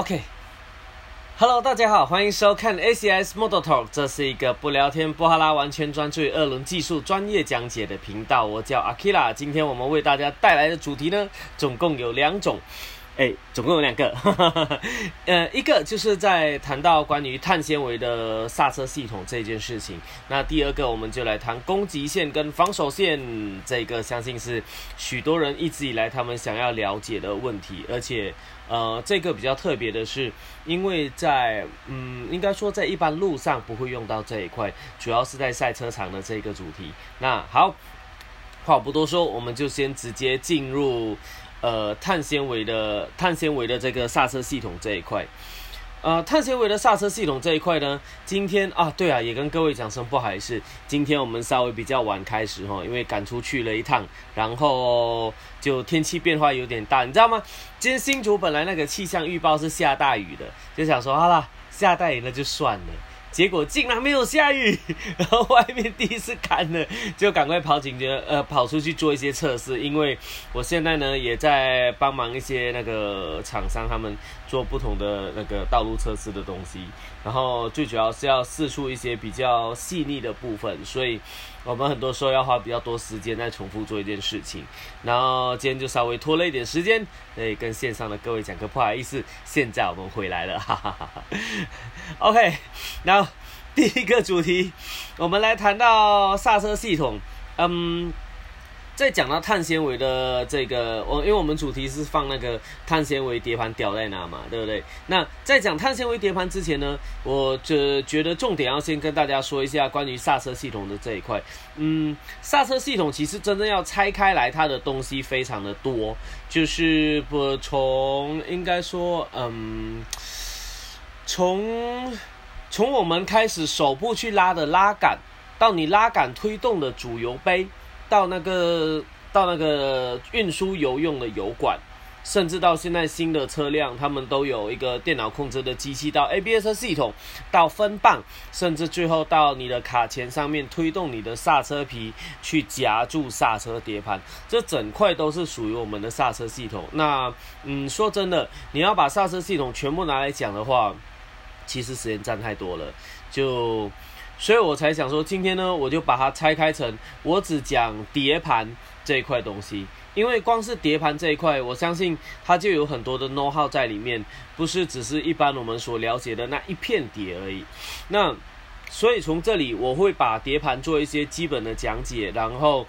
OK，Hello，大家好，欢迎收看 ACS Model Talk，这是一个不聊天、不哈拉，完全专注于二轮技术专业讲解的频道。我叫 Akira，今天我们为大家带来的主题呢，总共有两种。哎，总共有两个，呃，一个就是在谈到关于碳纤维的刹车系统这件事情。那第二个，我们就来谈攻击线跟防守线，这个相信是许多人一直以来他们想要了解的问题。而且，呃，这个比较特别的是，因为在嗯，应该说在一般路上不会用到这一块，主要是在赛车场的这个主题。那好，话不多说，我们就先直接进入。呃，碳纤维的碳纤维的这个刹车系统这一块，呃，碳纤维的刹车系统这一块呢，今天啊，对啊，也跟各位讲声不好意思，今天我们稍微比较晚开始哈，因为赶出去了一趟，然后就天气变化有点大，你知道吗？今天新竹本来那个气象预报是下大雨的，就想说好了，下大雨那就算了。结果竟然没有下雨，然后外面地是干的，就赶快跑警觉，呃，跑出去做一些测试。因为我现在呢也在帮忙一些那个厂商，他们做不同的那个道路测试的东西。然后最主要是要试出一些比较细腻的部分，所以我们很多时候要花比较多时间在重复做一件事情。然后今天就稍微拖了一点时间，所以跟线上的各位讲个不好意思。现在我们回来了，哈哈哈哈。OK，那。第一个主题，我们来谈到刹车系统。嗯，在讲到碳纤维的这个，我因为我们主题是放那个碳纤维碟盘吊在哪嘛，对不对？那在讲碳纤维碟盘之前呢，我就觉得重点要先跟大家说一下关于刹车系统的这一块。嗯，刹车系统其实真正要拆开来，它的东西非常的多，就是不从应该说，嗯，从。从我们开始手部去拉的拉杆，到你拉杆推动的主油杯，到那个到那个运输油用的油管，甚至到现在新的车辆，他们都有一个电脑控制的机器，到 ABS 系统，到分泵，甚至最后到你的卡钳上面推动你的刹车皮去夹住刹车碟盘，这整块都是属于我们的刹车系统。那嗯，说真的，你要把刹车系统全部拿来讲的话。其实时间占太多了，就，所以我才想说，今天呢，我就把它拆开成，我只讲碟盘这一块东西，因为光是碟盘这一块，我相信它就有很多的 know how 在里面，不是只是一般我们所了解的那一片碟而已。那，所以从这里我会把碟盘做一些基本的讲解，然后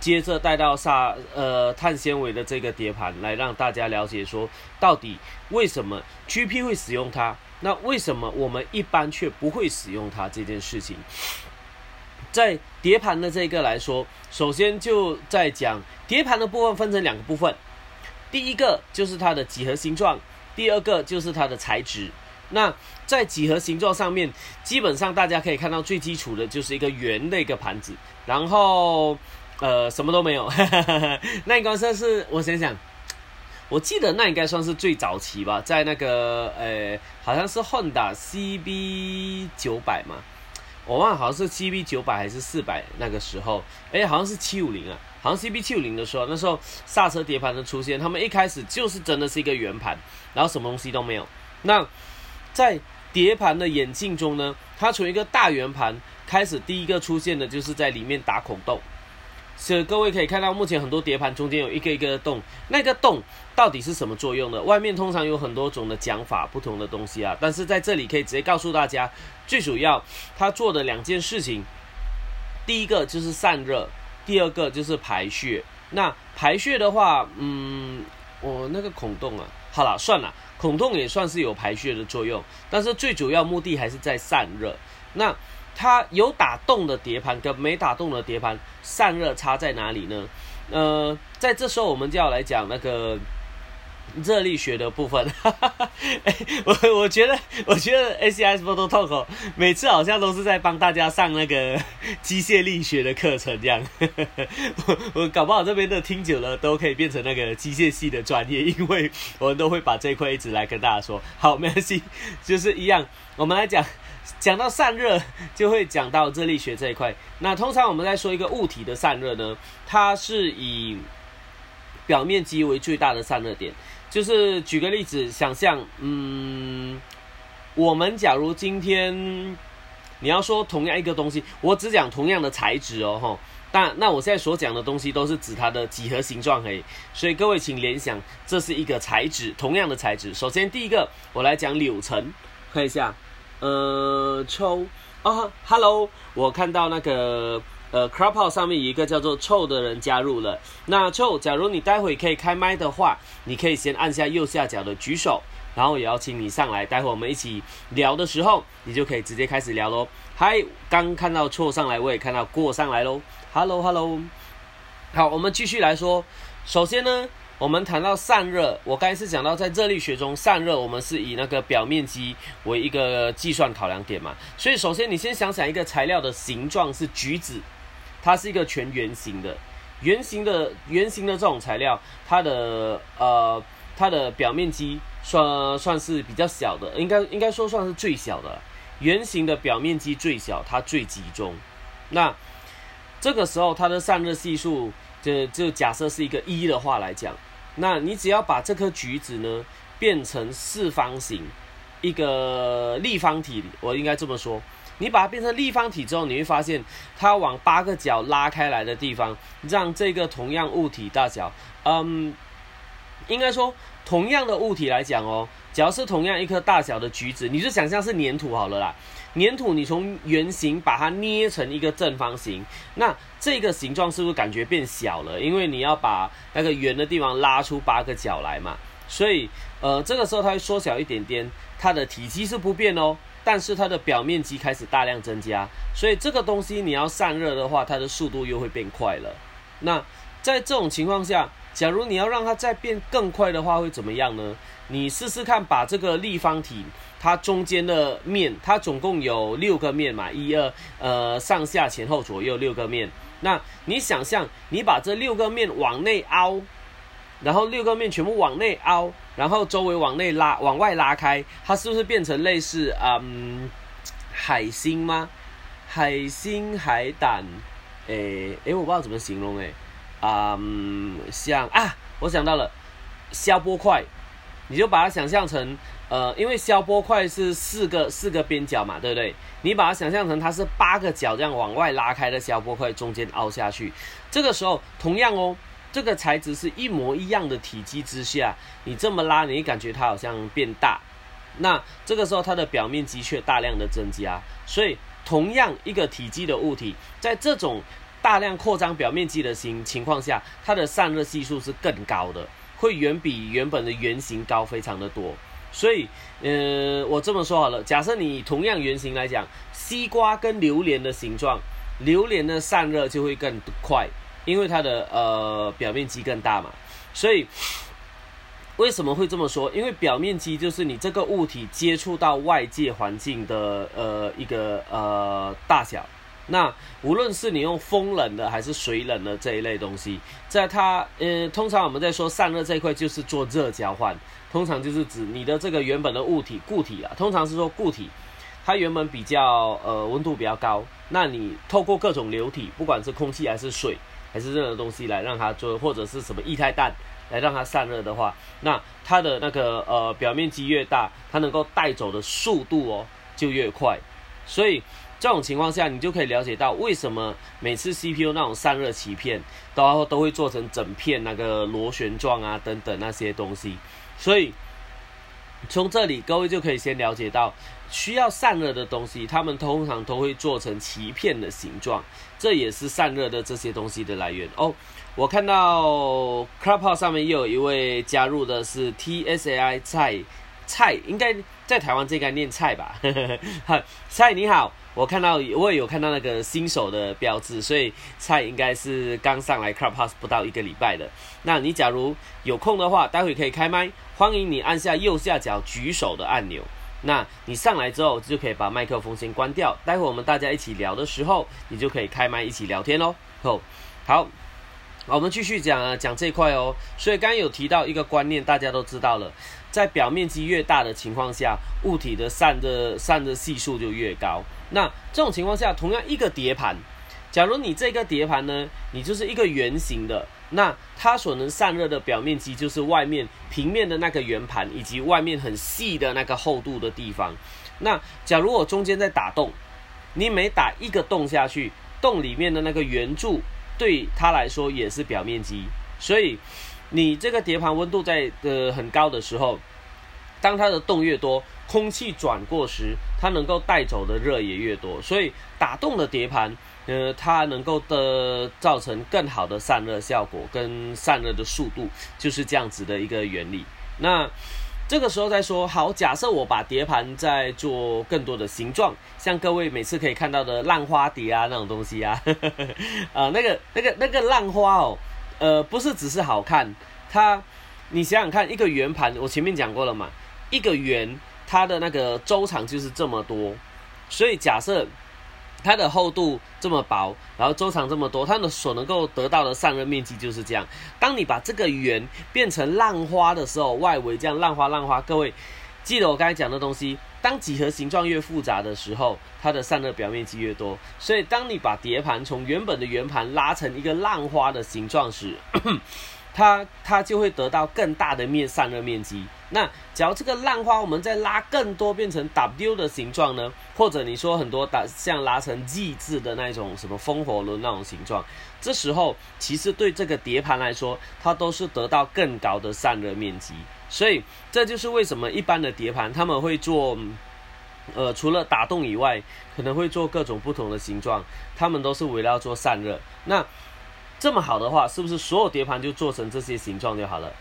接着带到萨呃碳纤维的这个碟盘，来让大家了解说，到底为什么 GP 会使用它。那为什么我们一般却不会使用它这件事情？在碟盘的这个来说，首先就在讲碟盘的部分分成两个部分，第一个就是它的几何形状，第二个就是它的材质。那在几何形状上面，基本上大家可以看到最基础的就是一个圆的一个盘子，然后呃什么都没有。那应该算是我想想。我记得那应该算是最早期吧，在那个呃，好像是 Honda CB 九百嘛，我忘了好像是 CB 九百还是四百那个时候，哎，好像是七五零啊，好像 CB 七五零的时候，那时候刹车碟盘的出现，他们一开始就是真的是一个圆盘，然后什么东西都没有。那在碟盘的演进中呢，它从一个大圆盘开始，第一个出现的就是在里面打孔洞。所以各位可以看到，目前很多碟盘中间有一个一个的洞，那个洞到底是什么作用的？外面通常有很多种的讲法，不同的东西啊。但是在这里可以直接告诉大家，最主要它做的两件事情，第一个就是散热，第二个就是排血。那排血的话，嗯，我那个孔洞啊，好了，算了，孔洞也算是有排血的作用，但是最主要目的还是在散热。那它有打洞的碟盘跟没打洞的碟盘散热差在哪里呢？呃，在这时候我们就要来讲那个热力学的部分。哎，我我觉得我觉得 ACS Photo Talk 每次好像都是在帮大家上那个 机械力学的课程这样。我我搞不好这边的听久了都可以变成那个机械系的专业，因为我们都会把这一块一直来跟大家说。好，没关系，就是一样，我们来讲。讲到散热，就会讲到热力学这一块。那通常我们在说一个物体的散热呢，它是以表面积为最大的散热点。就是举个例子，想象，嗯，我们假如今天你要说同样一个东西，我只讲同样的材质哦，哈。但那我现在所讲的东西都是指它的几何形状而已，所以各位请联想，这是一个材质，同样的材质。首先第一个，我来讲柳橙，看一下，呃，抽啊，Hello，我看到那个呃 c r o p o 上面有一个叫做臭的人加入了。那臭，假如你待会可以开麦的话，你可以先按下右下角的举手，然后也要请你上来，待会我们一起聊的时候，你就可以直接开始聊喽。嗨，刚看到错上来，我也看到过上来喽。Hello，Hello，好，我们继续来说。首先呢，我们谈到散热，我刚才是讲到在热力学中，散热我们是以那个表面积为一个计算考量点嘛。所以首先你先想想一个材料的形状是橘子，它是一个全圆形的，圆形的圆形的这种材料，它的呃它的表面积算算是比较小的，应该应该说算是最小的。圆形的表面积最小，它最集中。那这个时候，它的散热系数就就假设是一个一的话来讲，那你只要把这颗橘子呢变成四方形，一个立方体，我应该这么说，你把它变成立方体之后，你会发现它往八个角拉开来的地方，让这个同样物体大小，嗯，应该说同样的物体来讲哦，只要是同样一颗大小的橘子，你就想象是粘土好了啦。粘土，你从圆形把它捏成一个正方形，那这个形状是不是感觉变小了？因为你要把那个圆的地方拉出八个角来嘛，所以呃，这个时候它会缩小一点点，它的体积是不变哦，但是它的表面积开始大量增加，所以这个东西你要散热的话，它的速度又会变快了。那在这种情况下，假如你要让它再变更快的话，会怎么样呢？你试试看，把这个立方体。它中间的面，它总共有六个面嘛，一二呃上下前后左右六个面。那你想象，你把这六个面往内凹，然后六个面全部往内凹，然后周围往内拉，往外拉开，它是不是变成类似嗯海星吗？海星、海胆，诶诶，我不知道怎么形容诶，啊，像啊，我想到了消波块，你就把它想象成。呃，因为消波块是四个四个边角嘛，对不对？你把它想象成它是八个角这样往外拉开的消波块，中间凹下去。这个时候，同样哦，这个材质是一模一样的体积之下，你这么拉，你感觉它好像变大。那这个时候，它的表面积却大量的增加。所以，同样一个体积的物体，在这种大量扩张表面积的情情况下，它的散热系数是更高的，会远比原本的圆形高非常的多。所以，呃，我这么说好了，假设你同样圆形来讲，西瓜跟榴莲的形状，榴莲的散热就会更快，因为它的呃表面积更大嘛。所以，为什么会这么说？因为表面积就是你这个物体接触到外界环境的呃一个呃大小。那无论是你用风冷的还是水冷的这一类东西，在它呃，通常我们在说散热这一块就是做热交换。通常就是指你的这个原本的物体固体啊，通常是说固体，它原本比较呃温度比较高，那你透过各种流体，不管是空气还是水还是任何东西来让它做，或者是什么液态氮来让它散热的话，那它的那个呃表面积越大，它能够带走的速度哦就越快，所以这种情况下你就可以了解到为什么每次 CPU 那种散热鳍片都都会做成整片那个螺旋状啊等等那些东西。所以，从这里各位就可以先了解到，需要散热的东西，它们通常都会做成鳍片的形状，这也是散热的这些东西的来源哦。我看到 Clubhouse 上面又有一位加入的是 TSAI 蔡蔡，应该在台湾这该念蔡吧？哈蔡你好。我看到我也有看到那个新手的标志，所以菜应该是刚上来 Clubhouse 不到一个礼拜的。那你假如有空的话，待会可以开麦，欢迎你按下右下角举手的按钮。那你上来之后就可以把麦克风先关掉，待会我们大家一起聊的时候，你就可以开麦一起聊天喽。好，好，我们继续讲啊讲这块哦。所以刚刚有提到一个观念，大家都知道了，在表面积越大的情况下，物体的散热散热系数就越高。那这种情况下，同样一个碟盘，假如你这个碟盘呢，你就是一个圆形的，那它所能散热的表面积就是外面平面的那个圆盘，以及外面很细的那个厚度的地方。那假如我中间在打洞，你每打一个洞下去，洞里面的那个圆柱对它来说也是表面积，所以你这个碟盘温度在呃很高的时候，当它的洞越多，空气转过时，它能够带走的热也越多，所以打洞的碟盘。呃，它能够的造成更好的散热效果跟散热的速度，就是这样子的一个原理。那这个时候再说，好，假设我把碟盘在做更多的形状，像各位每次可以看到的浪花碟啊那种东西啊，啊，那个那个那个浪花哦，呃，不是只是好看，它，你想想看，一个圆盘，我前面讲过了嘛，一个圆，它的那个周长就是这么多，所以假设。它的厚度这么薄，然后周长这么多，它的所能够得到的散热面积就是这样。当你把这个圆变成浪花的时候，外围这样浪花浪花，各位记得我刚才讲的东西。当几何形状越复杂的时候，它的散热表面积越多。所以当你把碟盘从原本的圆盘拉成一个浪花的形状时，它它就会得到更大的面散热面积。那假如这个浪花我们再拉更多，变成 W 的形状呢？或者你说很多打像拉成 G 字的那种什么风火轮那种形状，这时候其实对这个碟盘来说，它都是得到更高的散热面积。所以这就是为什么一般的碟盘他们会做，呃，除了打洞以外，可能会做各种不同的形状，他们都是围绕做散热。那这么好的话，是不是所有碟盘就做成这些形状就好了？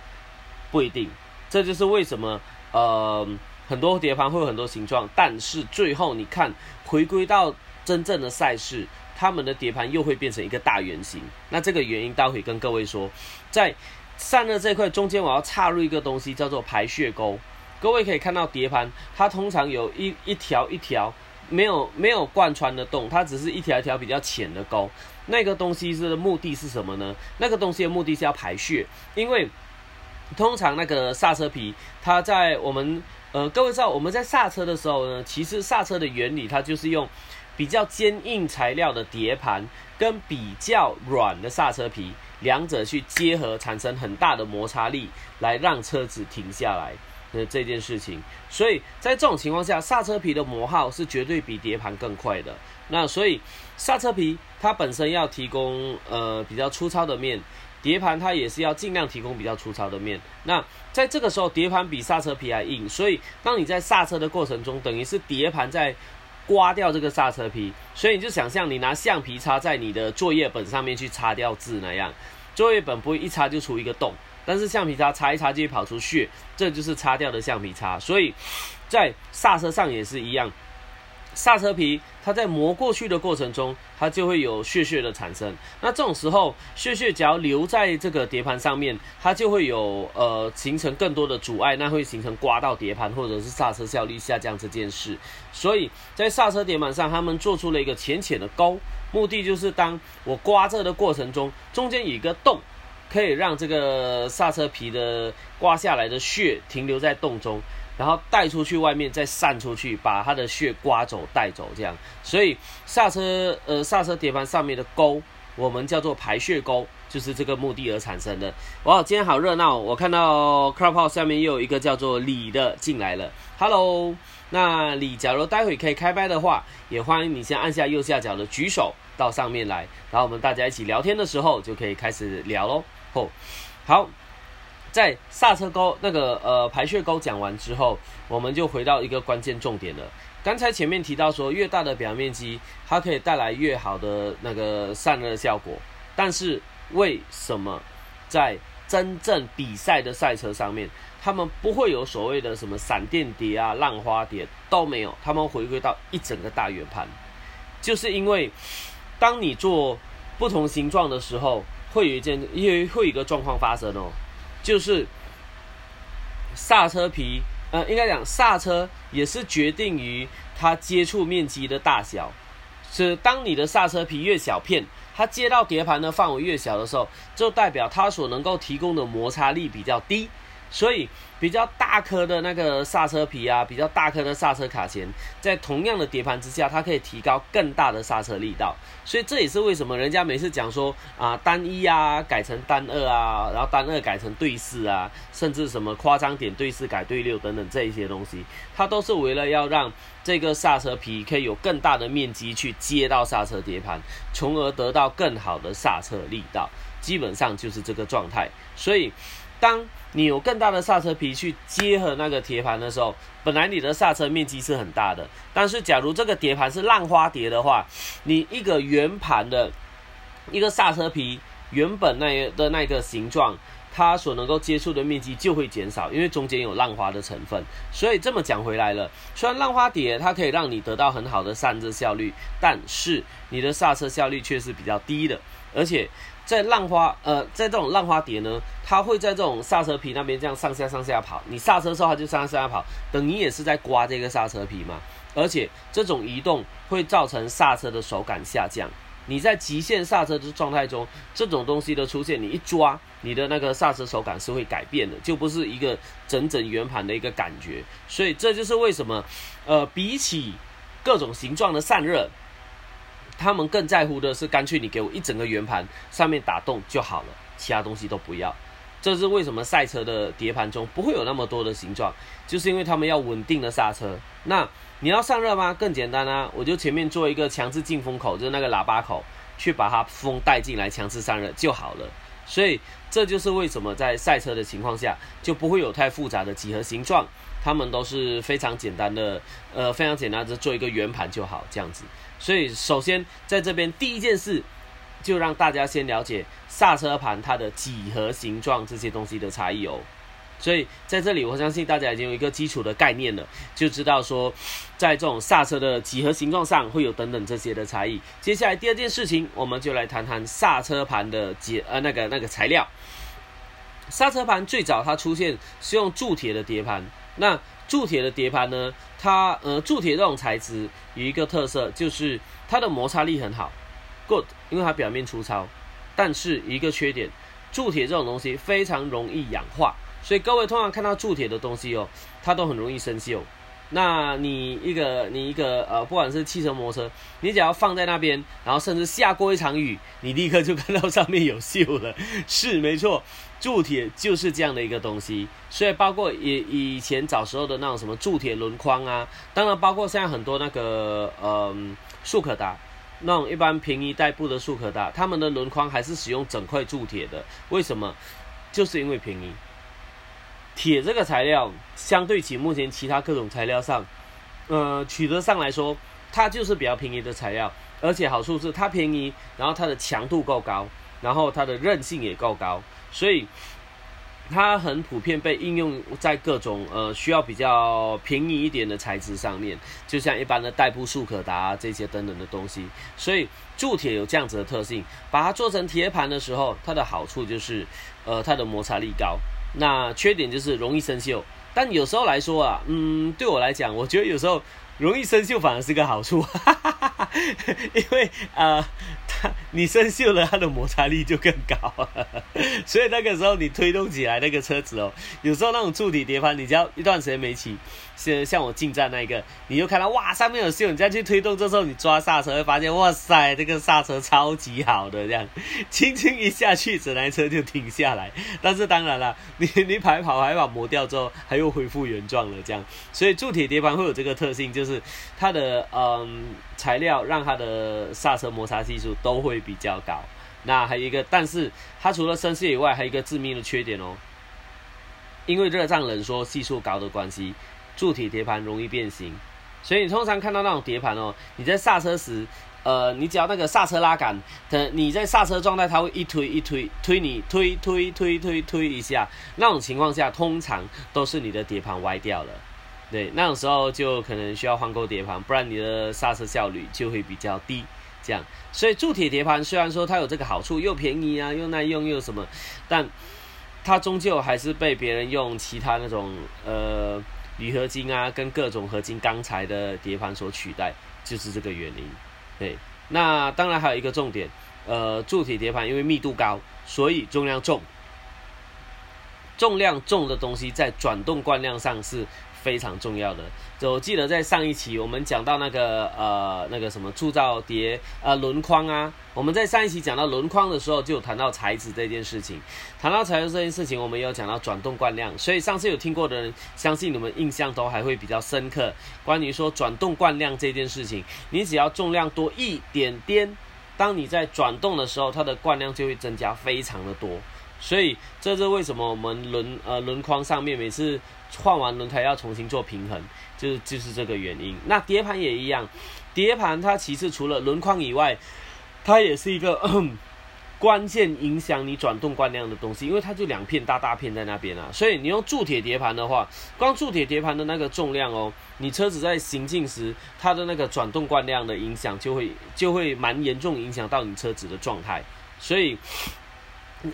不一定，这就是为什么呃很多碟盘会有很多形状，但是最后你看回归到真正的赛事，他们的碟盘又会变成一个大圆形。那这个原因待会跟各位说，在散热这块中间我要插入一个东西，叫做排血沟。各位可以看到碟盘，它通常有一一条一条没有没有贯穿的洞，它只是一条一条比较浅的沟。那个东西是目的是什么呢？那个东西的目的是要排血，因为通常那个刹车皮，它在我们呃各位知道我们在刹车的时候呢，其实刹车的原理它就是用比较坚硬材料的碟盘跟比较软的刹车皮，两者去结合产生很大的摩擦力，来让车子停下来的这件事情。所以在这种情况下，刹车皮的磨耗是绝对比碟盘更快的。那所以刹车皮它本身要提供呃比较粗糙的面，碟盘它也是要尽量提供比较粗糙的面。那在这个时候，碟盘比刹车皮还硬，所以当你在刹车的过程中，等于是碟盘在刮掉这个刹车皮。所以你就想象你拿橡皮擦在你的作业本上面去擦掉字那样，作业本不会一擦就出一个洞，但是橡皮擦擦一擦就会跑出血，这就是擦掉的橡皮擦。所以在刹车上也是一样。刹车皮它在磨过去的过程中，它就会有屑屑的产生。那这种时候，屑屑只要留在这个碟盘上面，它就会有呃形成更多的阻碍，那会形成刮到碟盘或者是刹车效率下降这件事。所以在刹车碟盘上，他们做出了一个浅浅的沟，目的就是当我刮这的过程中，中间有一个洞，可以让这个刹车皮的刮下来的屑停留在洞中。然后带出去外面，再散出去，把它的血刮走、带走，这样。所以刹车呃刹车碟盘上面的沟，我们叫做排血沟，就是这个目的而产生的。哇，今天好热闹！我看到 Clubhouse 下面又有一个叫做李的进来了。Hello，那李，假如待会可以开麦的话，也欢迎你先按下右下角的举手到上面来，然后我们大家一起聊天的时候就可以开始聊喽。哦，好。在刹车沟那个呃排血沟讲完之后，我们就回到一个关键重点了。刚才前面提到说，越大的表面积，它可以带来越好的那个散热效果。但是为什么在真正比赛的赛车上面，他们不会有所谓的什么闪电碟啊、浪花碟都没有？他们回归到一整个大圆盘，就是因为当你做不同形状的时候，会有一件，因为会有一个状况发生哦。就是刹车皮，呃，应该讲刹车也是决定于它接触面积的大小。是当你的刹车皮越小片，它接到碟盘的范围越小的时候，就代表它所能够提供的摩擦力比较低。所以比较大颗的那个刹车皮啊，比较大颗的刹车卡钳，在同样的碟盘之下，它可以提高更大的刹车力道。所以这也是为什么人家每次讲说啊单一啊改成单二啊，然后单二改成对四啊，甚至什么夸张点对四改对六等等这一些东西，它都是为了要让这个刹车皮可以有更大的面积去接到刹车碟盘，从而得到更好的刹车力道。基本上就是这个状态。所以，当你有更大的刹车皮去接合那个碟盘的时候，本来你的刹车面积是很大的，但是假如这个碟盘是浪花碟的话，你一个圆盘的一个刹车皮原本那的那个形状，它所能够接触的面积就会减少，因为中间有浪花的成分。所以这么讲回来了，虽然浪花碟它可以让你得到很好的散热效率，但是你的刹车效率却是比较低的，而且。在浪花，呃，在这种浪花碟呢，它会在这种刹车皮那边这样上下上下跑。你刹车的时候它就上下上下跑，等你也是在刮这个刹车皮嘛。而且这种移动会造成刹车的手感下降。你在极限刹车的状态中，这种东西的出现，你一抓，你的那个刹车手感是会改变的，就不是一个整整圆盘的一个感觉。所以这就是为什么，呃，比起各种形状的散热。他们更在乎的是，干脆你给我一整个圆盘，上面打洞就好了，其他东西都不要。这是为什么赛车的碟盘中不会有那么多的形状，就是因为他们要稳定的刹车。那你要散热吗？更简单啊，我就前面做一个强制进风口，就是那个喇叭口，去把它风带进来，强制散热就好了。所以这就是为什么在赛车的情况下，就不会有太复杂的几何形状，它们都是非常简单的，呃，非常简单的做一个圆盘就好，这样子。所以，首先在这边第一件事，就让大家先了解刹车盘它的几何形状这些东西的差异哦。所以在这里，我相信大家已经有一个基础的概念了，就知道说，在这种刹车的几何形状上会有等等这些的差异。接下来第二件事情，我们就来谈谈刹车盘的结呃那个那个材料。刹车盘最早它出现是用铸铁的碟盘，那。铸铁的碟盘呢，它呃铸铁这种材质有一个特色，就是它的摩擦力很好，good，因为它表面粗糙。但是一个缺点，铸铁这种东西非常容易氧化，所以各位通常看到铸铁的东西哦，它都很容易生锈。那你一个你一个呃，不管是汽车、摩托车，你只要放在那边，然后甚至下过一场雨，你立刻就看到上面有锈了。是没错。铸铁就是这样的一个东西，所以包括以以前早时候的那种什么铸铁轮框啊，当然包括现在很多那个呃速可达，那种一般便宜代步的速可达，他们的轮框还是使用整块铸铁的。为什么？就是因为便宜。铁这个材料相对起目前其他各种材料上，呃取得上来说，它就是比较便宜的材料，而且好处是它便宜，然后它的强度够高，然后它的韧性也够高。所以，它很普遍被应用在各种呃需要比较便宜一点的材质上面，就像一般的代步速可达这些等等的东西。所以铸铁有这样子的特性，把它做成铁盘的时候，它的好处就是，呃，它的摩擦力高。那缺点就是容易生锈。但有时候来说啊，嗯，对我来讲，我觉得有时候。容易生锈反而是个好处，因为呃，你生锈了，它的摩擦力就更高，所以那个时候你推动起来那个车子哦，有时候那种铸铁碟盘，你只要一段时间没骑，像像我进站那一个，你就看到哇上面有锈，你再去推动，这时候你抓刹车会发现哇塞，这个刹车超级好的这样，轻轻一下去，整台车就停下来。但是当然了，你你跑跑还把磨掉之后，它又恢复原状了这样，所以铸铁碟盘会有这个特性。就是它的嗯材料让它的刹车摩擦系数都会比较高。那还有一个，但是它除了生锈以外，还有一个致命的缺点哦。因为热胀冷缩系数高的关系，铸铁碟盘容易变形。所以你通常看到那种碟盘哦，你在刹车时，呃，你只要那个刹车拉杆，等你在刹车状态，它会一推一推推你推推推推推一下，那种情况下，通常都是你的碟盘歪掉了。对，那种时候就可能需要换购碟盘，不然你的刹车效率就会比较低。这样，所以铸铁碟盘虽然说它有这个好处，又便宜啊，又耐用又什么，但它终究还是被别人用其他那种呃铝合金啊，跟各种合金钢材的碟盘所取代，就是这个原因。对，那当然还有一个重点，呃，铸铁碟盘因为密度高，所以重量重。重量重的东西在转动惯量上是非常重要的。我记得在上一期我们讲到那个呃那个什么铸造碟呃轮框啊，我们在上一期讲到轮框的时候就有谈到材质这件事情，谈到材质这件事情，我们有讲到转动惯量，所以上次有听过的人，相信你们印象都还会比较深刻。关于说转动惯量这件事情，你只要重量多一点点，当你在转动的时候，它的惯量就会增加非常的多。所以这是为什么我们轮呃轮框上面每次换完轮胎要重新做平衡，就是就是这个原因。那碟盘也一样，碟盘它其实除了轮框以外，它也是一个关键影响你转动惯量的东西，因为它就两片大大片在那边啊。所以你用铸铁碟盘的话，光铸铁碟盘的那个重量哦，你车子在行进时，它的那个转动惯量的影响就会就会蛮严重影响到你车子的状态，所以。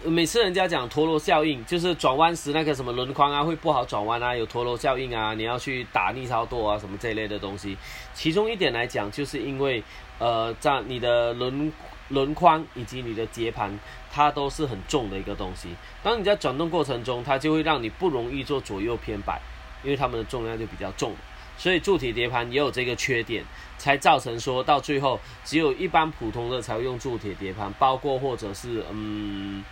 每次人家讲陀螺效应，就是转弯时那个什么轮框啊会不好转弯啊，有陀螺效应啊，你要去打逆超舵啊什么这一类的东西。其中一点来讲，就是因为呃，在你的轮轮框以及你的碟盘，它都是很重的一个东西。当你在转动过程中，它就会让你不容易做左右偏摆，因为它们的重量就比较重。所以铸铁碟盘也有这个缺点，才造成说到最后，只有一般普通的才会用铸铁碟盘，包括或者是嗯。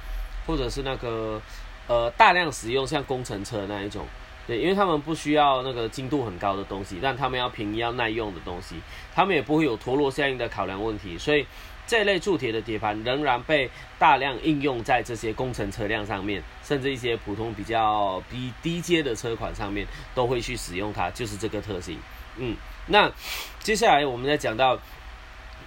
或者是那个，呃，大量使用像工程车那一种，对，因为他们不需要那个精度很高的东西，但他们要便宜要耐用的东西，他们也不会有陀螺效应的考量问题，所以这类铸铁的碟盘仍然被大量应用在这些工程车辆上面，甚至一些普通比较比低阶的车款上面都会去使用它，就是这个特性。嗯，那接下来我们再讲到。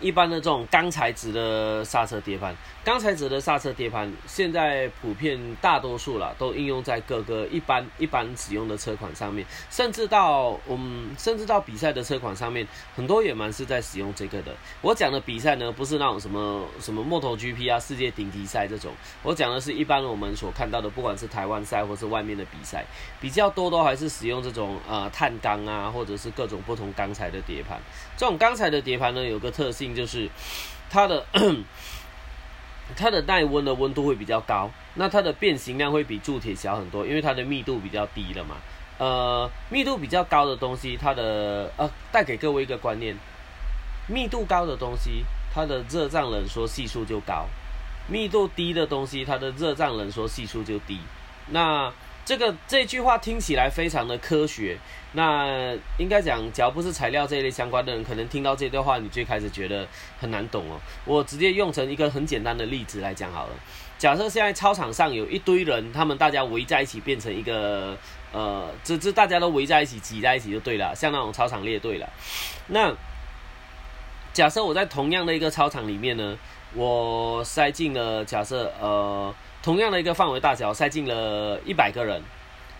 一般的这种钢材质的刹车碟盘，钢材质的刹车碟盘现在普遍大多数了都应用在各个一般一般使用的车款上面，甚至到嗯甚至到比赛的车款上面，很多也蛮是在使用这个的。我讲的比赛呢，不是那种什么什么摩托 GP 啊、世界顶级赛这种，我讲的是一般我们所看到的，不管是台湾赛或是外面的比赛，比较多都还是使用这种呃碳钢啊，或者是各种不同钢材的碟盘。这种钢材的碟盘呢，有个特性。就是它的 它的耐温的温度会比较高，那它的变形量会比铸铁小很多，因为它的密度比较低了嘛。呃，密度比较高的东西，它的呃带给各位一个观念：密度高的东西，它的热胀冷缩系数就高；密度低的东西，它的热胀冷缩系数就低。那这个这句话听起来非常的科学，那应该讲，只要不是材料这一类相关的人，可能听到这段话，你最开始觉得很难懂哦。我直接用成一个很简单的例子来讲好了。假设现在操场上有一堆人，他们大家围在一起，变成一个呃，这这大家都围在一起，挤在一起就对了，像那种操场列队了。那假设我在同样的一个操场里面呢，我塞进了假设呃。同样的一个范围大小，塞进了一百个人。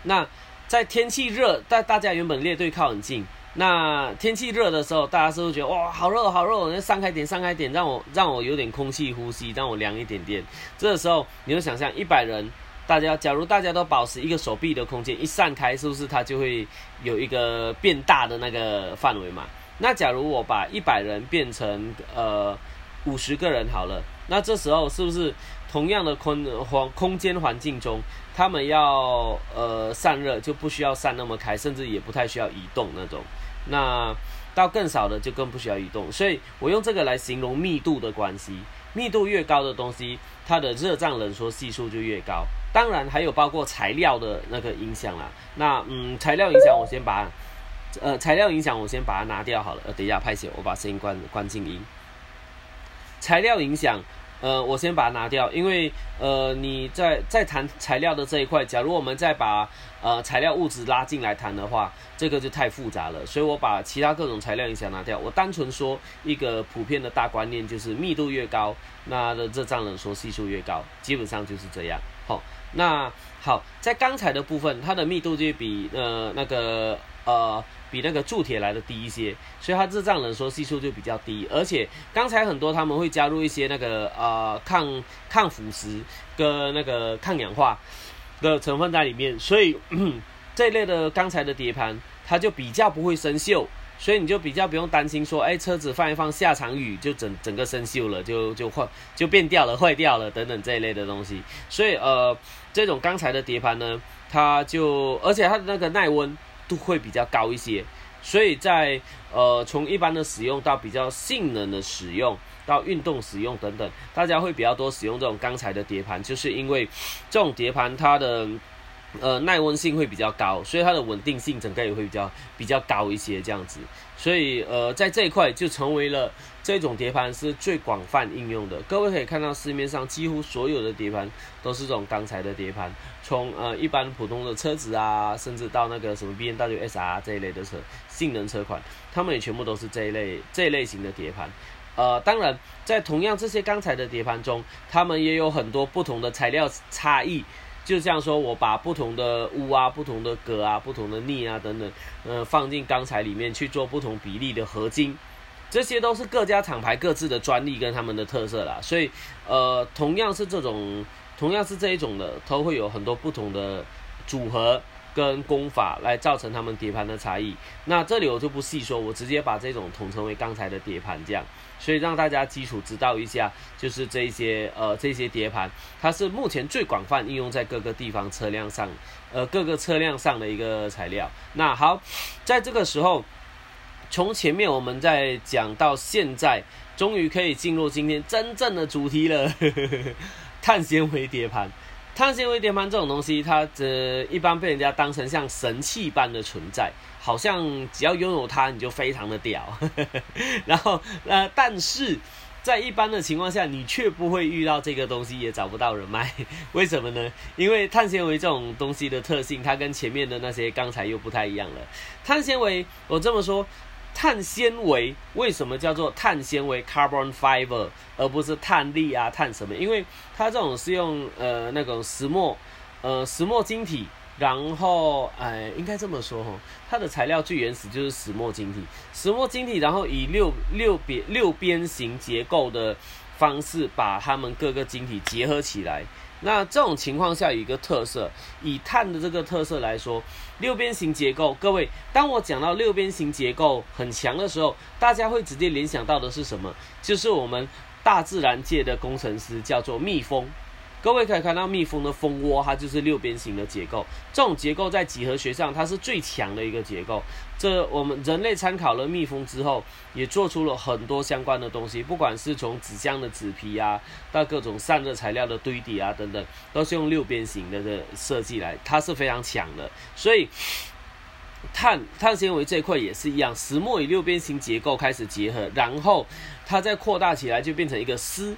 那在天气热，大大家原本列队靠很近。那天气热的时候，大家是不是觉得哇，好热好热？那散开点，散开点，让我让我有点空气呼吸，让我凉一点点。这个时候，你就想象一百人，大家假如大家都保持一个手臂的空间，一散开，是不是它就会有一个变大的那个范围嘛？那假如我把一百人变成呃五十个人好了，那这时候是不是？同样的空环空间环境中，他们要呃散热就不需要散那么开，甚至也不太需要移动那种。那到更少的就更不需要移动。所以我用这个来形容密度的关系，密度越高的东西，它的热胀冷缩系数就越高。当然还有包括材料的那个影响啦。那嗯，材料影响我先把呃材料影响我先把它拿掉好了。呃，等一下拍写，我把声音关关静音。材料影响。呃，我先把它拿掉，因为呃，你在在谈材料的这一块，假如我们再把呃材料物质拉进来谈的话，这个就太复杂了，所以我把其他各种材料影响拿掉，我单纯说一个普遍的大观念，就是密度越高，那的热胀冷缩系数越高，基本上就是这样。好，那好，在钢材的部分，它的密度就比呃那个呃。比那个铸铁来的低一些，所以它热胀冷缩系数就比较低。而且刚才很多他们会加入一些那个呃抗抗腐蚀跟那个抗氧化的成分在里面，所以 这一类的钢材的碟盘它就比较不会生锈，所以你就比较不用担心说，哎，车子放一放下场雨就整整个生锈了，就就坏就变掉了、坏掉了等等这一类的东西。所以呃，这种钢材的碟盘呢，它就而且它的那个耐温度会比较高一些。所以在呃从一般的使用到比较性能的使用到运动使用等等，大家会比较多使用这种钢材的碟盘，就是因为这种碟盘它的。呃，耐温性会比较高，所以它的稳定性整个也会比较比较高一些，这样子。所以呃，在这一块就成为了这种碟盘是最广泛应用的。各位可以看到市面上几乎所有的碟盘都是这种钢材的碟盘，从呃一般普通的车子啊，甚至到那个什么 B N W S R 这一类的车，性能车款，他们也全部都是这一类这一类型的碟盘。呃，当然，在同样这些钢材的碟盘中，他们也有很多不同的材料差异。就像说，我把不同的钨啊、不同的铬啊、不同的镍啊等等，呃，放进钢材里面去做不同比例的合金，这些都是各家厂牌各自的专利跟他们的特色啦。所以，呃，同样是这种，同样是这一种的，都会有很多不同的组合。跟工法来造成他们碟盘的差异，那这里我就不细说，我直接把这种统称为钢材的碟盘这样，所以让大家基础知道一下，就是这些呃这些碟盘，它是目前最广泛应用在各个地方车辆上，呃各个车辆上的一个材料。那好，在这个时候，从前面我们在讲到现在，终于可以进入今天真正的主题了，碳纤维碟盘。碳纤维碟盘这种东西，它这一般被人家当成像神器般的存在，好像只要拥有它你就非常的屌。然后呃，但是在一般的情况下，你却不会遇到这个东西，也找不到人卖。为什么呢？因为碳纤维这种东西的特性，它跟前面的那些钢材又不太一样了。碳纤维，我这么说。碳纤维为什么叫做碳纤维 （carbon fiber） 而不是碳粒啊、碳什么？因为它这种是用呃那种石墨，呃石墨晶体，然后哎应该这么说哈，它的材料最原始就是石墨晶体，石墨晶体，然后以六六边六边形结构的方式把它们各个晶体结合起来。那这种情况下有一个特色，以碳的这个特色来说，六边形结构。各位，当我讲到六边形结构很强的时候，大家会直接联想到的是什么？就是我们大自然界的工程师叫做蜜蜂。各位可以看到蜜蜂的蜂窝，它就是六边形的结构。这种结构在几何学上，它是最强的一个结构。这我们人类参考了蜜蜂之后，也做出了很多相关的东西，不管是从纸箱的纸皮啊，到各种散热材料的堆底啊等等，都是用六边形的的设计来，它是非常强的。所以碳碳纤维这块也是一样，石墨与六边形结构开始结合，然后它再扩大起来，就变成一个丝。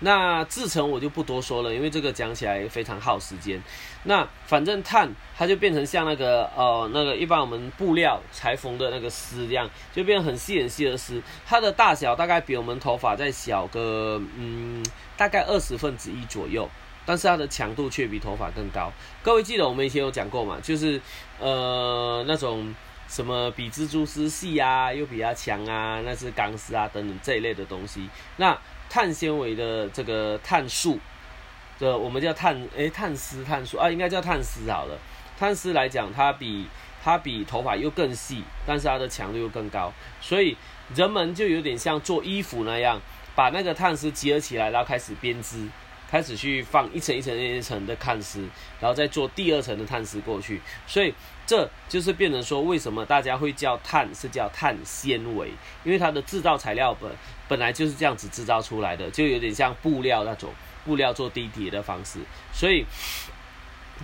那制成我就不多说了，因为这个讲起来非常耗时间。那反正碳它就变成像那个呃那个一般我们布料裁缝的那个丝一样，就变成很细很细的丝。它的大小大概比我们头发再小个嗯大概二十分之一左右，但是它的强度却比头发更高。各位记得我们以前有讲过嘛？就是呃那种什么比蜘蛛丝细啊，又比它强啊，那是钢丝啊等等这一类的东西。那碳纤维的这个碳素，这我们叫碳诶碳丝碳素啊，应该叫碳丝好了。碳丝来讲，它比它比头发又更细，但是它的强度又更高，所以人们就有点像做衣服那样，把那个碳丝结合起来，然后开始编织，开始去放一层一层一层的碳丝，然后再做第二层的碳丝过去，所以。这就是变成说，为什么大家会叫碳是叫碳纤维？因为它的制造材料本本来就是这样子制造出来的，就有点像布料那种布料做低叠的方式。所以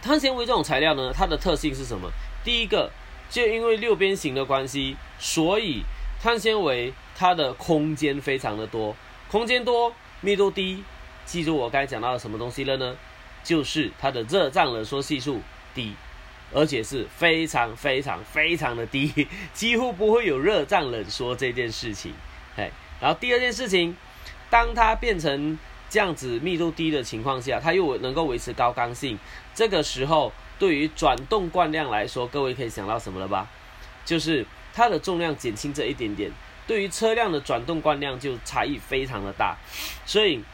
碳纤维这种材料呢，它的特性是什么？第一个，就因为六边形的关系，所以碳纤维它的空间非常的多，空间多，密度低。记住我刚才讲到的什么东西了呢？就是它的热胀冷缩系数低。而且是非常非常非常的低，几乎不会有热胀冷缩这件事情。哎，然后第二件事情，当它变成这样子密度低的情况下，它又能够维持高刚性。这个时候，对于转动惯量来说，各位可以想到什么了吧？就是它的重量减轻这一点点，对于车辆的转动惯量就差异非常的大。所以，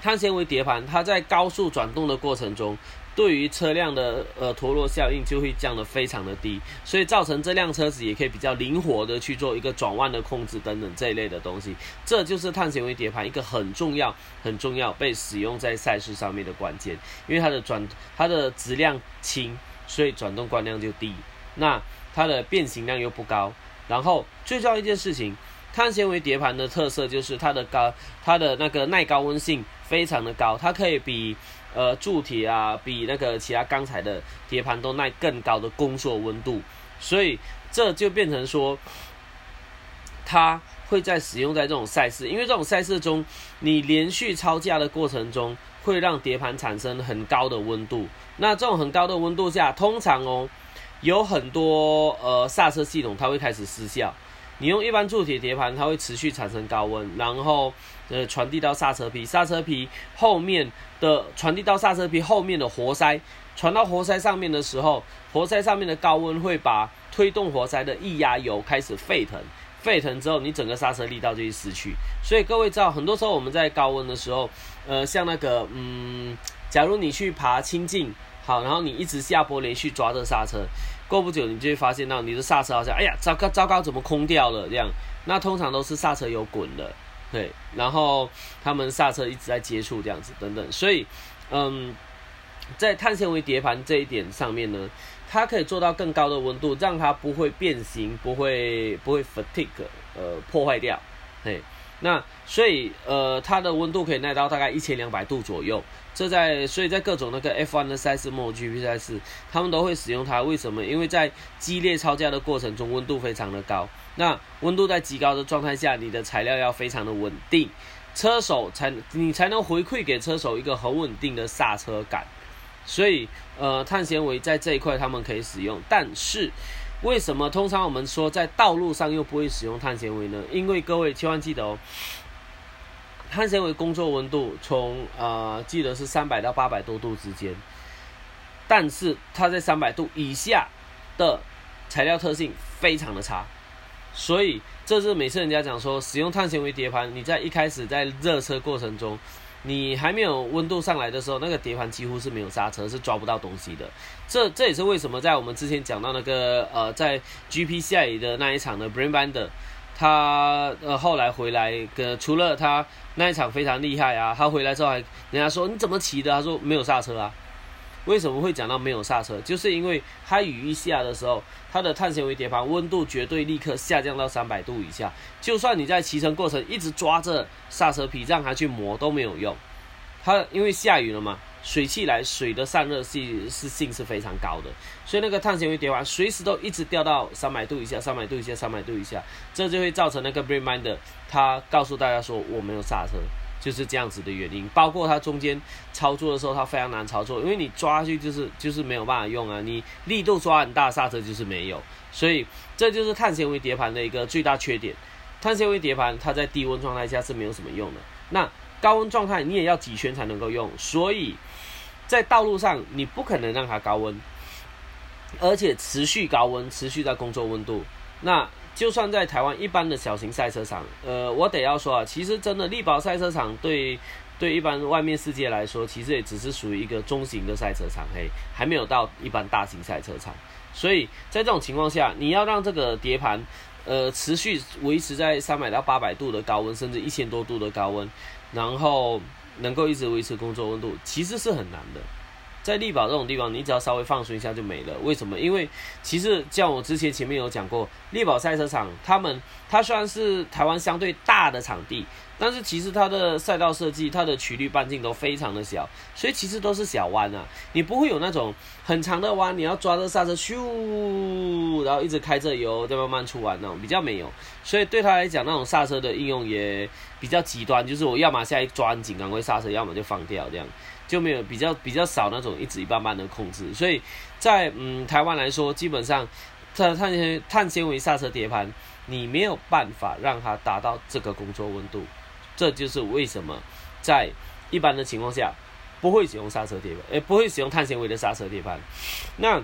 碳纤维碟盘它在高速转动的过程中。对于车辆的呃陀螺效应就会降得非常的低，所以造成这辆车子也可以比较灵活的去做一个转弯的控制等等这一类的东西。这就是碳纤维碟盘一个很重要、很重要被使用在赛事上面的关键，因为它的转它的质量轻，所以转动惯量就低，那它的变形量又不高。然后最重要一件事情，碳纤维碟盘的特色就是它的高，它的那个耐高温性非常的高，它可以比呃铸铁啊，比那个其他钢材的碟盘都耐更高的工作温度，所以这就变成说，它会在使用在这种赛事，因为这种赛事中，你连续超价的过程中，会让碟盘产生很高的温度，那这种很高的温度下，通常哦。有很多呃刹车系统，它会开始失效。你用一般铸铁碟盘，它会持续产生高温，然后呃传递到刹车皮，刹车皮后面的传递到刹车皮后面的活塞，传到活塞上面的时候，活塞上面的高温会把推动活塞的液压油开始沸腾，沸腾之后，你整个刹车力道就会失去。所以各位知道，很多时候我们在高温的时候，呃，像那个嗯，假如你去爬清境，好，然后你一直下坡连续抓着刹车。过不久，你就会发现到你的刹车好像，哎呀，糟糕糟糕，怎么空掉了？这样，那通常都是刹车油滚了，对，然后他们刹车一直在接触这样子等等，所以，嗯，在碳纤维碟盘这一点上面呢，它可以做到更高的温度，让它不会变形，不会不会 fatigue，呃，破坏掉，嘿。那所以呃，它的温度可以耐到大概一千两百度左右。这在所以在各种那个 F1 的赛事、MotoGP 赛事，他们都会使用它。为什么？因为在激烈超价的过程中，温度非常的高。那温度在极高的状态下，你的材料要非常的稳定，车手才你才能回馈给车手一个很稳定的刹车感。所以呃，碳纤维在这一块他们可以使用，但是。为什么通常我们说在道路上又不会使用碳纤维呢？因为各位千万记得哦，碳纤维工作温度从呃记得是三百到八百多度之间，但是它在三百度以下的材料特性非常的差，所以这是每次人家讲说使用碳纤维碟盘，你在一开始在热车过程中。你还没有温度上来的时候，那个碟盘几乎是没有刹车，是抓不到东西的。这这也是为什么在我们之前讲到那个呃，在 GP 下雨的那一场的 Brain Bender，他呃后来回来，呃除了他那一场非常厉害啊，他回来之后还人家说你怎么骑的？他说没有刹车啊。为什么会讲到没有刹车？就是因为它雨一下的时候，它的碳纤维碟盘温度绝对立刻下降到三百度以下。就算你在骑乘过程一直抓着刹车皮让它去磨都没有用。它因为下雨了嘛，水汽来，水的散热性是性是非常高的，所以那个碳纤维碟盘随时都一直掉到三百度以下，三百度以下，三百度以下，这就会造成那个 Brain Minder 它告诉大家说我没有刹车。就是这样子的原因，包括它中间操作的时候，它非常难操作，因为你抓去就是就是没有办法用啊，你力度抓很大，刹车就是没有，所以这就是碳纤维碟盘的一个最大缺点。碳纤维碟盘它在低温状态下是没有什么用的，那高温状态你也要几圈才能够用，所以在道路上你不可能让它高温，而且持续高温，持续在工作温度，那。就算在台湾一般的小型赛车场，呃，我得要说啊，其实真的力宝赛车场对对一般外面世界来说，其实也只是属于一个中型的赛车场，嘿，还没有到一般大型赛车场。所以在这种情况下，你要让这个碟盘，呃，持续维持在三百到八百度的高温，甚至一千多度的高温，然后能够一直维持工作温度，其实是很难的。在力宝这种地方，你只要稍微放松一下就没了。为什么？因为其实像我之前前面有讲过，力宝赛车场，他们它虽然是台湾相对大的场地，但是其实它的赛道设计、它的曲率半径都非常的小，所以其实都是小弯啊。你不会有那种很长的弯，你要抓着刹车咻，然后一直开着油再慢慢出弯那种，比较没有。所以对他来讲，那种刹车的应用也比较极端，就是我要么下一抓紧赶快刹车，要么就放掉这样。就没有比较比较少那种一直一半半的控制，所以在嗯台湾来说，基本上它碳纤碳纤维刹车碟盘，你没有办法让它达到这个工作温度，这就是为什么在一般的情况下不会使用刹车碟盘，诶不会使用碳纤维的刹车碟盘。那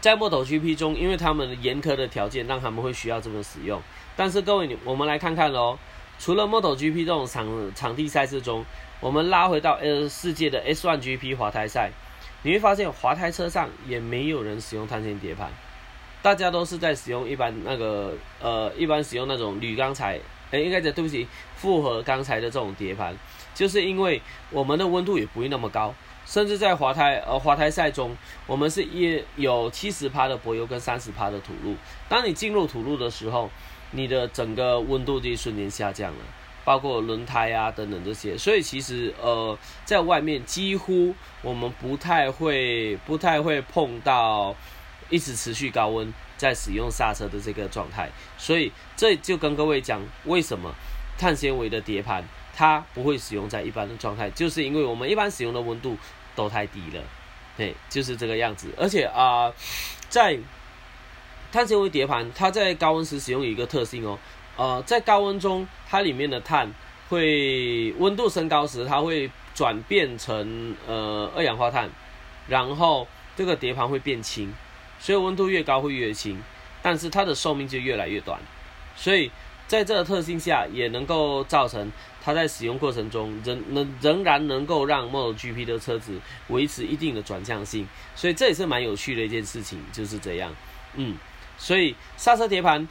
在摩托 GP 中，因为他们严苛的条件让他们会需要这么使用，但是各位你我们来看看喽，除了摩托 GP 这种场场地赛事中。我们拉回到呃世界的 S1 GP 滑胎赛，你会发现滑胎车上也没有人使用碳纤碟盘，大家都是在使用一般那个呃一般使用那种铝钢材，哎，应该讲对不起，复合钢材的这种碟盘，就是因为我们的温度也不会那么高。甚至在滑胎呃滑胎赛中，我们是一有七十帕的柏油跟三十帕的土路。当你进入土路的时候，你的整个温度就瞬间下降了，包括轮胎啊等等这些。所以其实呃在外面几乎我们不太会不太会碰到一直持续高温在使用刹车的这个状态。所以这就跟各位讲为什么碳纤维的碟盘它不会使用在一般的状态，就是因为我们一般使用的温度。都太低了，对，就是这个样子。而且啊，在碳纤维碟盘，它在高温时使用有一个特性哦，呃，在高温中，它里面的碳会温度升高时，它会转变成呃二氧化碳，然后这个碟盘会变轻，所以温度越高会越轻，但是它的寿命就越来越短，所以。在这个特性下，也能够造成它在使用过程中仍能仍然能够让 Model GP 的车子维持一定的转向性，所以这也是蛮有趣的一件事情，就是这样。嗯，所以刹车碟盘。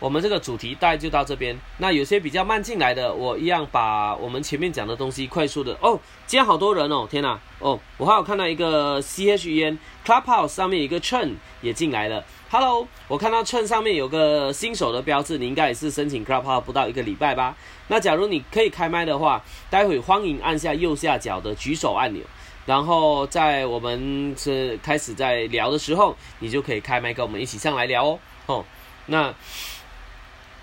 我们这个主题大概就到这边。那有些比较慢进来的，我一样把我们前面讲的东西快速的哦。今天好多人哦，天哪！哦，我还有看到一个 C H E N Clubhouse 上面一个 Chen 也进来了。Hello，我看到 Chen 上面有个新手的标志，你应该也是申请 Clubhouse 不到一个礼拜吧？那假如你可以开麦的话，待会欢迎按下右下角的举手按钮，然后在我们是开始在聊的时候，你就可以开麦跟我们一起上来聊哦。哦，那。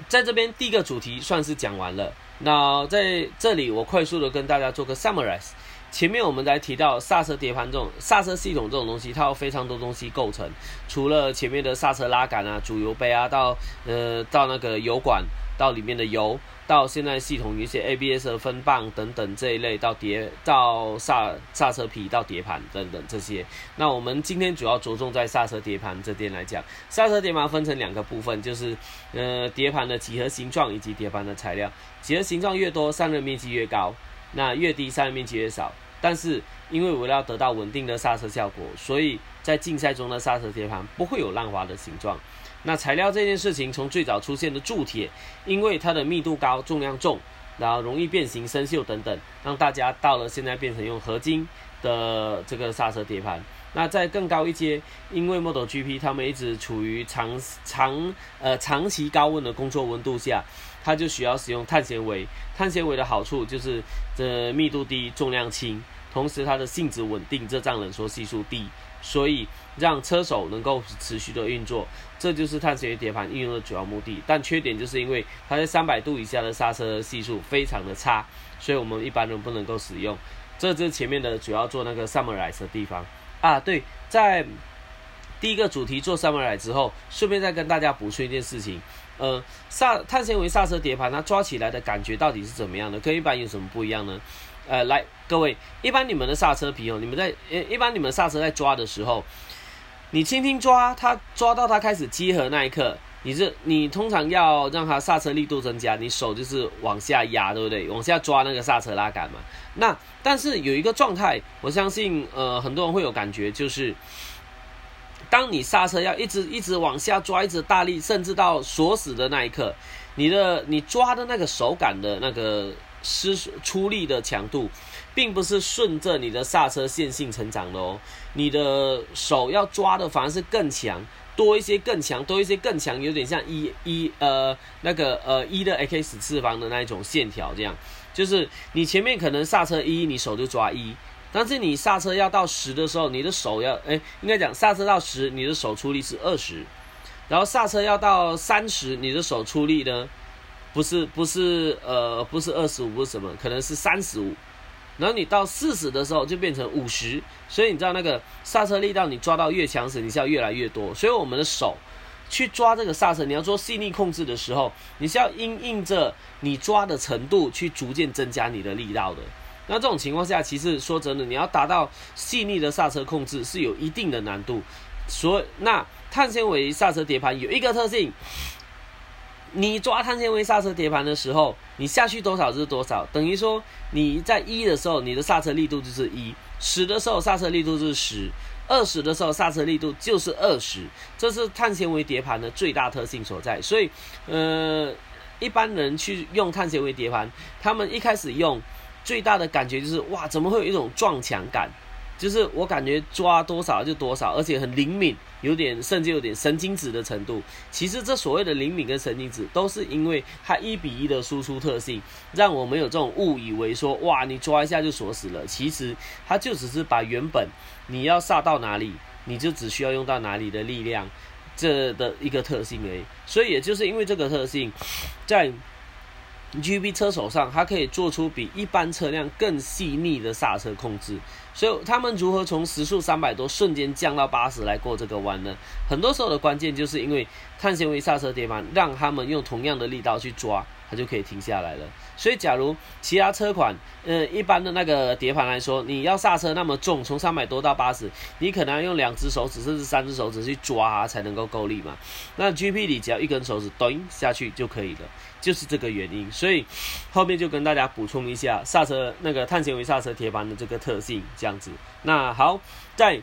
在这边第一个主题算是讲完了，那在这里我快速的跟大家做个 summarize。前面我们在提到刹车碟盘这种刹车系统这种东西，它有非常多东西构成，除了前面的刹车拉杆啊、主油杯啊，到呃到那个油管，到里面的油。到现在系统一些 ABS 的分棒等等这一类，到碟到刹刹车皮到碟盘等等这些。那我们今天主要着重在刹车碟盘这边来讲。刹车碟盘分成两个部分，就是呃碟盘的几何形状以及碟盘的材料。几何形状越多，散热面积越高；那越低，散热面积越少。但是因为我要得到稳定的刹车效果，所以在竞赛中的刹车碟盘不会有浪花的形状。那材料这件事情，从最早出现的铸铁，因为它的密度高、重量重，然后容易变形、生锈等等，让大家到了现在变成用合金的这个刹车碟盘。那在更高一阶，因为 Model GP 他们一直处于长长呃长期高温的工作温度下，它就需要使用碳纤维。碳纤维的好处就是这密度低、重量轻，同时它的性质稳定，热胀冷缩系数低。所以让车手能够持续的运作，这就是碳纤维碟盘应用的主要目的。但缺点就是因为它在三百度以下的刹车系数非常的差，所以我们一般人不能够使用。这就是前面的主要做那个 summarize 的地方啊。对，在第一个主题做 summarize 之后，顺便再跟大家补充一件事情，呃，刹碳纤维刹车碟盘它抓起来的感觉到底是怎么样的？跟一般有什么不一样呢？呃，来，各位，一般你们的刹车皮哦，你们在呃，一般你们刹车在抓的时候，你轻轻抓，它抓到它开始结合那一刻，你是你通常要让它刹车力度增加，你手就是往下压，对不对？往下抓那个刹车拉杆嘛。那但是有一个状态，我相信呃很多人会有感觉，就是当你刹车要一直一直往下抓，一直大力，甚至到锁死的那一刻，你的你抓的那个手感的那个。施出力的强度，并不是顺着你的刹车线性成长的哦。你的手要抓的反而是更强，多一些更强，多一些更强，有点像一一呃那个呃一的 x 次方的那一种线条，这样就是你前面可能刹车一，你手就抓一，但是你刹车要到十的时候，你的手要哎应该讲刹车到十，你的手出力是二十，然后刹车要到三十，你的手出力呢？不是不是呃不是二十五不是什么，可能是三十五，然后你到四十的时候就变成五十，所以你知道那个刹车力道你抓到越强时，你是要越来越多。所以我们的手去抓这个刹车，你要做细腻控制的时候，你是要因应着你抓的程度去逐渐增加你的力道的。那这种情况下，其实说真的，你要达到细腻的刹车控制是有一定的难度。所以那碳纤维刹车碟盘有一个特性。你抓碳纤维刹车碟盘的时候，你下去多少是多少，等于说你在一的时候，你的刹车力度就是一；十的时候刹车力度是十，二十的时候刹车力度就是二十，这是碳纤维碟盘的最大特性所在。所以，呃，一般人去用碳纤维碟盘，他们一开始用最大的感觉就是哇，怎么会有一种撞墙感？就是我感觉抓多少就多少，而且很灵敏，有点甚至有点神经质的程度。其实这所谓的灵敏跟神经质，都是因为它一比一的输出特性，让我们有这种误以为说哇，你抓一下就锁死了。其实它就只是把原本你要刹到哪里，你就只需要用到哪里的力量，这的一个特性而已。所以也就是因为这个特性，在 G B 车手上，它可以做出比一般车辆更细腻的刹车控制。所以他们如何从时速三百多瞬间降到八十来过这个弯呢？很多时候的关键就是因为碳纤维刹车碟盘，让他们用同样的力道去抓，它就可以停下来了。所以，假如其他车款，呃，一般的那个碟盘来说，你要刹车那么重，从三百多到八十，你可能要用两只手指甚至三只手指去抓才能够够力嘛。那 GP 里只要一根手指咚下去就可以了，就是这个原因。所以后面就跟大家补充一下刹车那个碳纤维刹车铁盘的这个特性，这样子。那好，在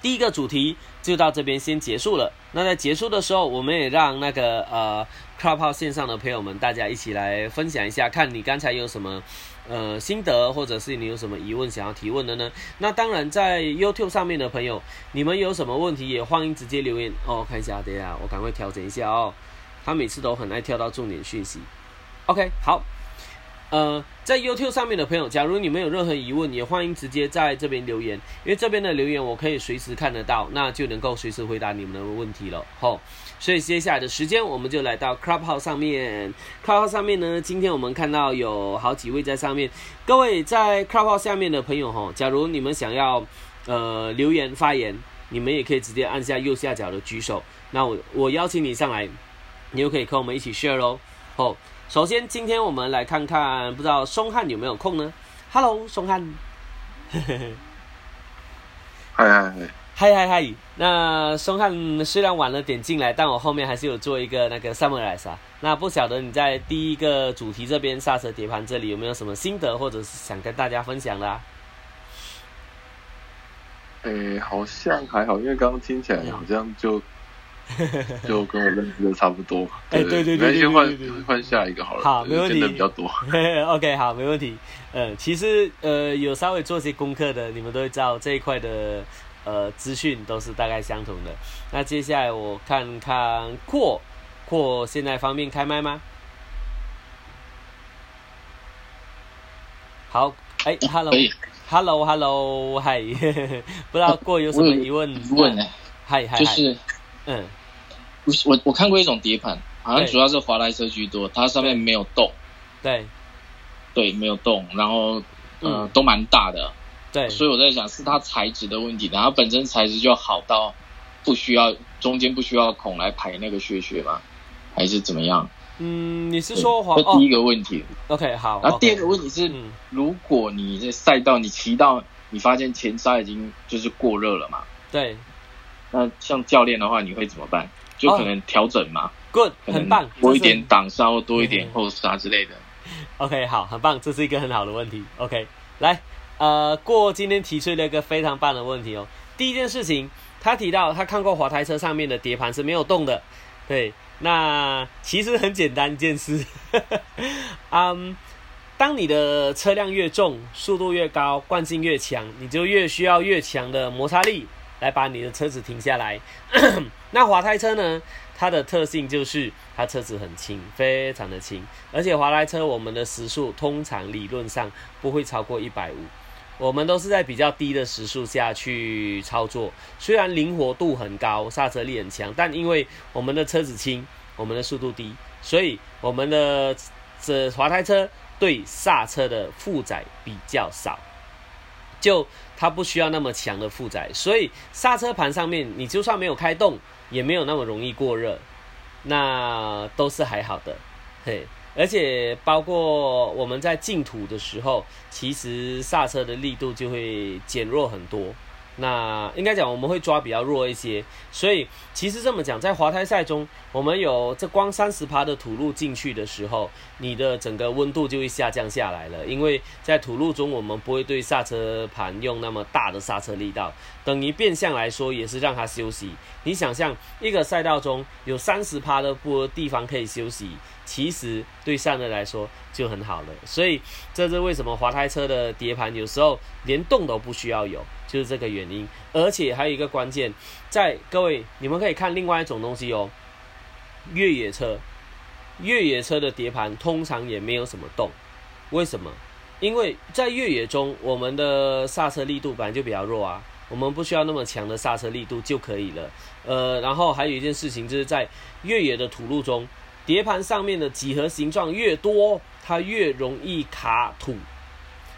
第一个主题就到这边先结束了。那在结束的时候，我们也让那个呃。Clubhouse 线上的朋友们，大家一起来分享一下，看你刚才有什么呃心得，或者是你有什么疑问想要提问的呢？那当然，在 YouTube 上面的朋友，你们有什么问题也欢迎直接留言哦。看一下，等一下，我赶快调整一下哦。他每次都很爱跳到重点讯息。OK，好。呃，在 YouTube 上面的朋友，假如你们有任何疑问，也欢迎直接在这边留言，因为这边的留言我可以随时看得到，那就能够随时回答你们的问题了。吼，所以接下来的时间，我们就来到 Clubhouse 上面。Club 号上面呢，今天我们看到有好几位在上面。各位在 Clubhouse 下面的朋友，吼，假如你们想要呃留言发言，你们也可以直接按下右下角的举手，那我我邀请你上来，你就可以跟我们一起 share 喽。哦。首先，今天我们来看看，不知道松汉有没有空呢？Hello，松汉。嗨嗨嗨嗨嗨！那松汉虽然晚了点进来，但我后面还是有做一个那个 summarize 啊。那不晓得你在第一个主题这边刹车碟盘这里有没有什么心得，或者是想跟大家分享的？诶，好像还好，因为刚刚听起来好像就。就跟我认知的差不多。哎，对对对，先换换下一个好了。好，没问题。比较多。OK，好，没问题。嗯，其实呃，有稍微做些功课的，你们都会知道这一块的呃资讯都是大概相同的。那接下来我看看扩扩现在方便开麦吗？好，哎，Hello，Hello，Hello，嗨，不知道过有什么疑问？疑问呢？嗨嗨，就是。嗯，我我看过一种碟盘，好像主要是华莱车居多，它上面没有洞。对，对，没有洞，然后嗯，都蛮大的。对，所以我在想是它材质的问题，然后本身材质就好到不需要中间不需要孔来排那个血血吗？还是怎么样？嗯，你是说华？这第一个问题。OK，好。然后第二个问题是，如果你在赛道你骑到你发现前刹已经就是过热了嘛？对。那像教练的话，你会怎么办？就可能调整嘛？Good，很棒，多一点挡刹或多一点后刹之类的。OK，好，很棒，这是一个很好的问题。OK，来，呃，过今天提出了一个非常棒的问题哦。第一件事情，他提到他看过滑台车上面的碟盘是没有动的。对，那其实很简单一件事。嗯，当你的车辆越重，速度越高，惯性越强，你就越需要越强的摩擦力。来把你的车子停下来。那滑胎车呢？它的特性就是它车子很轻，非常的轻。而且滑胎车我们的时速通常理论上不会超过一百五，我们都是在比较低的时速下去操作。虽然灵活度很高，刹车力很强，但因为我们的车子轻，我们的速度低，所以我们的这滑胎车对刹车的负载比较少。就它不需要那么强的负载，所以刹车盘上面你就算没有开动，也没有那么容易过热，那都是还好的，嘿。而且包括我们在进土的时候，其实刹车的力度就会减弱很多，那应该讲我们会抓比较弱一些，所以其实这么讲，在滑胎赛中，我们有这光三十趴的土路进去的时候，你的整个温度就会下降下来了，因为在土路中，我们不会对刹车盘用那么大的刹车力道，等于变相来说也是让它休息。你想象一个赛道中有三十趴的坡地方可以休息。其实对散热来说就很好了，所以这是为什么滑胎车的碟盘有时候连动都不需要有，就是这个原因。而且还有一个关键，在各位你们可以看另外一种东西哦，越野车，越野车的碟盘通常也没有什么动，为什么？因为在越野中，我们的刹车力度本来就比较弱啊，我们不需要那么强的刹车力度就可以了。呃，然后还有一件事情就是在越野的土路中。碟盘上面的几何形状越多，它越容易卡土。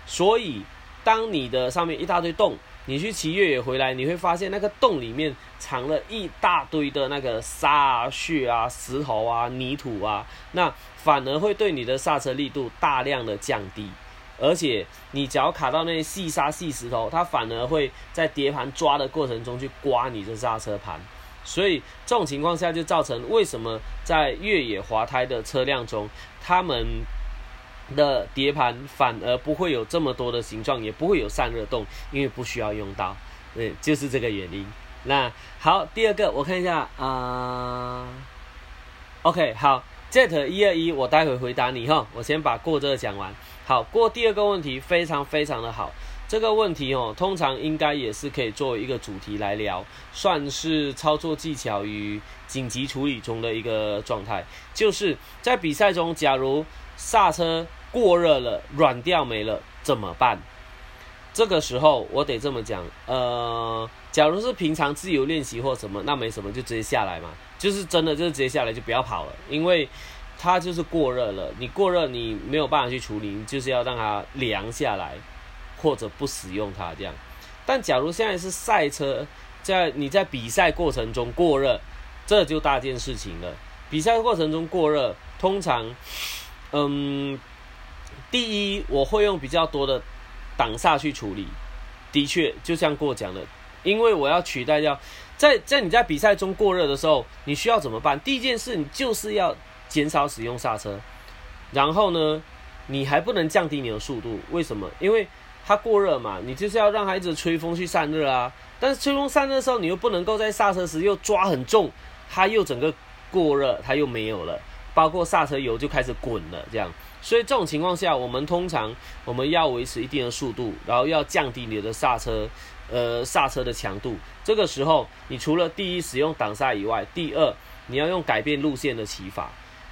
所以，当你的上面一大堆洞，你去骑越野回来，你会发现那个洞里面藏了一大堆的那个沙啊、屑啊、石头啊、泥土啊，那反而会对你的刹车力度大量的降低。而且，你只要卡到那些细沙、细石头，它反而会在碟盘抓的过程中去刮你的刹车盘。所以这种情况下就造成为什么在越野滑胎的车辆中，他们的碟盘反而不会有这么多的形状，也不会有散热洞，因为不需要用到，对，就是这个原因。那好，第二个我看一下啊，OK，好，Jet 一二一，我待会回答你哈，我先把过这个讲完。好，过第二个问题非常非常的好。这个问题哦，通常应该也是可以作为一个主题来聊，算是操作技巧与紧急处理中的一个状态。就是在比赛中，假如刹车过热了，软掉没了，怎么办？这个时候我得这么讲，呃，假如是平常自由练习或什么，那没什么，就直接下来嘛。就是真的，就是直接下来就不要跑了，因为它就是过热了。你过热，你没有办法去处理，就是要让它凉下来。或者不使用它这样，但假如现在是赛车，在你在比赛过程中过热，这就大件事情了。比赛过程中过热，通常，嗯，第一我会用比较多的挡煞去处理。的确，就像过讲的，因为我要取代掉，在在你在比赛中过热的时候，你需要怎么办？第一件事，你就是要减少使用刹车，然后呢，你还不能降低你的速度。为什么？因为它过热嘛，你就是要让它一直吹风去散热啊。但是吹风散热的时候，你又不能够在刹车时又抓很重，它又整个过热，它又没有了，包括刹车油就开始滚了，这样。所以这种情况下，我们通常我们要维持一定的速度，然后要降低你的刹车，呃，刹车的强度。这个时候，你除了第一使用挡刹以外，第二你要用改变路线的骑法。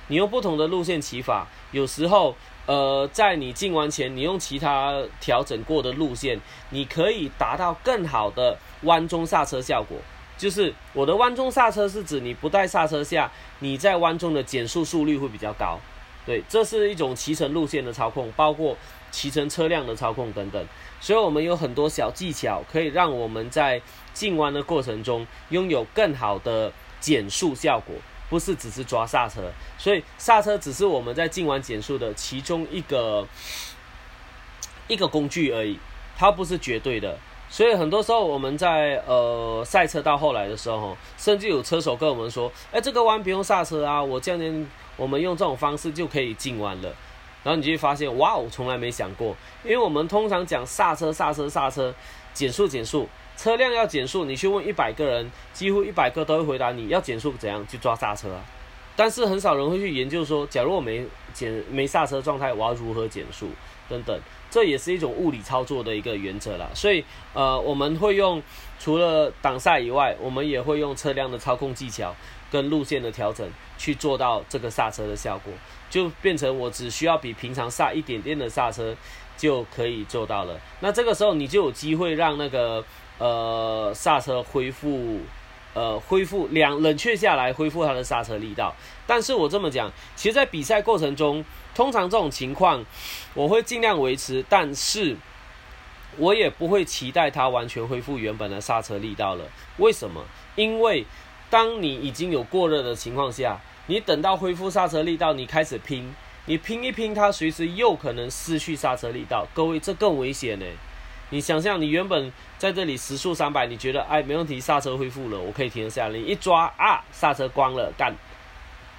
你用不同的路线骑法，有时候。呃，在你进弯前，你用其他调整过的路线，你可以达到更好的弯中刹车效果。就是我的弯中刹车是指你不带刹车下，你在弯中的减速速率会比较高。对，这是一种骑乘路线的操控，包括骑乘车辆的操控等等。所以我们有很多小技巧，可以让我们在进弯的过程中拥有更好的减速效果。不是只是抓刹车，所以刹车只是我们在进弯减速的其中一个一个工具而已，它不是绝对的。所以很多时候我们在呃赛车到后来的时候，甚至有车手跟我们说：“哎，这个弯不用刹车啊，我这样我们用这种方式就可以进弯了。”然后你就会发现，哇，我从来没想过，因为我们通常讲刹车、刹车、刹车，减速、减速。车辆要减速，你去问一百个人，几乎一百个都会回答你要减速怎样去抓刹车。但是很少人会去研究说，假如我没减没刹车状态，我要如何减速等等。这也是一种物理操作的一个原则啦。所以呃，我们会用除了挡煞以外，我们也会用车辆的操控技巧跟路线的调整去做到这个刹车的效果，就变成我只需要比平常刹一点点的刹车就可以做到了。那这个时候你就有机会让那个。呃，刹车恢复，呃，恢复两冷却下来，恢复它的刹车力道。但是我这么讲，其实，在比赛过程中，通常这种情况，我会尽量维持，但是我也不会期待它完全恢复原本的刹车力道了。为什么？因为当你已经有过热的情况下，你等到恢复刹车力道，你开始拼，你拼一拼，它随时又可能失去刹车力道。各位，这更危险呢。你想象你原本在这里时速三百，你觉得哎没问题，刹车恢复了，我可以停得下来。你一抓啊，刹车关了，干，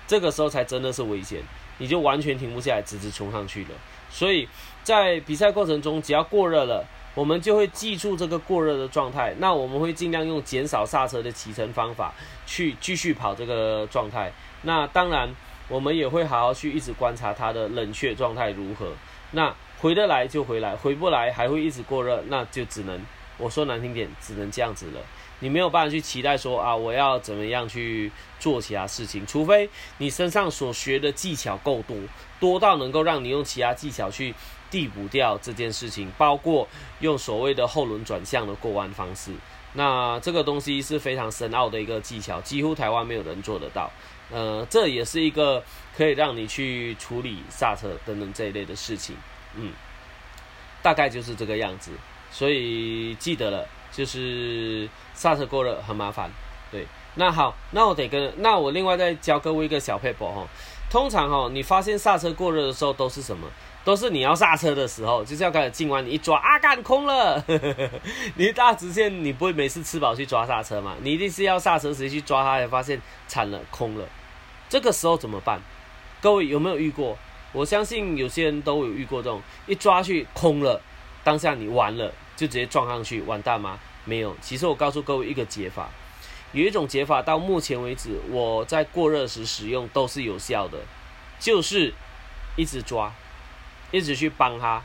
这个时候才真的是危险，你就完全停不下来，直直冲上去了。所以在比赛过程中，只要过热了，我们就会记住这个过热的状态。那我们会尽量用减少刹车的骑乘方法去继续跑这个状态。那当然，我们也会好好去一直观察它的冷却状态如何。那回得来就回来，回不来还会一直过热，那就只能我说难听点，只能这样子了。你没有办法去期待说啊，我要怎么样去做其他事情，除非你身上所学的技巧够多，多到能够让你用其他技巧去递补掉这件事情，包括用所谓的后轮转向的过弯方式。那这个东西是非常深奥的一个技巧，几乎台湾没有人做得到。呃，这也是一个 可以让你去处理刹车等等这一类的事情。嗯，大概就是这个样子。所以记得了，就是刹车过热很麻烦。对，那好，那我得跟那我另外再教各位一个小 paper 哈。通常哈，你发现刹车过热的时候都是什么？都是你要刹车的时候，就是要开始进弯，你一抓啊，干空了。你大直线，你不会每次吃饱去抓刹车嘛？你一定是要刹车时去抓它，才发现惨了，空了。这个时候怎么办？各位有没有遇过？我相信有些人都有遇过这种一抓去空了，当下你完了。就直接撞上去，完蛋吗？没有。其实我告诉各位一个解法，有一种解法到目前为止我在过热时使用都是有效的，就是一直抓，一直去帮他。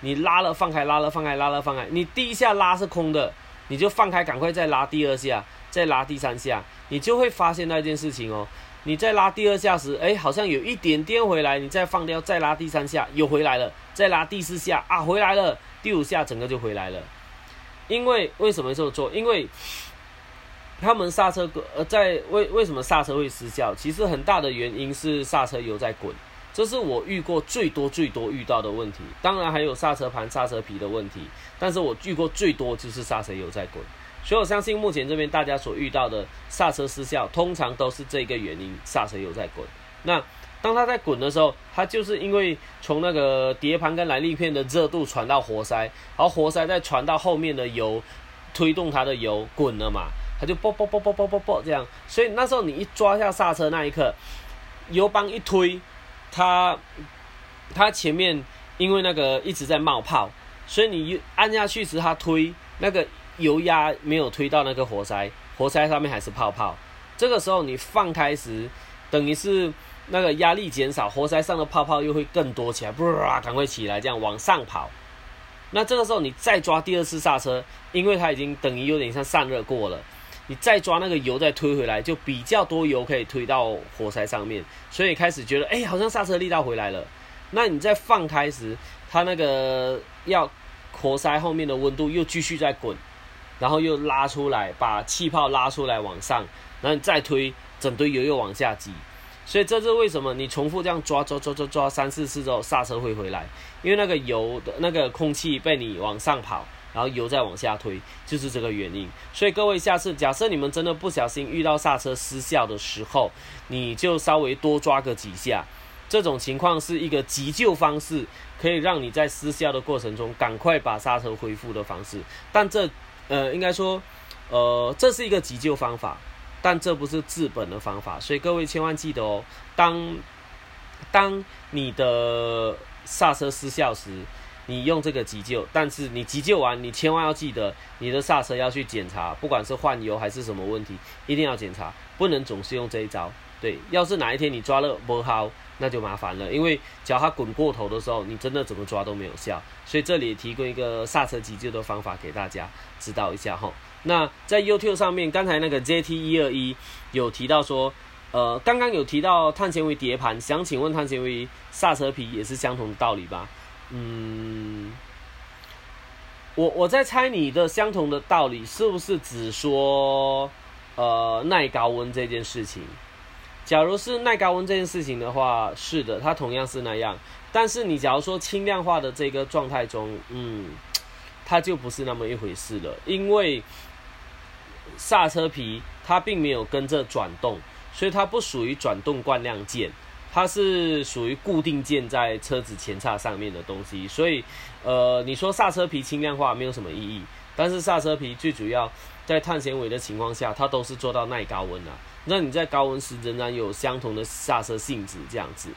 你拉了放开，拉了放开，拉了放开。你第一下拉是空的，你就放开，赶快再拉第二下，再拉第三下，你就会发现那件事情哦。你再拉第二下时，哎，好像有一点点回来，你再放掉，再拉第三下又回来了，再拉第四下啊，回来了。第五下整个就回来了，因为为什么这么做？因为他们刹车呃，在为为什么刹车会失效？其实很大的原因是刹车油在滚，这是我遇过最多最多遇到的问题。当然还有刹车盘、刹车皮的问题，但是我遇过最多就是刹车油在滚。所以我相信目前这边大家所遇到的刹车失效，通常都是这个原因，刹车油在滚。那当它在滚的时候，它就是因为从那个碟盘跟来力片的热度传到活塞，然后活塞再传到后面的油，推动它的油滚了嘛，它就啵啵啵啵啵啵啵这样。所以那时候你一抓下刹车那一刻，油帮一推，它它前面因为那个一直在冒泡，所以你按下去时它推那个油压没有推到那个活塞，活塞上面还是泡泡。这个时候你放开时，等于是。那个压力减少，活塞上的泡泡又会更多起来，啵，赶快起来，这样往上跑。那这个时候你再抓第二次刹车，因为它已经等于有点像散热过了，你再抓那个油再推回来，就比较多油可以推到活塞上面，所以开始觉得，哎，好像刹车力道回来了。那你再放开时，它那个要活塞后面的温度又继续在滚，然后又拉出来，把气泡拉出来往上，然后你再推，整堆油又往下挤。所以这是为什么你重复这样抓抓抓抓抓三四次之后刹车会回来，因为那个油的那个空气被你往上跑，然后油再往下推，就是这个原因。所以各位下次假设你们真的不小心遇到刹车失效的时候，你就稍微多抓个几下，这种情况是一个急救方式，可以让你在失效的过程中赶快把刹车恢复的方式。但这呃应该说呃这是一个急救方法。但这不是治本的方法，所以各位千万记得哦。当当你的刹车失效时，你用这个急救，但是你急救完，你千万要记得你的刹车要去检查，不管是换油还是什么问题，一定要检查，不能总是用这一招。对，要是哪一天你抓了不好，那就麻烦了，因为脚它滚过头的时候，你真的怎么抓都没有效。所以这里提供一个刹车急救的方法给大家知道一下哈。那在 YouTube 上面，刚才那个 JT 一二一有提到说，呃，刚刚有提到碳纤维碟盘，想请问碳纤维刹车皮也是相同的道理吧？嗯，我我在猜你的相同的道理是不是只说呃耐高温这件事情？假如是耐高温这件事情的话，是的，它同样是那样。但是你假如说轻量化的这个状态中，嗯，它就不是那么一回事了，因为。刹车皮它并没有跟着转动，所以它不属于转动惯量件，它是属于固定件在车子前叉上面的东西，所以呃，你说刹车皮轻量化没有什么意义，但是刹车皮最主要在碳纤维的情况下，它都是做到耐高温啊。那你在高温时仍然有相同的刹车性质，这样子，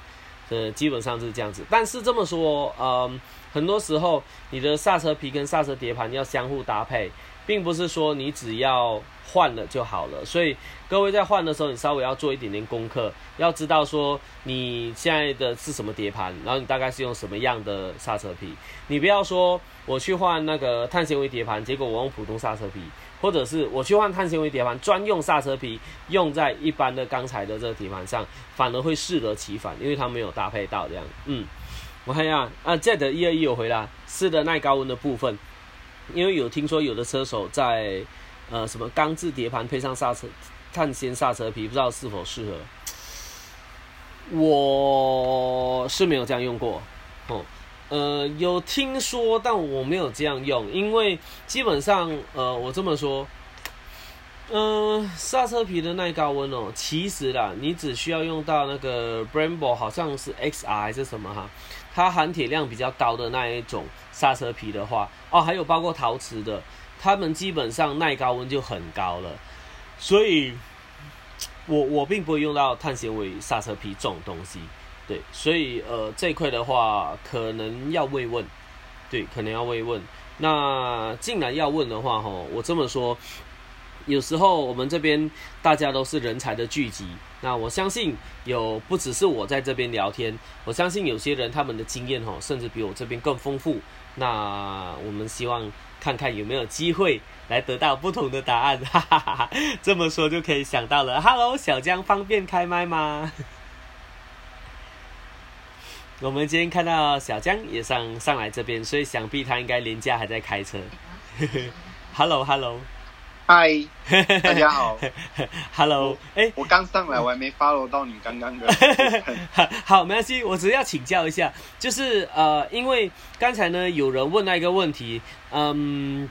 呃，基本上是这样子。但是这么说，嗯，很多时候你的刹车皮跟刹车碟盘要相互搭配。并不是说你只要换了就好了，所以各位在换的时候，你稍微要做一点点功课，要知道说你现在的是什么碟盘，然后你大概是用什么样的刹车皮。你不要说我去换那个碳纤维碟盘，结果我用普通刹车皮，或者是我去换碳纤维碟盘专用刹车皮用在一般的钢材的这个碟盘上，反而会适得其反，因为它没有搭配到这样。嗯，我看一下啊，Z 一二一有回答，是的，耐高温的部分。因为有听说有的车手在，呃，什么钢制碟盘配上刹车碳纤刹车皮，不知道是否适合。我是没有这样用过，哦，呃，有听说，但我没有这样用，因为基本上，呃，我这么说，嗯，刹车皮的耐高温哦，其实啦，你只需要用到那个 Brembo，好像是 XR 还是什么哈。它含铁量比较高的那一种刹车皮的话，哦，还有包括陶瓷的，他们基本上耐高温就很高了，所以，我我并不会用到碳纤维刹车皮这种东西，对，所以呃这一块的话可能要慰问，对，可能要慰问。那既然要问的话，吼，我这么说。有时候我们这边大家都是人才的聚集，那我相信有不只是我在这边聊天，我相信有些人他们的经验哦，甚至比我这边更丰富。那我们希望看看有没有机会来得到不同的答案，哈哈哈。这么说就可以想到了。Hello，小江，方便开麦吗？我们今天看到小江也上上来这边，所以想必他应该连假还在开车。Hello，Hello。嗨，大家好。Hello，哎，我刚上来，我还没 follow 到你刚刚的。好，没关系，我只是要请教一下，就是呃，因为刚才呢有人问那一个问题，嗯，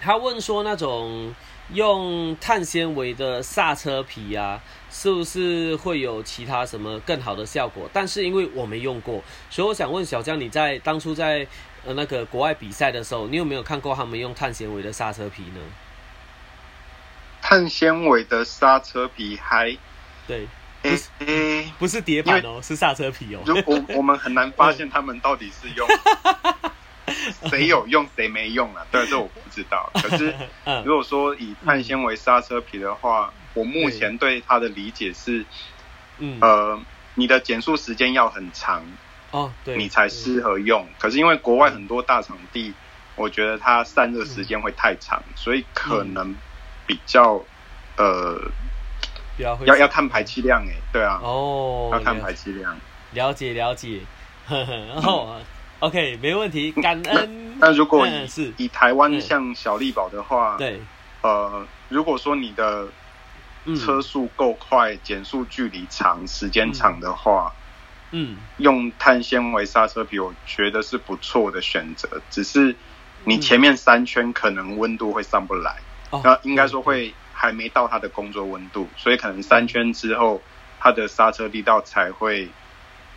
他问说那种用碳纤维的刹车皮啊，是不是会有其他什么更好的效果？但是因为我没用过，所以我想问小江，你在当初在呃那个国外比赛的时候，你有没有看过他们用碳纤维的刹车皮呢？碳纤维的刹车皮还对，诶诶，不是碟盘哦，是刹车皮哦。如果 我们很难发现他们到底是用谁有用谁没用啊？对，这我不知道。可是 如果说以碳纤维刹车皮的话，我目前对它的理解是，嗯呃，你的减速时间要很长哦，对，你才适合用。可是因为国外很多大场地，我觉得它散热时间会太长，所以可能。比较，呃，要要看排气量哎，对啊，哦，要看排气量，了解了解，然 后 OK 没问题，感恩。那如果以台湾像小力宝的话，对，呃，如果说你的车速够快，减速距离长，时间长的话，嗯，用碳纤维刹车皮，我觉得是不错的选择。只是你前面三圈可能温度会上不来。那应该说会还没到它的工作温度，所以可能三圈之后，它的刹车力道才会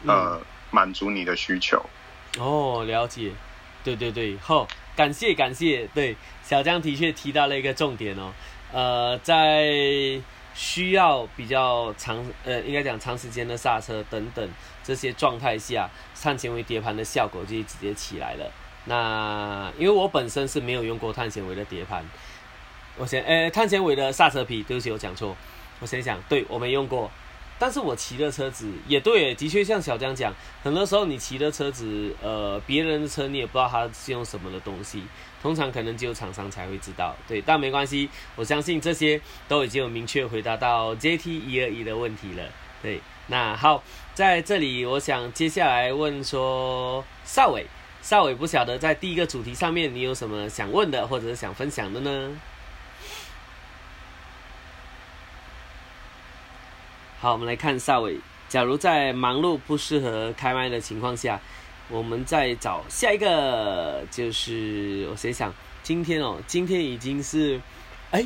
呃满足你的需求。哦，了解，对对对，好，感谢感谢，对，小江的确提到了一个重点哦，呃，在需要比较长呃，应该讲长时间的刹车等等这些状态下，碳纤维碟盘的效果就直接起来了。那因为我本身是没有用过碳纤维的碟盘。我先，诶，碳纤维的刹车皮，对不起，我讲错。我先想，对我没用过，但是我骑的车子也对，的确像小江讲，很多时候你骑的车子，呃，别人的车你也不知道它是用什么的东西，通常可能只有厂商才会知道。对，但没关系，我相信这些都已经有明确回答到 JT 一二一的问题了。对，那好，在这里我想接下来问说，邵伟，邵伟不晓得在第一个主题上面你有什么想问的，或者是想分享的呢？好，我们来看萨伟。假如在忙碌不适合开麦的情况下，我们再找下一个。就是我谁想，今天哦，今天已经是，哎，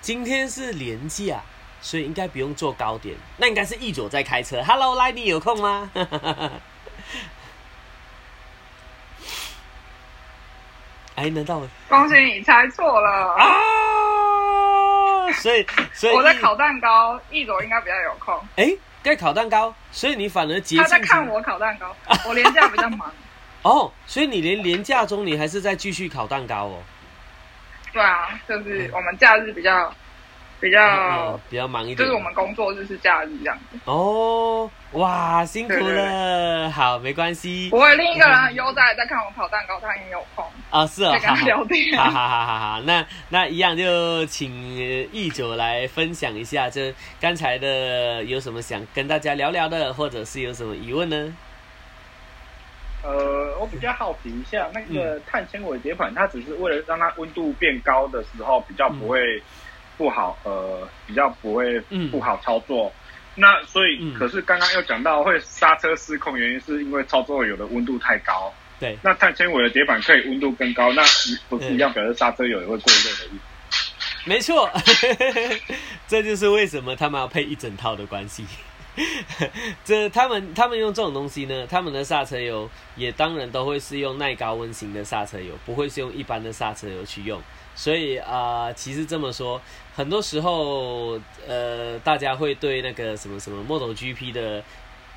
今天是连假，所以应该不用坐高点。那应该是易佐在开车。Hello，赖迪有空吗？哎，难道？恭喜你猜错了啊！所以，所以我在烤蛋糕，一楼应该比较有空。哎，在烤蛋糕，所以你反而节他在看我烤蛋糕，我连假比较忙。哦，所以你连年假中你还是在继续烤蛋糕哦？对啊，就是我们假日比较。比较比较忙一点，就是我们工作日是假日这样子。哦，哇，辛苦了，好，没关系。我有，另一个人很悠哉在看我跑蛋糕，他也有空啊，是啊，跟他聊天。好好好好好，那那一样就请易九来分享一下，这刚才的有什么想跟大家聊聊的，或者是有什么疑问呢？呃，我比较好奇一下，那个碳纤维碟盘，它只是为了让它温度变高的时候比较不会。不好，呃，比较不会不好操作。那所以，可是刚刚又讲到会刹车失控，原因是因为操作有的温度太高。对，那碳纤维的碟板可以温度更高，那不是一样表示刹车油也会过热的意思？没错，这就是为什么他们要配一整套的关系。这他们他们用这种东西呢，他们的刹车油也当然都会是用耐高温型的刹车油，不会是用一般的刹车油去用。所以啊，其实这么说，很多时候，呃，大家会对那个什么什么 Model GP 的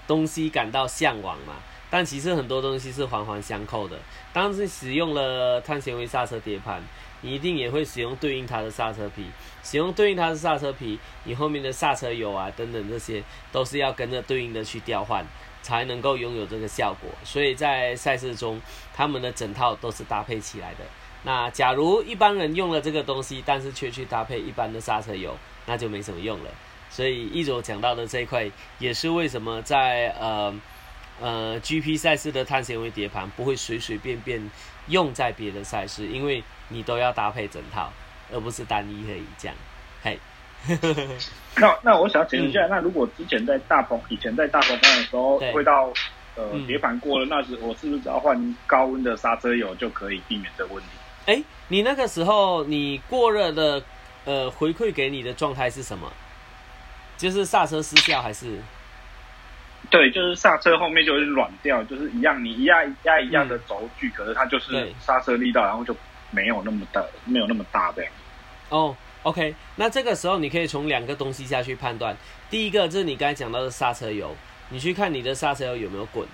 东西感到向往嘛。但其实很多东西是环环相扣的。当是使用了碳纤维刹车碟盘，你一定也会使用对应它的刹车皮。使用对应它的刹车皮，你后面的刹车油啊等等这些，都是要跟着对应的去调换，才能够拥有这个效果。所以在赛事中，他们的整套都是搭配起来的。那假如一般人用了这个东西，但是却去搭配一般的刹车油，那就没什么用了。所以一卓讲到的这一块，也是为什么在呃呃 GP 赛事的碳纤维碟盘不会随随便便用在别的赛事，因为你都要搭配整套，而不是单一而已。这样，嘿。那那我想请问一下，那如果之前在大鹏以前在大鹏班的时候，会到呃碟盘过了，那时我是不是只要换高温的刹车油就可以避免这个问题？哎，你那个时候你过热的，呃，回馈给你的状态是什么？就是刹车失效还是？对，就是刹车后面就是软掉，就是一样，你一压一压一样的轴距，可是它就是刹车力道，然后就没有那么大，没有那么大的。哦，OK，那这个时候你可以从两个东西下去判断。第一个就是你刚才讲到的刹车油，你去看你的刹车油有没有滚。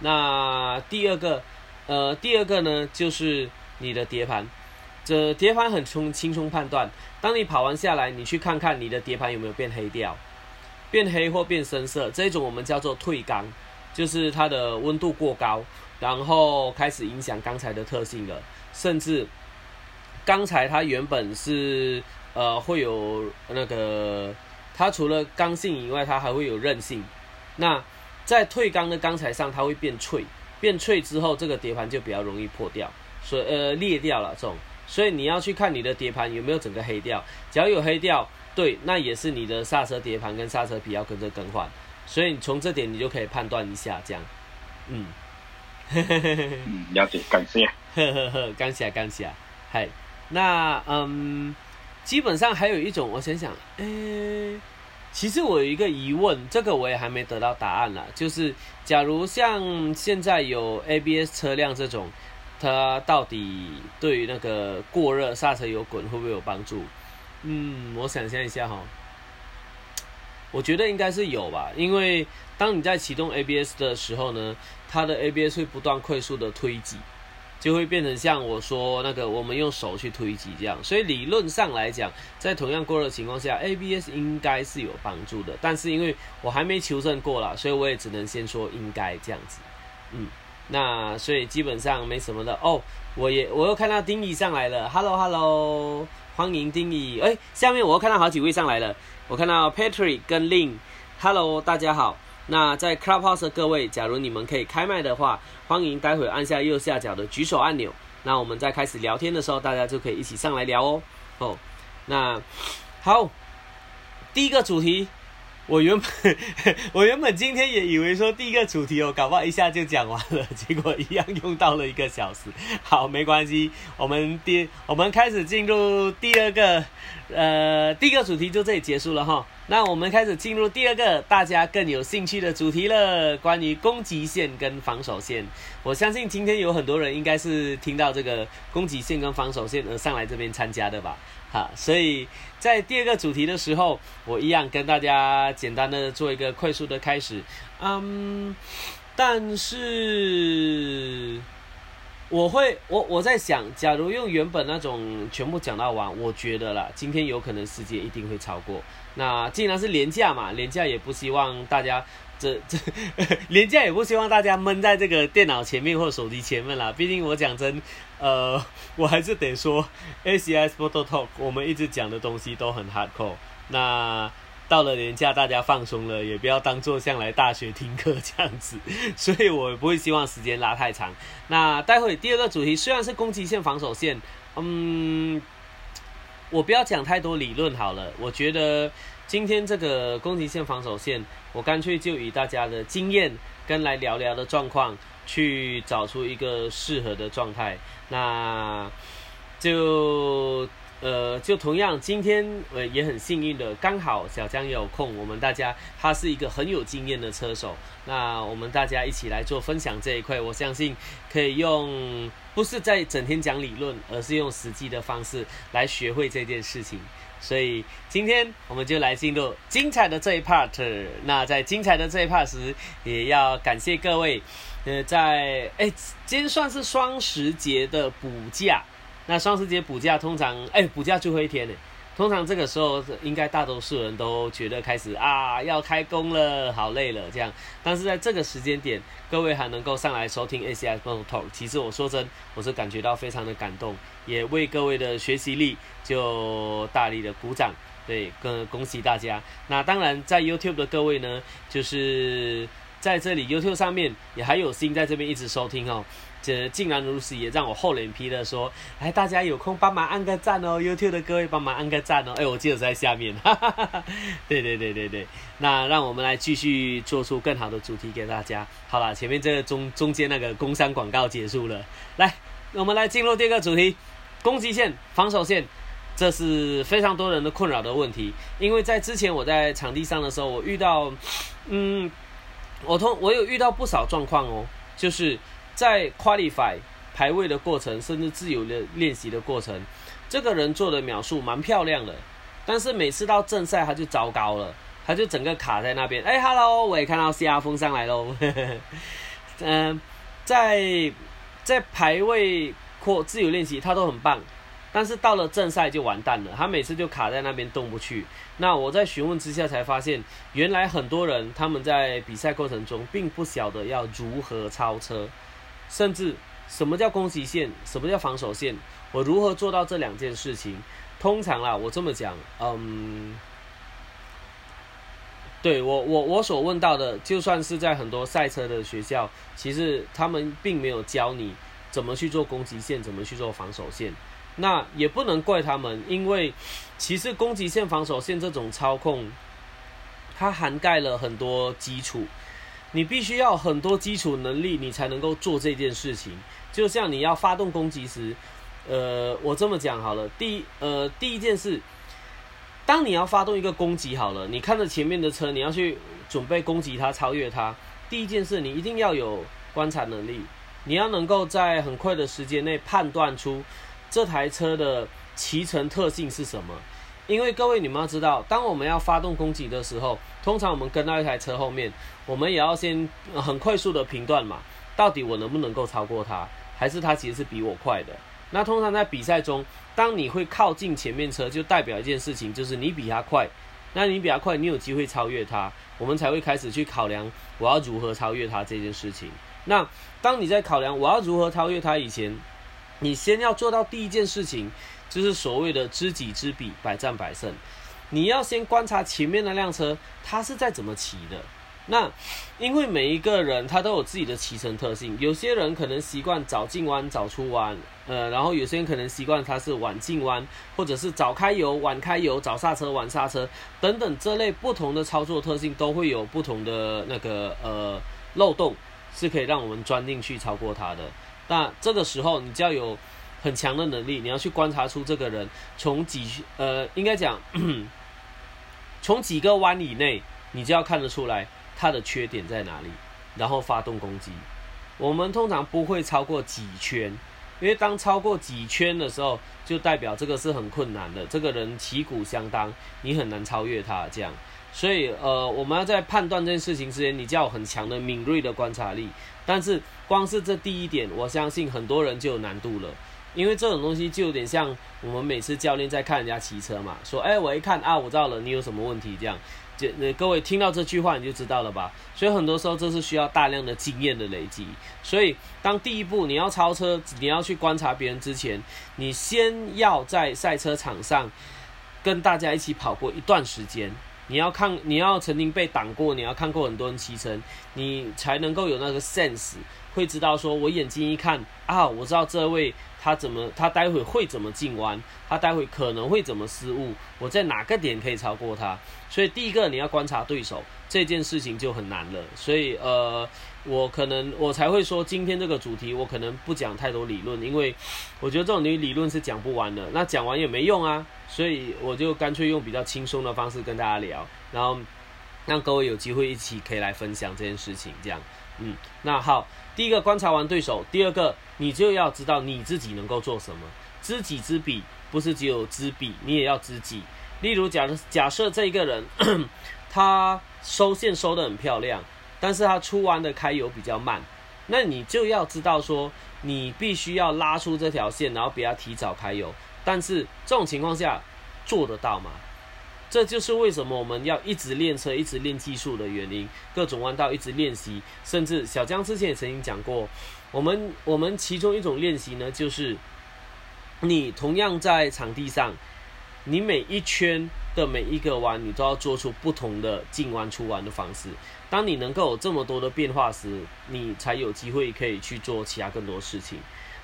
那第二个，呃，第二个呢就是。你的碟盘，这碟盘很轻轻松判断。当你跑完下来，你去看看你的碟盘有没有变黑掉，变黑或变深色，这种我们叫做退缸，就是它的温度过高，然后开始影响钢材的特性了。甚至钢材它原本是呃会有那个，它除了刚性以外，它还会有韧性。那在退缸的钢材上，它会变脆，变脆之后，这个碟盘就比较容易破掉。所呃裂掉了这种，所以你要去看你的碟盘有没有整个黑掉，只要有黑掉，对，那也是你的刹车碟盘跟刹车皮要跟着更换，所以从这点你就可以判断一下这样，嗯，嗯，了解，感谢，呵呵呵，感谢感谢，嗨，那嗯，基本上还有一种，我想想，诶，其实我有一个疑问，这个我也还没得到答案了，就是假如像现在有 ABS 车辆这种。它到底对于那个过热刹车油滚会不会有帮助？嗯，我想象一下哈，我觉得应该是有吧，因为当你在启动 ABS 的时候呢，它的 ABS 会不断快速的推挤，就会变成像我说那个我们用手去推挤这样，所以理论上来讲，在同样过热情况下，ABS 应该是有帮助的，但是因为我还没求证过啦，所以我也只能先说应该这样子，嗯。那所以基本上没什么的哦。我也我又看到丁乙上来了，Hello Hello，欢迎丁乙。哎，下面我又看到好几位上来了。我看到 Patrick 跟 Lin，Hello 大家好。那在 Clubhouse 的各位，假如你们可以开麦的话，欢迎待会按下右下角的举手按钮。那我们在开始聊天的时候，大家就可以一起上来聊哦。哦，那好，第一个主题，我原本我原本今天也以为说第一个主题我搞不好一下就讲完了，结果一样用到了一个小时。好，没关系，我们第我们开始进入第二个，呃，第一个主题就这里结束了哈。那我们开始进入第二个大家更有兴趣的主题了，关于攻击线跟防守线。我相信今天有很多人应该是听到这个攻击线跟防守线而上来这边参加的吧。好，所以在第二个主题的时候，我一样跟大家简单的做一个快速的开始。嗯，但是我会，我我在想，假如用原本那种全部讲到完，我觉得啦，今天有可能时间一定会超过。那既然是廉价嘛，廉价也不希望大家。这这 廉价也不希望大家闷在这个电脑前面或手机前面啦。毕竟我讲真，呃，我还是得说，ACS Photo Talk 我们一直讲的东西都很 hardcore。那到了年假，大家放松了，也不要当做像来大学听课这样子。所以我不会希望时间拉太长。那待会第二个主题虽然是攻击线、防守线，嗯，我不要讲太多理论好了。我觉得。今天这个攻击线、防守线，我干脆就以大家的经验跟来聊聊的状况，去找出一个适合的状态。那就呃，就同样今天呃也很幸运的，刚好小江有空，我们大家他是一个很有经验的车手，那我们大家一起来做分享这一块，我相信可以用不是在整天讲理论，而是用实际的方式来学会这件事情。所以今天我们就来进入精彩的这一 part。那在精彩的这一 part 时，也要感谢各位。呃，在哎，今天算是双十节的补假。那双十节补假通常哎，补假最后一天呢。通常这个时候，应该大多数人都觉得开始啊要开工了，好累了这样。但是在这个时间点，各位还能够上来收听 ACS Motor Talk，其实我说真，我是感觉到非常的感动，也为各位的学习力就大力的鼓掌，对，更恭喜大家。那当然，在 YouTube 的各位呢，就是在这里 YouTube 上面也还有心在这边一直收听哦。这竟然如此，也让我厚脸皮的说：“哎，大家有空帮忙按个赞哦，YouTube 的各位帮忙按个赞哦。”哎，我记得在下面，哈哈哈哈。对对对对对，那让我们来继续做出更好的主题给大家。好了，前面这个中中间那个工商广告结束了，来，我们来进入第二个主题：攻击线、防守线，这是非常多人的困扰的问题。因为在之前我在场地上的时候，我遇到，嗯，我通我有遇到不少状况哦，就是。在 qualify 排位的过程，甚至自由的练习的过程，这个人做的描述蛮漂亮的，但是每次到正赛他就糟糕了，他就整个卡在那边。哎，hello，我也看到 C R 风上来喽。嗯，在在排位或自由练习他都很棒，但是到了正赛就完蛋了，他每次就卡在那边动不去。那我在询问之下才发现，原来很多人他们在比赛过程中并不晓得要如何超车。甚至什么叫攻击线，什么叫防守线？我如何做到这两件事情？通常啦，我这么讲，嗯，对我我我所问到的，就算是在很多赛车的学校，其实他们并没有教你怎么去做攻击线，怎么去做防守线。那也不能怪他们，因为其实攻击线、防守线这种操控，它涵盖了很多基础。你必须要很多基础能力，你才能够做这件事情。就像你要发动攻击时，呃，我这么讲好了。第呃第一件事，当你要发动一个攻击好了，你看着前面的车，你要去准备攻击它、超越它。第一件事，你一定要有观察能力，你要能够在很快的时间内判断出这台车的骑乘特性是什么。因为各位你们要知道，当我们要发动攻击的时候，通常我们跟到一台车后面，我们也要先很快速的评断嘛，到底我能不能够超过它，还是它其实是比我快的。那通常在比赛中，当你会靠近前面车，就代表一件事情，就是你比它快。那你比它快，你有机会超越它，我们才会开始去考量我要如何超越它这件事情。那当你在考量我要如何超越它以前，你先要做到第一件事情。就是所谓的知己知彼，百战百胜。你要先观察前面那辆车，它是在怎么骑的。那因为每一个人他都有自己的骑乘特性，有些人可能习惯早进弯早出弯，呃，然后有些人可能习惯他是晚进弯，或者是早开油晚开油，早刹车晚刹车等等这类不同的操作特性都会有不同的那个呃漏洞，是可以让我们钻进去超过他的。那这个时候你就要有很强的能力，你要去观察出这个人从几呃应该讲 从几个弯以内，你就要看得出来。他的缺点在哪里？然后发动攻击。我们通常不会超过几圈，因为当超过几圈的时候，就代表这个是很困难的。这个人旗鼓相当，你很难超越他。这样，所以呃，我们要在判断这件事情之前，你就要很强的敏锐的观察力。但是光是这第一点，我相信很多人就有难度了，因为这种东西就有点像我们每次教练在看人家骑车嘛，说，哎，我一看啊，我知道了，你有什么问题这样。就那各位听到这句话你就知道了吧？所以很多时候这是需要大量的经验的累积。所以当第一步你要超车，你要去观察别人之前，你先要在赛车场上跟大家一起跑过一段时间。你要看，你要曾经被挡过，你要看过很多人骑车，你才能够有那个 sense，会知道说，我眼睛一看啊，我知道这位。他怎么？他待会会怎么进弯？他待会可能会怎么失误？我在哪个点可以超过他？所以第一个你要观察对手，这件事情就很难了。所以呃，我可能我才会说今天这个主题我可能不讲太多理论，因为我觉得这种理理论是讲不完的，那讲完也没用啊。所以我就干脆用比较轻松的方式跟大家聊，然后让各位有机会一起可以来分享这件事情，这样。嗯，那好，第一个观察完对手，第二个你就要知道你自己能够做什么。知己知彼，不是只有知彼，你也要知己。例如，假假设这一个人，他收线收的很漂亮，但是他出弯的开油比较慢，那你就要知道说，你必须要拉出这条线，然后比他提早开油。但是这种情况下做得到吗？这就是为什么我们要一直练车、一直练技术的原因。各种弯道一直练习，甚至小江之前也曾经讲过，我们我们其中一种练习呢，就是你同样在场地上，你每一圈的每一个弯，你都要做出不同的进弯、出弯的方式。当你能够有这么多的变化时，你才有机会可以去做其他更多事情。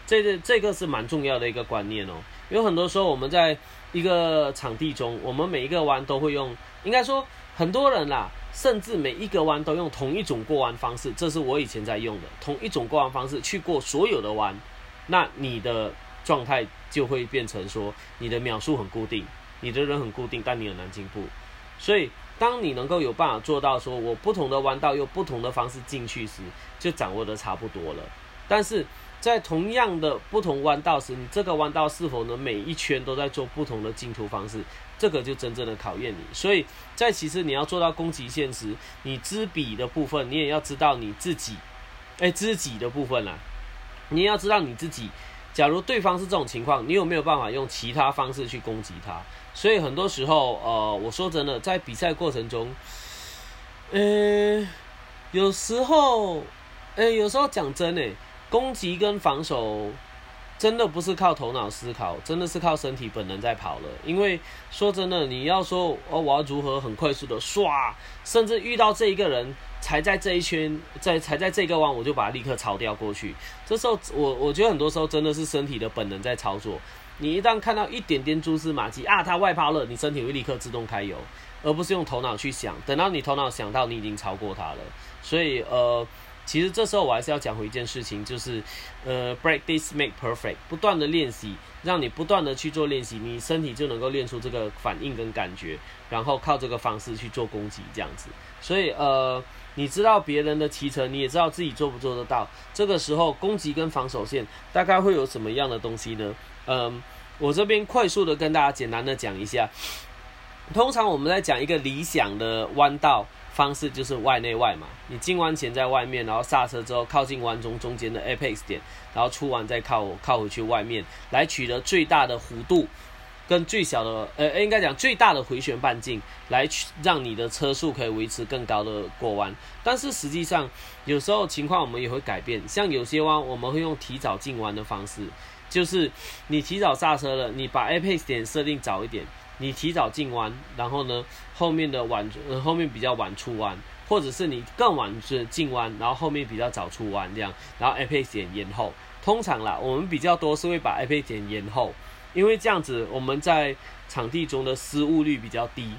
这个这个是蛮重要的一个观念哦。有很多时候我们在一个场地中，我们每一个弯都会用，应该说很多人啦，甚至每一个弯都用同一种过弯方式，这是我以前在用的同一种过弯方式去过所有的弯，那你的状态就会变成说你的秒数很固定，你的人很固定，但你很难进步。所以当你能够有办法做到说我不同的弯道用不同的方式进去时，就掌握的差不多了。但是在同样的不同弯道时，你这个弯道是否能每一圈都在做不同的进出方式？这个就真正的考验你。所以在其实你要做到攻击线时，你知彼的部分，你也要知道你自己，哎，知己的部分啦，你也要知道你自己。假如对方是这种情况，你有没有办法用其他方式去攻击他？所以很多时候，呃，我说真的，在比赛过程中，呃，有时候，呃，有时候讲真诶。攻击跟防守真的不是靠头脑思考，真的是靠身体本能在跑了。因为说真的，你要说哦，我要如何很快速的刷，甚至遇到这一个人才在这一圈，在才在这个弯，我就把他立刻超掉过去。这时候，我我觉得很多时候真的是身体的本能在操作。你一旦看到一点点蛛丝马迹啊，他外抛了，你身体会立刻自动开油，而不是用头脑去想。等到你头脑想到你已经超过他了，所以呃。其实这时候我还是要讲回一件事情，就是，呃，practice make perfect，不断的练习，让你不断的去做练习，你身体就能够练出这个反应跟感觉，然后靠这个方式去做攻击，这样子。所以，呃，你知道别人的骑乘，你也知道自己做不做得到。这个时候，攻击跟防守线大概会有什么样的东西呢？嗯，我这边快速的跟大家简单的讲一下。通常我们在讲一个理想的弯道。方式就是外内外嘛，你进弯前在外面，然后刹车之后靠近弯中中间的 apex 点，然后出弯再靠靠回去外面，来取得最大的弧度跟最小的呃应该讲最大的回旋半径，来取让你的车速可以维持更高的过弯。但是实际上有时候情况我们也会改变，像有些弯我们会用提早进弯的方式，就是你提早刹车了，你把 apex 点设定早一点。你提早进弯，然后呢，后面的晚，呃，后面比较晚出弯，或者是你更晚是进弯，然后后面比较早出弯这样，然后 apex 点延后。通常啦，我们比较多是会把 apex 点延后，因为这样子我们在场地中的失误率比较低。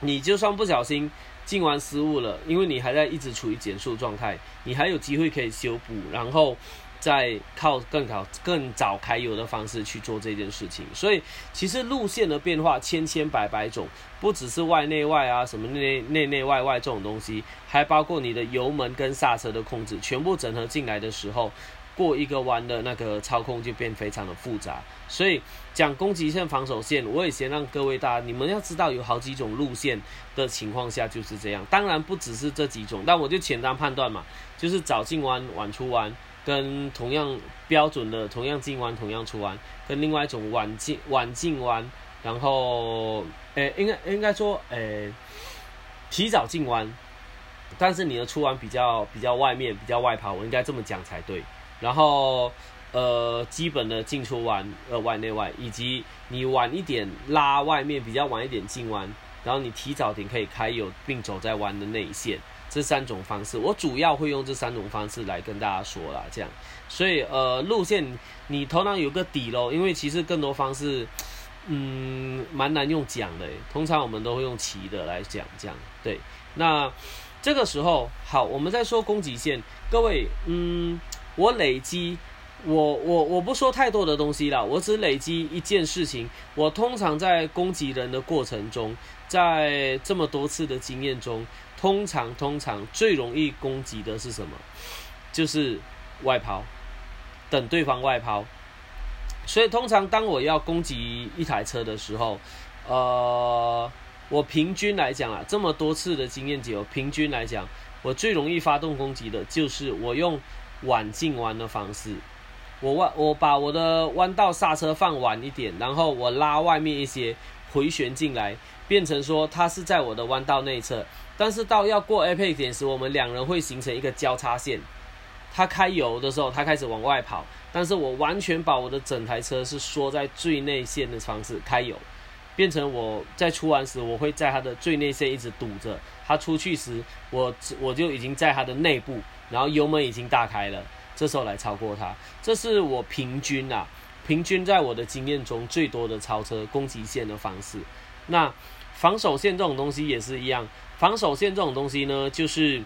你就算不小心进完失误了，因为你还在一直处于减速状态，你还有机会可以修补，然后在靠更好、更早开油的方式去做这件事情。所以其实路线的变化千千百百种，不只是外内外啊，什么内内内外外这种东西，还包括你的油门跟刹车的控制，全部整合进来的时候。过一个弯的那个操控就变非常的复杂，所以讲攻击线、防守线，我也先让各位大家，你们要知道有好几种路线的情况下就是这样。当然不只是这几种，但我就简单判断嘛，就是早进弯、晚出弯，跟同样标准的同样进弯、同样出弯，跟另外一种晚进晚进弯，然后诶，应该应该说诶，提早进弯，但是你的出弯比较比较外面、比较外跑，我应该这么讲才对。然后，呃，基本的进出弯，呃，外内外，以及你晚一点拉外面，比较晚一点进弯，然后你提早点可以开油，并走在弯的内线，这三种方式，我主要会用这三种方式来跟大家说啦，这样，所以呃，路线你头脑有个底咯，因为其实更多方式，嗯，蛮难用讲的，通常我们都会用骑的来讲，这样，对，那这个时候好，我们在说攻击线，各位，嗯。我累积，我我我不说太多的东西了，我只累积一件事情。我通常在攻击人的过程中，在这么多次的经验中，通常通常最容易攻击的是什么？就是外抛，等对方外抛。所以通常当我要攻击一台车的时候，呃，我平均来讲啊，这么多次的经验只有平均来讲，我最容易发动攻击的就是我用。晚进弯的方式，我弯我把我的弯道刹车放晚一点，然后我拉外面一些回旋进来，变成说它是在我的弯道内侧，但是到要过 A 配点时，我们两人会形成一个交叉线。他开油的时候，他开始往外跑，但是我完全把我的整台车是缩在最内线的方式开油，变成我在出弯时，我会在它的最内线一直堵着，他出去时，我我就已经在它的内部。然后油门已经大开了，这时候来超过它，这是我平均啊，平均在我的经验中最多的超车攻击线的方式。那防守线这种东西也是一样，防守线这种东西呢，就是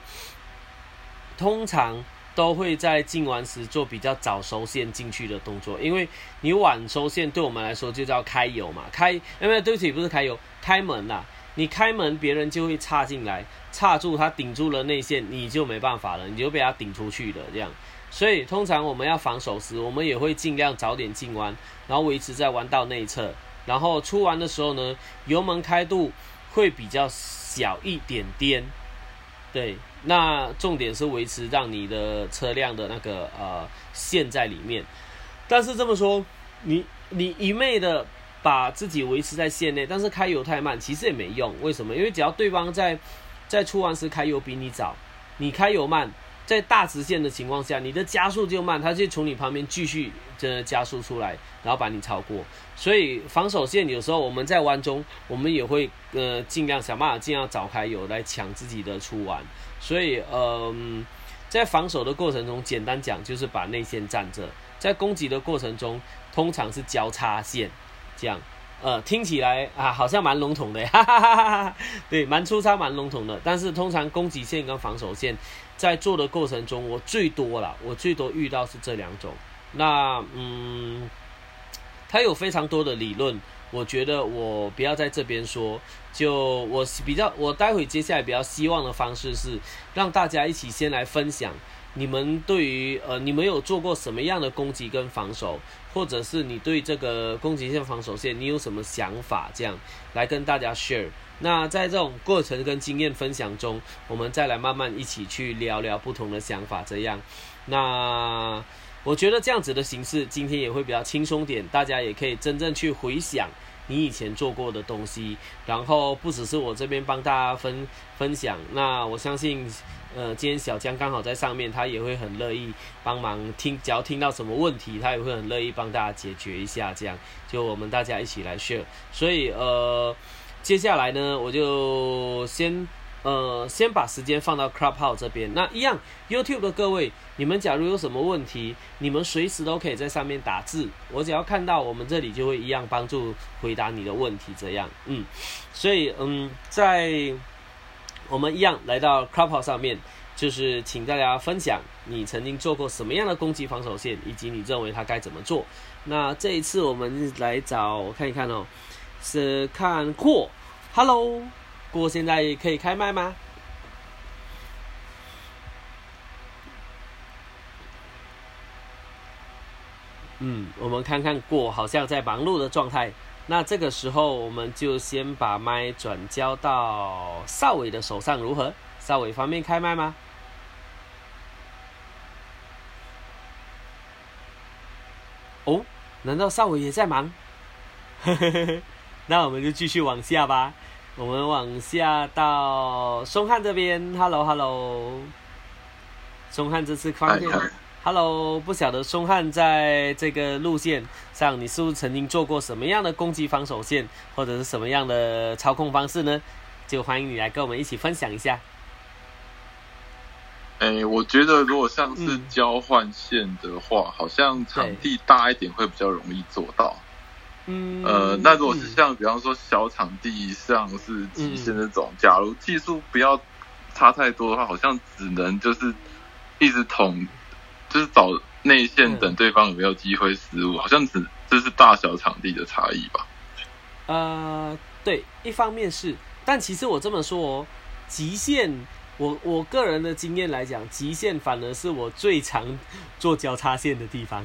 通常都会在进弯时做比较早收线进去的动作，因为你晚收线对我们来说就叫开油嘛，开，因为对不起不是开油，开门呐。你开门，别人就会插进来，插住他顶住了内线，你就没办法了，你就被他顶出去了。这样，所以通常我们要防守时，我们也会尽量早点进弯，然后维持在弯道内侧，然后出弯的时候呢，油门开度会比较小一点点。对，那重点是维持让你的车辆的那个呃线在里面。但是这么说，你你一昧的。把自己维持在线内，但是开油太慢，其实也没用。为什么？因为只要对方在在出弯时开油比你早，你开油慢，在大直线的情况下，你的加速就慢，他就从你旁边继续的加速出来，然后把你超过。所以防守线有时候我们在弯中，我们也会呃尽量想办法尽量早开油来抢自己的出弯。所以呃，在防守的过程中，简单讲就是把内线站着；在攻击的过程中，通常是交叉线。这样，呃，听起来啊，好像蛮笼统的，哈哈哈哈哈。对，蛮粗糙，蛮笼统的。但是通常攻击线跟防守线在做的过程中，我最多了，我最多遇到是这两种。那嗯，它有非常多的理论，我觉得我不要在这边说。就我比较，我待会接下来比较希望的方式是让大家一起先来分享。你们对于呃，你们有做过什么样的攻击跟防守，或者是你对这个攻击线、防守线，你有什么想法？这样来跟大家 share。那在这种过程跟经验分享中，我们再来慢慢一起去聊聊不同的想法。这样，那我觉得这样子的形式，今天也会比较轻松点，大家也可以真正去回想。你以前做过的东西，然后不只是我这边帮大家分分享，那我相信，呃，今天小江刚好在上面，他也会很乐意帮忙听，只要听到什么问题，他也会很乐意帮大家解决一下，这样就我们大家一起来 share。所以呃，接下来呢，我就先呃，先把时间放到 Clubhouse 这边。那一样，YouTube 的各位，你们假如有什么问题，你们随时都可以在上面打字，我只要看到，我们这里就会一样帮助回答你的问题。这样，嗯，所以，嗯，在我们一样来到 Clubhouse 上面，就是请大家分享你曾经做过什么样的攻击防守线，以及你认为它该怎么做。那这一次我们来找看一看哦，是看过，Hello。过现在可以开麦吗？嗯，我们看看过好像在忙碌的状态。那这个时候，我们就先把麦转交到少伟的手上，如何？少伟方便开麦吗？哦，难道少伟也在忙？那我们就继续往下吧。我们往下到松汉这边，Hello Hello，松汉这次方便，Hello，不晓得松汉在这个路线上，你是不是曾经做过什么样的攻击防守线，或者是什么样的操控方式呢？就欢迎你来跟我们一起分享一下。哎，我觉得如果像是交换线的话，好像场地大一点会比较容易做到。嗯，呃，那如果是像比方说小场地像是极限那种，假如技术不要差太多的话，好像只能就是一直捅，就是找内线等对方有没有机会失误，好像只这是大小场地的差异吧？呃，对，一方面是，但其实我这么说哦，极限。我我个人的经验来讲，极限反而是我最常做交叉线的地方。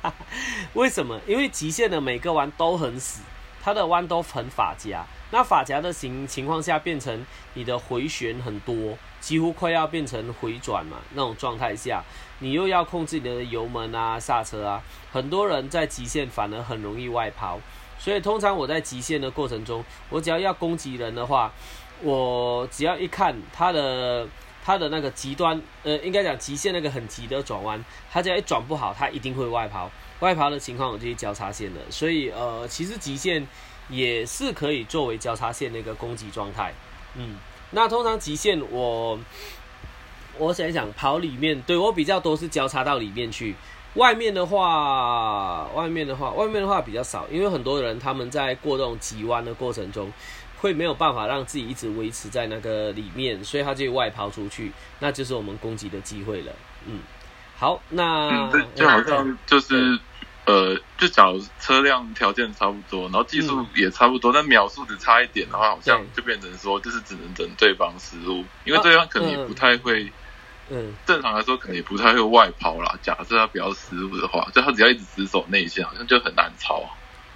为什么？因为极限的每个弯都很死，它的弯都很法夹。那法夹的情情况下，变成你的回旋很多，几乎快要变成回转嘛那种状态下，你又要控制你的油门啊、刹车啊。很多人在极限反而很容易外抛，所以通常我在极限的过程中，我只要要攻击人的话。我只要一看他的他的那个极端，呃，应该讲极限那个很急的转弯，他只要一转不好，他一定会外抛。外抛的情况，我就去交叉线的。所以，呃，其实极限也是可以作为交叉线的一个攻击状态。嗯，那通常极限我我想一想，跑里面对我比较多是交叉到里面去。外面的话，外面的话，外面的话比较少，因为很多人他们在过这种急弯的过程中。会没有办法让自己一直维持在那个里面，所以他就外抛出去，那就是我们攻击的机会了。嗯，好，那就好像就是呃，就假如车辆条件差不多，然后技术也差不多，但秒数只差一点的话，好像就变成说就是只能等对方失误，因为对方可能也不太会，嗯，正常来说可能也不太会外抛啦。假设他不要失误的话，就他只要一直死守内线，好像就很难超。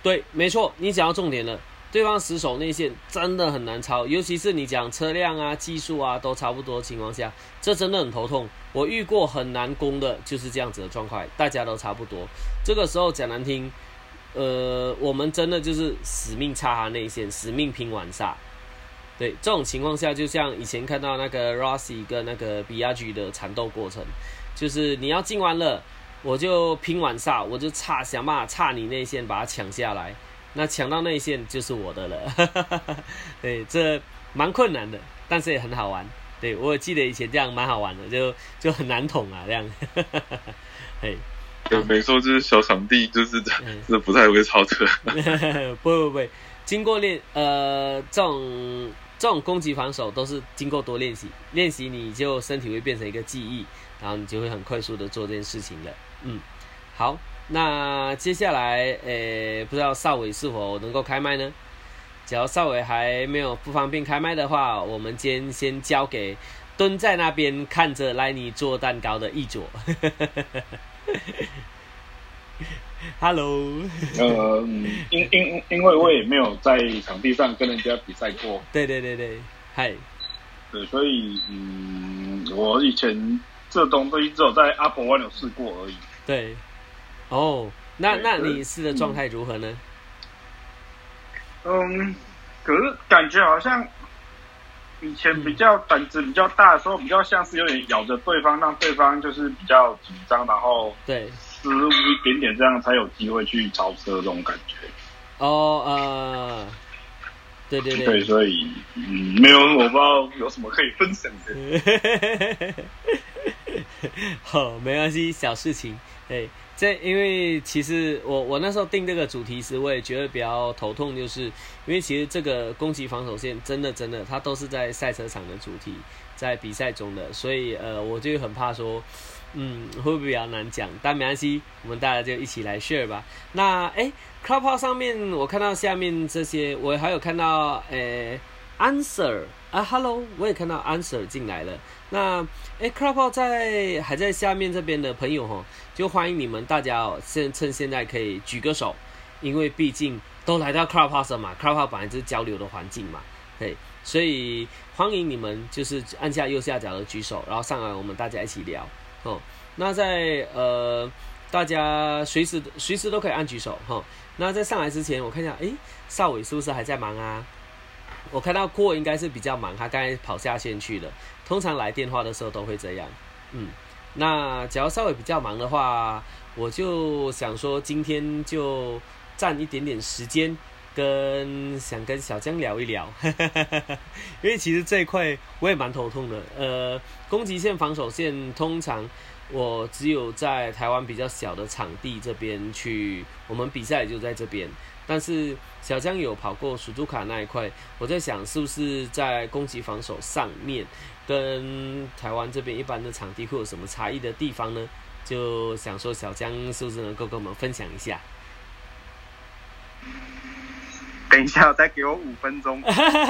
对，没错，你讲到重点了。对方死守内线真的很难抄，尤其是你讲车辆啊、技术啊都差不多情况下，这真的很头痛。我遇过很难攻的，就是这样子的状况，大家都差不多。这个时候讲难听，呃，我们真的就是死命插他内线，死命拼完杀。对，这种情况下，就像以前看到那个 Rossi 跟那个比亚局的缠斗过程，就是你要进完了，我就拼完煞，我就差想办法差你内线，把它抢下来。那抢到内线就是我的了，对，这蛮困难的，但是也很好玩。对我记得以前这样蛮好玩的，就就很难捅啊，这样。嘿，对，没错，就是小场地，就是这不太会超车。不不不，经过练，呃，这种这种攻击防守都是经过多练习，练习你就身体会变成一个记忆，然后你就会很快速的做这件事情了。嗯，好。那接下来，呃，不知道少伟是否能够开麦呢？只要少伟还没有不方便开麦的话，我们今先交给蹲在那边看着莱尼做蛋糕的一左。Hello。呃，因因因为我也没有在场地上跟人家比赛过。对对对对，嗨。对，所以嗯，我以前这东西只有在阿婆湾有试过而已。对。哦，那那你试的状态如何呢？嗯，可是感觉好像以前比较胆子比较大的时候，比较像是有点咬着对方，让对方就是比较紧张，然后对失误一点点，这样才有机会去超车这种感觉。哦，呃，对对对。对，所以嗯，没有，我不知道有什么可以分享的。好，没关系，小事情。对，这因为其实我我那时候定这个主题时，我也觉得比较头痛，就是因为其实这个攻击防守线真的真的，它都是在赛车场的主题，在比赛中的，所以呃，我就很怕说，嗯，会不会比较难讲？但没关系，我们大家就一起来 share 吧。那哎 c l u b h o u s 上面我看到下面这些，我还有看到诶 answer 啊，hello，我也看到 answer 进来了。那哎 c l u b h o u s 在还在下面这边的朋友哈。就欢迎你们大家哦，现趁现在可以举个手，因为毕竟都来到 Clubhouse 嘛，Clubhouse 本来就是交流的环境嘛，嘿，所以欢迎你们就是按下右下角的举手，然后上来我们大家一起聊哦。那在呃，大家随时随时都可以按举手哈。那在上来之前，我看一下，诶，邵伟是不是还在忙啊？我看到郭应该是比较忙，他刚才跑下线去了。通常来电话的时候都会这样，嗯。那只要稍微比较忙的话，我就想说今天就占一点点时间，跟想跟小江聊一聊，因为其实这一块我也蛮头痛的。呃，攻击线、防守线，通常我只有在台湾比较小的场地这边去，我们比赛也就在这边。但是小江有跑过蜀都卡那一块，我在想是不是在攻击防守上面。跟台湾这边一般的场地会有什么差异的地方呢？就想说小江是不是能够跟我们分享一下？等一下，再给我五分钟。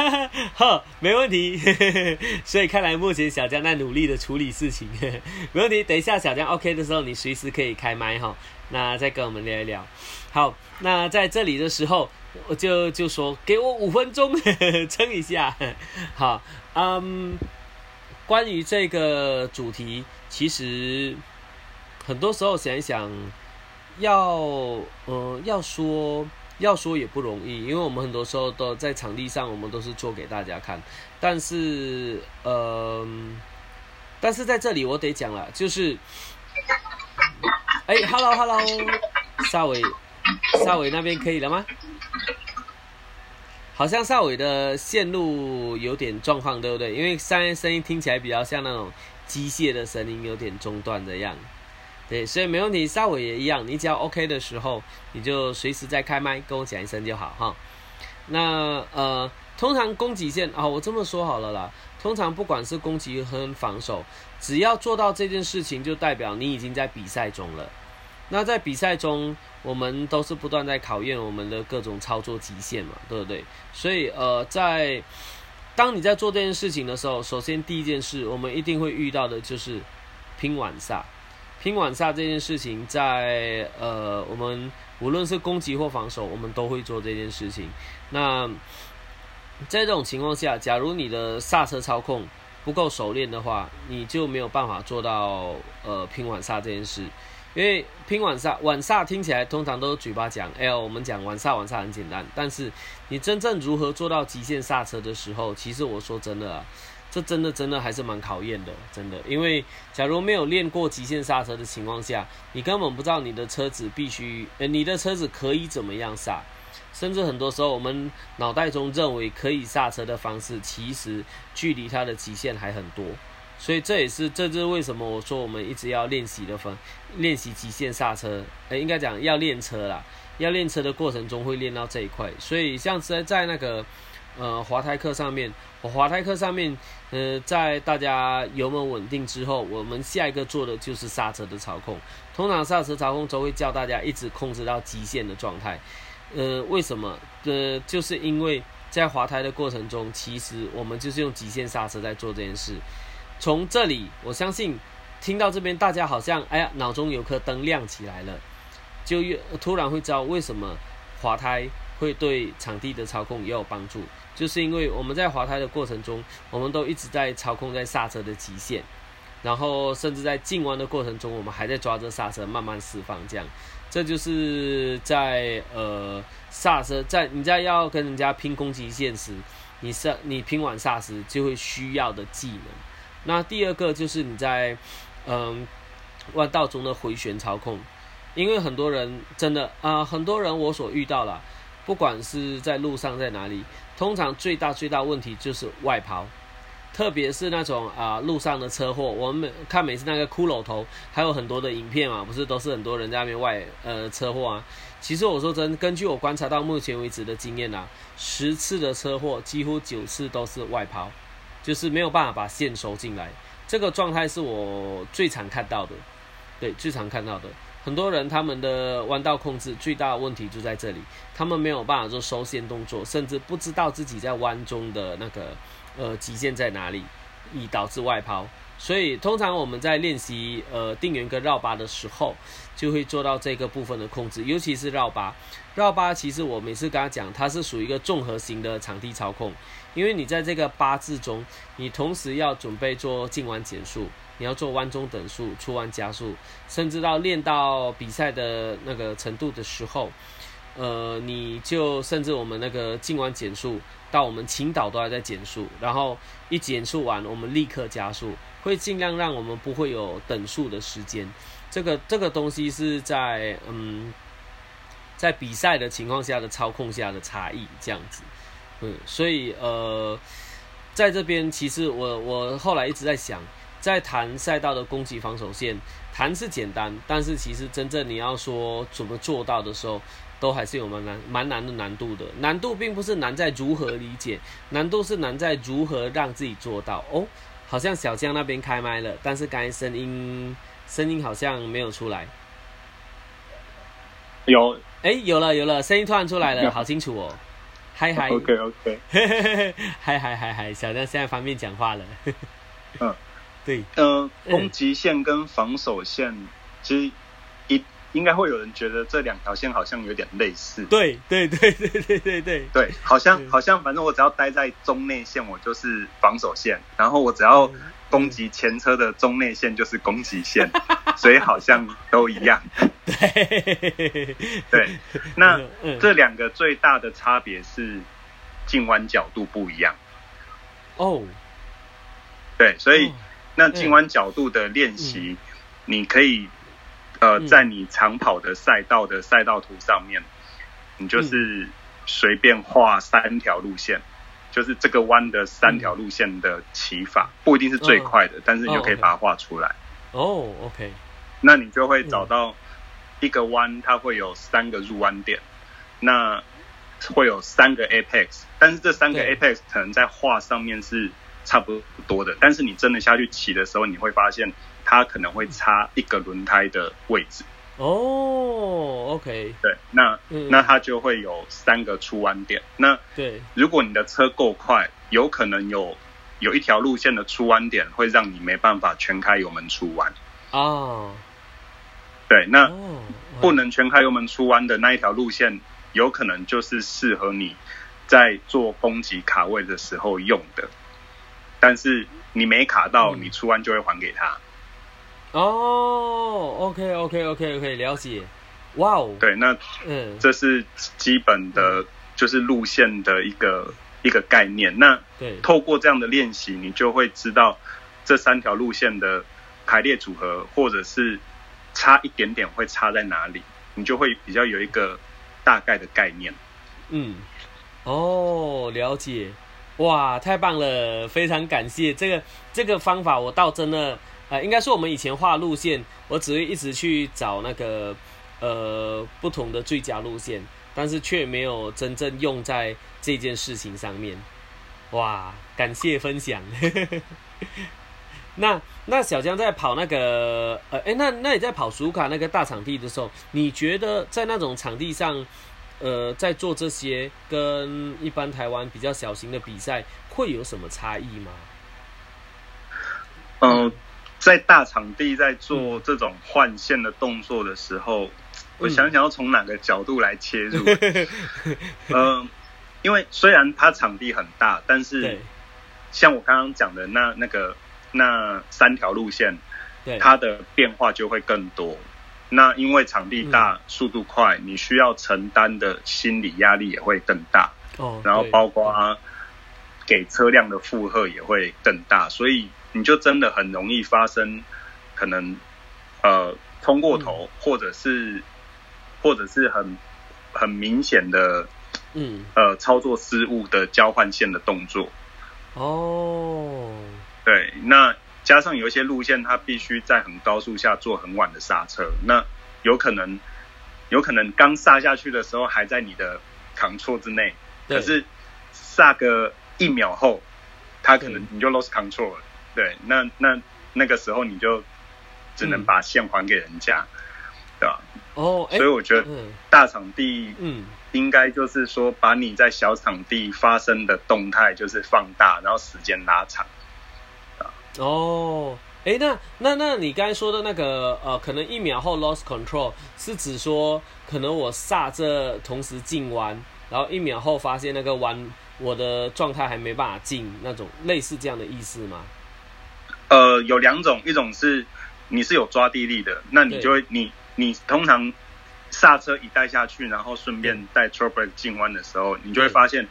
好，没问题。所以看来目前小江在努力的处理事情，没问题。等一下小江 OK 的时候，你随时可以开麦哈，那再跟我们聊一聊。好，那在这里的时候，我就就说给我五分钟撑一下。好，嗯。关于这个主题，其实很多时候想一想，要呃要说要说也不容易，因为我们很多时候都在场地上，我们都是做给大家看。但是呃，但是在这里我得讲了，就是，哎，Hello Hello，沙伟，沙伟那边可以了吗？好像萨伟的线路有点状况，对不对？因为声声音听起来比较像那种机械的声音，有点中断的样子。对，所以没问题。邵伟也一样，你只要 OK 的时候，你就随时再开麦跟我讲一声就好哈。那呃，通常攻击线啊，我这么说好了啦。通常不管是攻击和防守，只要做到这件事情，就代表你已经在比赛中了。那在比赛中，我们都是不断在考验我们的各种操作极限嘛，对不对？所以，呃，在当你在做这件事情的时候，首先第一件事，我们一定会遇到的就是拼晚煞。拼晚煞这件事情，在呃，我们无论是攻击或防守，我们都会做这件事情。那在这种情况下，假如你的刹车操控不够熟练的话，你就没有办法做到呃拼晚煞这件事。因为拼晚煞，晚煞听起来通常都是嘴巴讲，哎，我们讲晚煞，晚煞很简单。但是你真正如何做到极限刹车的时候，其实我说真的啊，这真的真的还是蛮考验的，真的。因为假如没有练过极限刹车的情况下，你根本不知道你的车子必须，呃，你的车子可以怎么样刹，甚至很多时候我们脑袋中认为可以刹车的方式，其实距离它的极限还很多。所以这也是，这就是为什么我说我们一直要练习的方，练习极限刹车，呃，应该讲要练车啦，要练车的过程中会练到这一块。所以像在在那个，呃，滑胎课上面，我滑胎课上面，呃，在大家油门稳定之后，我们下一个做的就是刹车的操控。通常刹车操控都会教大家一直控制到极限的状态。呃，为什么？呃，就是因为在滑胎的过程中，其实我们就是用极限刹车在做这件事。从这里，我相信听到这边，大家好像哎呀，脑中有颗灯亮起来了，就越突然会知道为什么滑胎会对场地的操控也有帮助，就是因为我们在滑胎的过程中，我们都一直在操控在刹车的极限，然后甚至在进弯的过程中，我们还在抓着刹车慢慢释放，这样，这就是在呃刹车在你在要跟人家拼攻击线时，你刹你拼完刹时就会需要的技能。那第二个就是你在，嗯，弯道中的回旋操控，因为很多人真的啊，很多人我所遇到了，不管是在路上在哪里，通常最大最大问题就是外抛，特别是那种啊路上的车祸，我们看每次那个骷髅头，还有很多的影片嘛，不是都是很多人在那边外呃车祸啊。其实我说真，根据我观察到目前为止的经验呐，十次的车祸几乎九次都是外抛，就是没有办法把线收进来，这个状态是我最常看到的，对，最常看到的。很多人他们的弯道控制最大的问题就在这里，他们没有办法做收线动作，甚至不知道自己在弯中的那个呃极限在哪里，以导致外抛。所以通常我们在练习呃定圆跟绕八的时候，就会做到这个部分的控制，尤其是绕八。绕八其实我每次跟他讲，它是属于一个综合型的场地操控，因为你在这个八字中，你同时要准备做进弯减速。你要做弯中等速、出弯加速，甚至到练到比赛的那个程度的时候，呃，你就甚至我们那个进弯减速，到我们倾倒都还在减速，然后一减速完，我们立刻加速，会尽量让我们不会有等速的时间。这个这个东西是在嗯，在比赛的情况下的操控下的差异，这样子，嗯，所以呃，在这边其实我我后来一直在想。在谈赛道的攻击防守线，谈是简单，但是其实真正你要说怎么做到的时候，都还是有蛮难、蛮难的难度的。难度并不是难在如何理解，难度是难在如何让自己做到。哦，好像小江那边开麦了，但是刚才声音声音好像没有出来。有，哎，有了有了，声音突然出来了，好清楚哦。嗨嗨，OK OK，嗨嗨嗨嗨，小江现在方便讲话了。嗯。对，嗯，攻击线跟防守线，其实一应该会有人觉得这两条线好像有点类似。对，对，对，对，对，对，对，对，好像好像，反正我只要待在中内线，我就是防守线；然后我只要攻击前车的中内线，就是攻击线，所以好像都一样。对，对，那这两个最大的差别是进弯角度不一样。哦，对，所以。那进弯角度的练习，你可以呃在你长跑的赛道的赛道图上面，你就是随便画三条路线，就是这个弯的三条路线的骑法，不一定是最快的，但是你就可以把它画出来。哦，OK，那你就会找到一个弯，它会有三个入弯点，那会有三个 apex，但是这三个 apex 可能在画上面是。差不多的，但是你真的下去骑的时候，你会发现它可能会差一个轮胎的位置。哦，OK，对，那那它就会有三个出弯点。那对，如果你的车够快，有可能有有一条路线的出弯点会让你没办法全开油门出弯。哦，对，那不能全开油门出弯的那一条路线，有可能就是适合你在做攻击卡位的时候用的。但是你没卡到，你出弯就会还给他。哦，OK OK OK OK，了解。哇哦，对，那嗯，这是基本的，就是路线的一个一个概念。那对，透过这样的练习，你就会知道这三条路线的排列组合，或者是差一点点会差在哪里，你就会比较有一个大概的概念。嗯，哦，了解。哇，太棒了！非常感谢这个这个方法，我倒真的，呃，应该说我们以前画路线，我只会一直去找那个呃不同的最佳路线，但是却没有真正用在这件事情上面。哇，感谢分享。那那小江在跑那个呃，哎，那那你在跑苏卡那个大场地的时候，你觉得在那种场地上？呃，在做这些跟一般台湾比较小型的比赛会有什么差异吗？嗯，在大场地在做这种换线的动作的时候，我想想要从哪个角度来切入。嗯，因为虽然它场地很大，但是像我刚刚讲的那那个那三条路线，它的变化就会更多。那因为场地大、速度快，你需要承担的心理压力也会更大。哦，然后包括给车辆的负荷也会更大，所以你就真的很容易发生可能呃冲过头，或者是或者是很很明显的嗯。呃操作失误的交换线的动作。哦，对，那加上有一些路线，它必须在很高速下做很晚的刹车，那有可能有可能刚刹下去的时候还在你的扛错之内，可是刹个一秒后，它可能你就 lost control 了。对，那那那个时候你就只能把线还给人家，对吧？哦，所以我觉得大场地，嗯，应该就是说把你在小场地发生的动态就是放大，然后时间拉长。哦，哎，那那那你刚才说的那个呃，可能一秒后 lost control 是指说可能我刹车同时进弯，然后一秒后发现那个弯我的状态还没办法进那种类似这样的意思吗？呃，有两种，一种是你是有抓地力的，那你就会你。你通常刹车一带下去，然后顺便带 t r o b r 进弯的时候，你就会发现，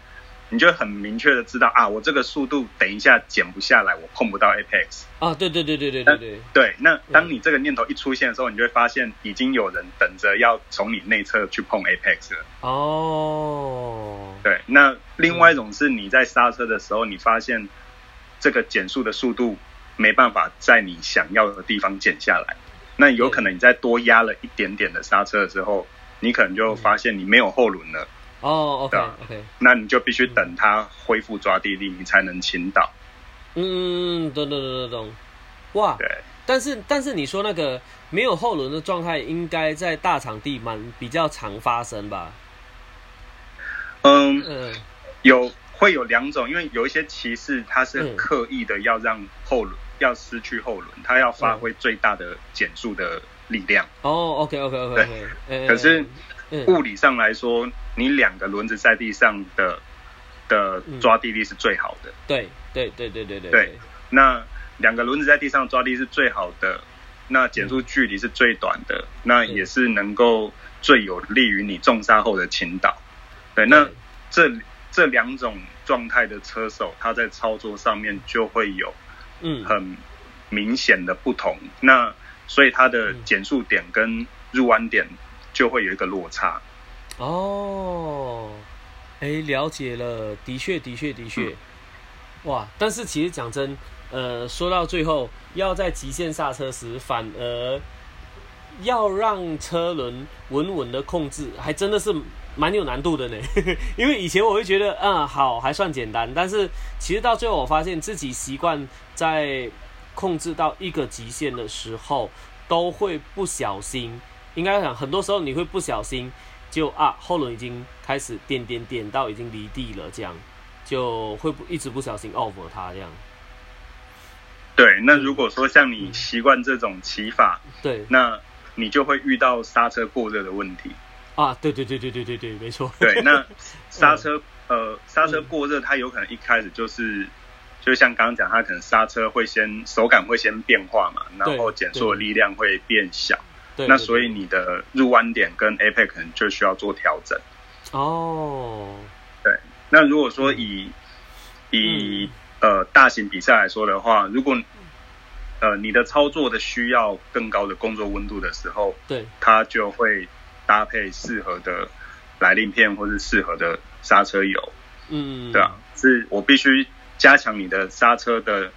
你就很明确的知道啊，我这个速度等一下减不下来，我碰不到 apex。啊，对对对对对对对。对，那当你这个念头一出现的时候，你就会发现已经有人等着要从你内侧去碰 apex 了。哦。对，那另外一种是你在刹车的时候，你发现这个减速的速度没办法在你想要的地方减下来。那有可能你再多压了一点点的刹车之后，你可能就发现你没有后轮了。哦，OK OK，那你就必须等它恢复抓地力，你才能倾倒。嗯，懂懂懂懂懂。哇，对。但是但是你说那个没有后轮的状态，应该在大场地蛮比较常发生吧？嗯嗯，有会有两种，因为有一些骑士他是刻意的要让后轮。要失去后轮，他要发挥最大的减速的力量。哦，OK OK OK。对，可是物理上来说，你两个轮子在地上的的抓地力是最好的。对对对对对对。对，那两个轮子在地上抓地是最好的，那减速距离是最短的，那也是能够最有利于你重刹后的倾倒。对，那这这两种状态的车手，他在操作上面就会有。嗯，很明显的不同，那所以它的减速点跟入弯点就会有一个落差。哦，哎，了解了，的确，的确，的确，哇！但是其实讲真，呃，说到最后，要在极限刹车时，反而要让车轮稳稳的控制，还真的是。蛮有难度的呢，因为以前我会觉得，嗯，好，还算简单，但是其实到最后我发现自己习惯在控制到一个极限的时候，都会不小心，应该讲很多时候你会不小心就啊，后轮已经开始点点点到已经离地了，这样就会不一直不小心 over 它这样。对，那如果说像你习惯这种骑法，对，那你就会遇到刹车过热的问题。啊，对对对对对对对，没错。对，那 刹车呃，刹车过热，它有可能一开始就是，就像刚刚讲，它可能刹车会先手感会先变化嘛，然后减速的力量会变小。对。那所以你的入弯点跟 apex 可能就需要做调整。哦。对，那如果说以以呃大型比赛来说的话，如果呃你的操作的需要更高的工作温度的时候，对，它就会。搭配适合的来令片或是适合的刹车油，嗯，对啊，是我必须加强你的刹车的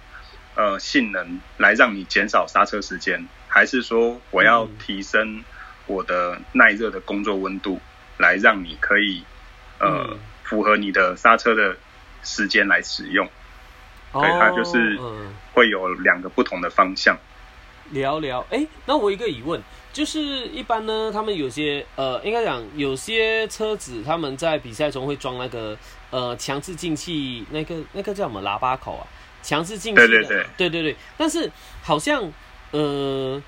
呃性能，来让你减少刹车时间，还是说我要提升我的耐热的工作温度，来让你可以呃符合你的刹车的时间来使用？对，它就是会有两个不同的方向。聊聊，哎，那我一个疑问。就是一般呢，他们有些呃，应该讲有些车子他们在比赛中会装那个呃强制进气，那个那个叫什么喇叭口啊？强制进气的，对对对，对对对。但是好像呃。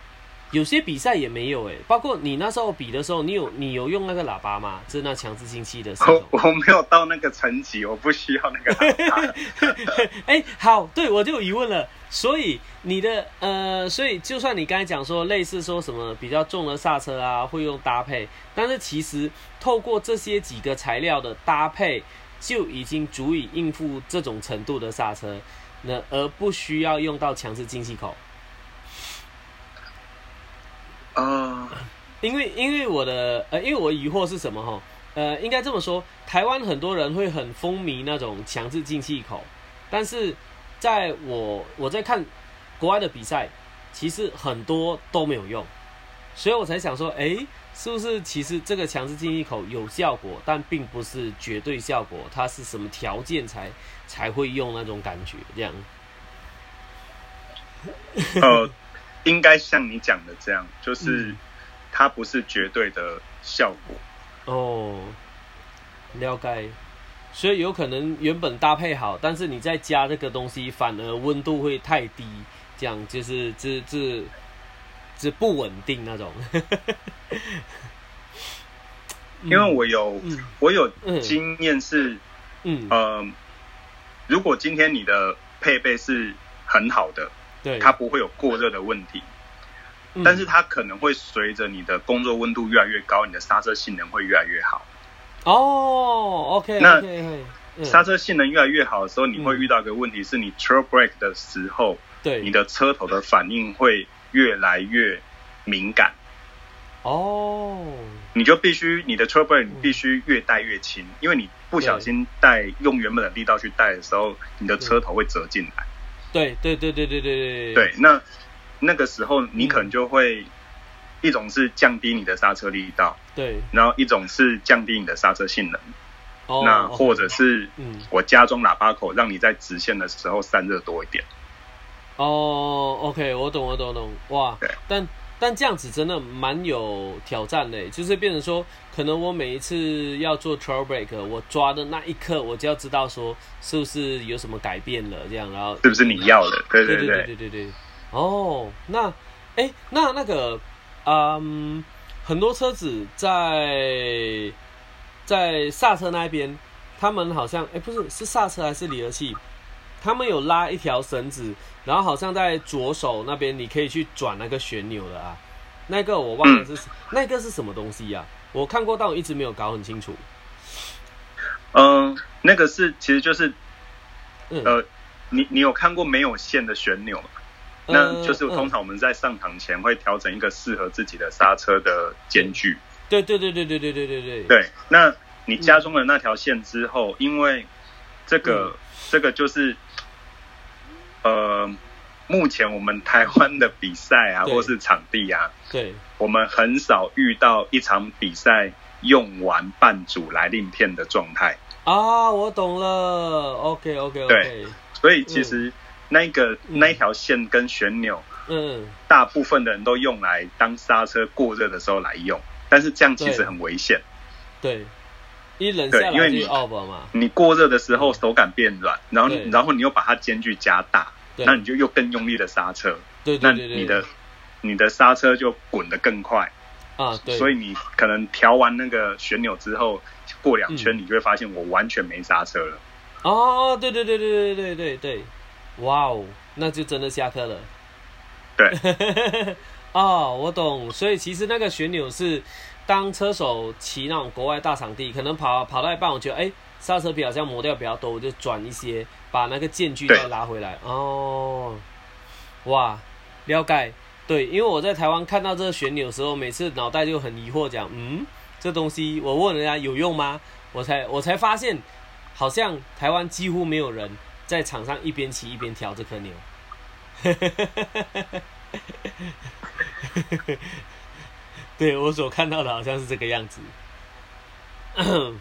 有些比赛也没有哎，包括你那时候比的时候，你有你有用那个喇叭吗？就是那强制进气的时候。我我没有到那个层级，我不需要那个喇叭。哎，好，对我就有疑问了。所以你的呃，所以就算你刚才讲说类似说什么比较重的刹车啊，会用搭配，但是其实透过这些几个材料的搭配，就已经足以应付这种程度的刹车，那而不需要用到强制进气口。啊，因为因为我的呃，因为我疑惑是什么哈？呃，应该这么说，台湾很多人会很风靡那种强制进气口，但是在我我在看国外的比赛，其实很多都没有用，所以我才想说，哎，是不是其实这个强制进气口有效果，但并不是绝对效果，它是什么条件才才会用那种感觉这样？呃，应该像你讲的这样，就是它不是绝对的效果。哦，了解。所以有可能原本搭配好，但是你再加这个东西，反而温度会太低，这样就是这这这不稳定那种。因为我有我有经验是，嗯呃，如果今天你的配备是很好的。对，它不会有过热的问题，但是它可能会随着你的工作温度越来越高，你的刹车性能会越来越好。哦，OK，那刹车性能越来越好的时候，你会遇到一个问题是你 trail brake 的时候，对，你的车头的反应会越来越敏感。哦，你就必须你的 trail brake 必须越带越轻，因为你不小心带用原本的力道去带的时候，你的车头会折进来。对对对对对对对那那个时候你可能就会一种是降低你的刹车力道对。然后一种是降低你的刹车性能。那或者是我加装喇叭口让你在直线的时候散热多一点。哦 ok 我懂我懂懂。哇但但这样子真的蛮有挑战的，就是变成说，可能我每一次要做 trail break，我抓的那一刻，我就要知道说是不是有什么改变了，这样，然后是不是你要的？对对对对对对对。哦，那，哎，那那个，嗯，很多车子在在刹车那边，他们好像，哎，不是，是刹车还是离合器？他们有拉一条绳子，然后好像在左手那边，你可以去转那个旋钮的啊。那个我忘了是那个是什么东西呀？我看过，但我一直没有搞很清楚。嗯，那个是其实就是，呃，你你有看过没有线的旋钮吗？那就是通常我们在上场前会调整一个适合自己的刹车的间距。对对对对对对对对对。对，那你加装了那条线之后，因为这个这个就是。呃，目前我们台湾的比赛啊，或是场地啊，对，我们很少遇到一场比赛用完半组来令片的状态啊。我懂了，OK OK OK。对，所以其实那个那一条线跟旋钮，嗯，大部分的人都用来当刹车过热的时候来用，但是这样其实很危险。对。一冷下来就 off 嘛。你过热的时候手感变软，然后然后你又把它间距加大，那你就又更用力的刹车，对那你的你的刹车就滚得更快啊。对，所以你可能调完那个旋钮之后，过两圈你就会发现我完全没刹车了。哦，对对对对对对对对，哇哦，那就真的下课了。对，哦，我懂。所以其实那个旋钮是。当车手骑那种国外大场地，可能跑跑到一半，我觉得哎，刹车皮好像磨掉比较多，我就转一些，把那个间距再拉回来。哦，哇，了解。对，因为我在台湾看到这个旋钮的时候，每次脑袋就很疑惑，讲嗯，这东西我问人家有用吗？我才我才发现，好像台湾几乎没有人在场上一边骑一边调这颗钮。对我所看到的好像是这个样子。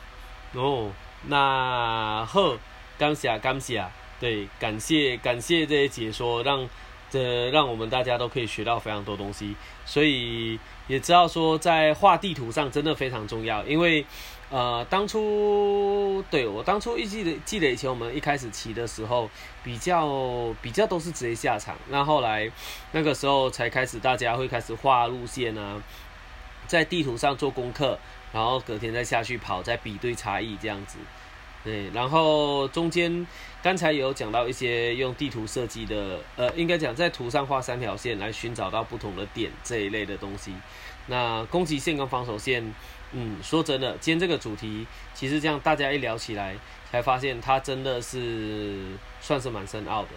哦，那好，感谢感谢，对，感谢感谢这些解说，让这让我们大家都可以学到非常多东西，所以也知道说在画地图上真的非常重要，因为呃当初对我当初一记得记得以前我们一开始骑的时候，比较比较都是直接下场，那后来那个时候才开始大家会开始画路线啊。在地图上做功课，然后隔天再下去跑，再比对差异这样子。对，然后中间刚才有讲到一些用地图设计的，呃，应该讲在图上画三条线来寻找到不同的点这一类的东西。那攻击线跟防守线，嗯，说真的，今天这个主题其实这样大家一聊起来，才发现它真的是算是蛮深奥的，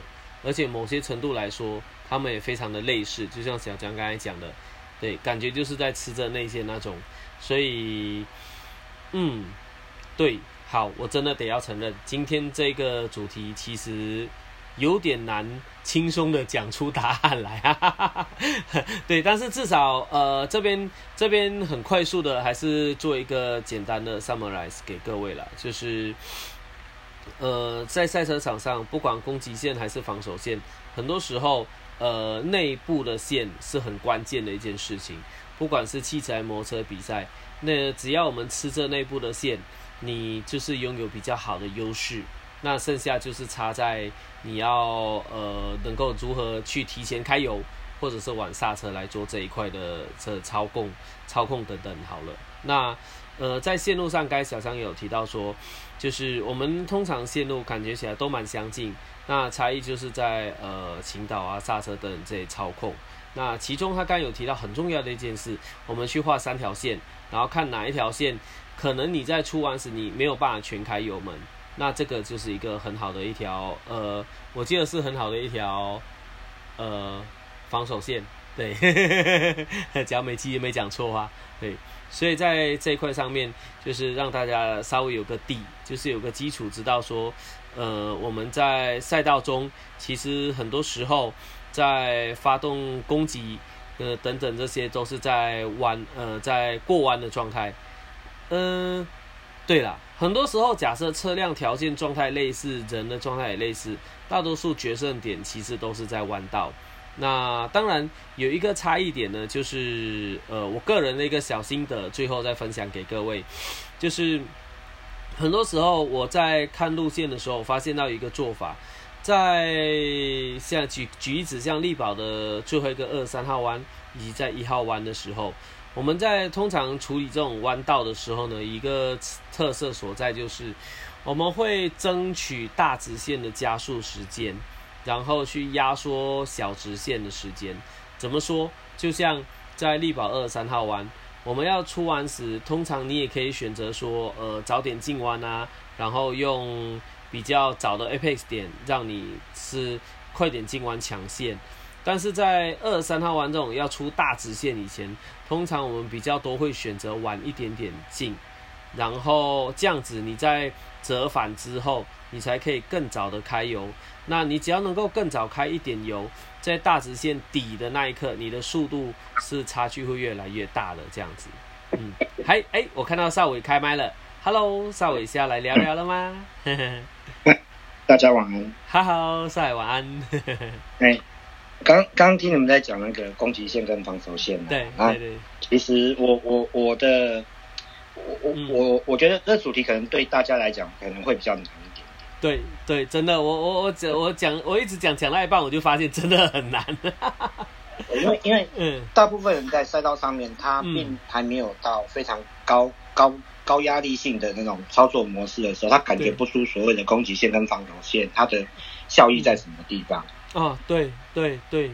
而且某些程度来说，他们也非常的类似，就像小江刚才讲的。对，感觉就是在吃着那些那种，所以，嗯，对，好，我真的得要承认，今天这个主题其实有点难轻松的讲出答案来啊。对，但是至少呃这边这边很快速的还是做一个简单的 summarize 给各位了，就是呃在赛车场上，不管攻击线还是防守线，很多时候呃内部的线是很关键的一件事情，不管是汽车、摩托车比赛。那只要我们吃这内部的线，你就是拥有比较好的优势。那剩下就是差在你要呃能够如何去提前开油，或者是晚刹车来做这一块的这操控、操控等等。好了，那呃在线路上，该小张有提到说，就是我们通常线路感觉起来都蛮相近，那差异就是在呃倾倒啊、刹车等这些操控。那其中他刚有提到很重要的一件事，我们去画三条线。然后看哪一条线，可能你在出弯时你没有办法全开油门，那这个就是一个很好的一条，呃，我记得是很好的一条，呃，防守线，对，只要没记没讲错话，对，所以在这一块上面，就是让大家稍微有个底，就是有个基础，知道说，呃，我们在赛道中，其实很多时候在发动攻击。呃，等等，这些都是在弯，呃，在过弯的状态。嗯，对了，很多时候假设车辆条件状态类似，人的状态也类似，大多数决胜点其实都是在弯道。那当然有一个差异点呢，就是呃，我个人的一个小心得，最后再分享给各位，就是很多时候我在看路线的时候，发现到一个做法。在像举举例子，像力宝的最后一个二三号弯，以及在一号弯的时候，我们在通常处理这种弯道的时候呢，一个特色所在就是，我们会争取大直线的加速时间，然后去压缩小直线的时间。怎么说？就像在力宝二三号弯，我们要出弯时，通常你也可以选择说，呃，早点进弯啊，然后用。比较早的 apex 点，让你是快点进弯抢线，但是在二三号弯这种要出大直线以前，通常我们比较多会选择晚一点点进，然后这样子你在折返之后，你才可以更早的开油。那你只要能够更早开一点油，在大直线底的那一刻，你的速度是差距会越来越大的这样子。嗯，还 哎，我看到邵伟开麦了，Hello，邵伟是要来聊聊了吗？大家晚安，哈哈，赛晚安。哎，刚刚听你们在讲那个攻击线跟防守线对对对。其实我我我的我我我我觉得这主题可能对大家来讲可能会比较难一点。对对，真的，我我我讲我讲我一直讲讲到一半，我就发现真的很难。因为因为 嗯，大部分人在赛道上面，他并还没有到非常高高。高压力性的那种操作模式的时候，他感觉不出所谓的攻击线跟防守线，它的效益在什么地方？啊，对对对。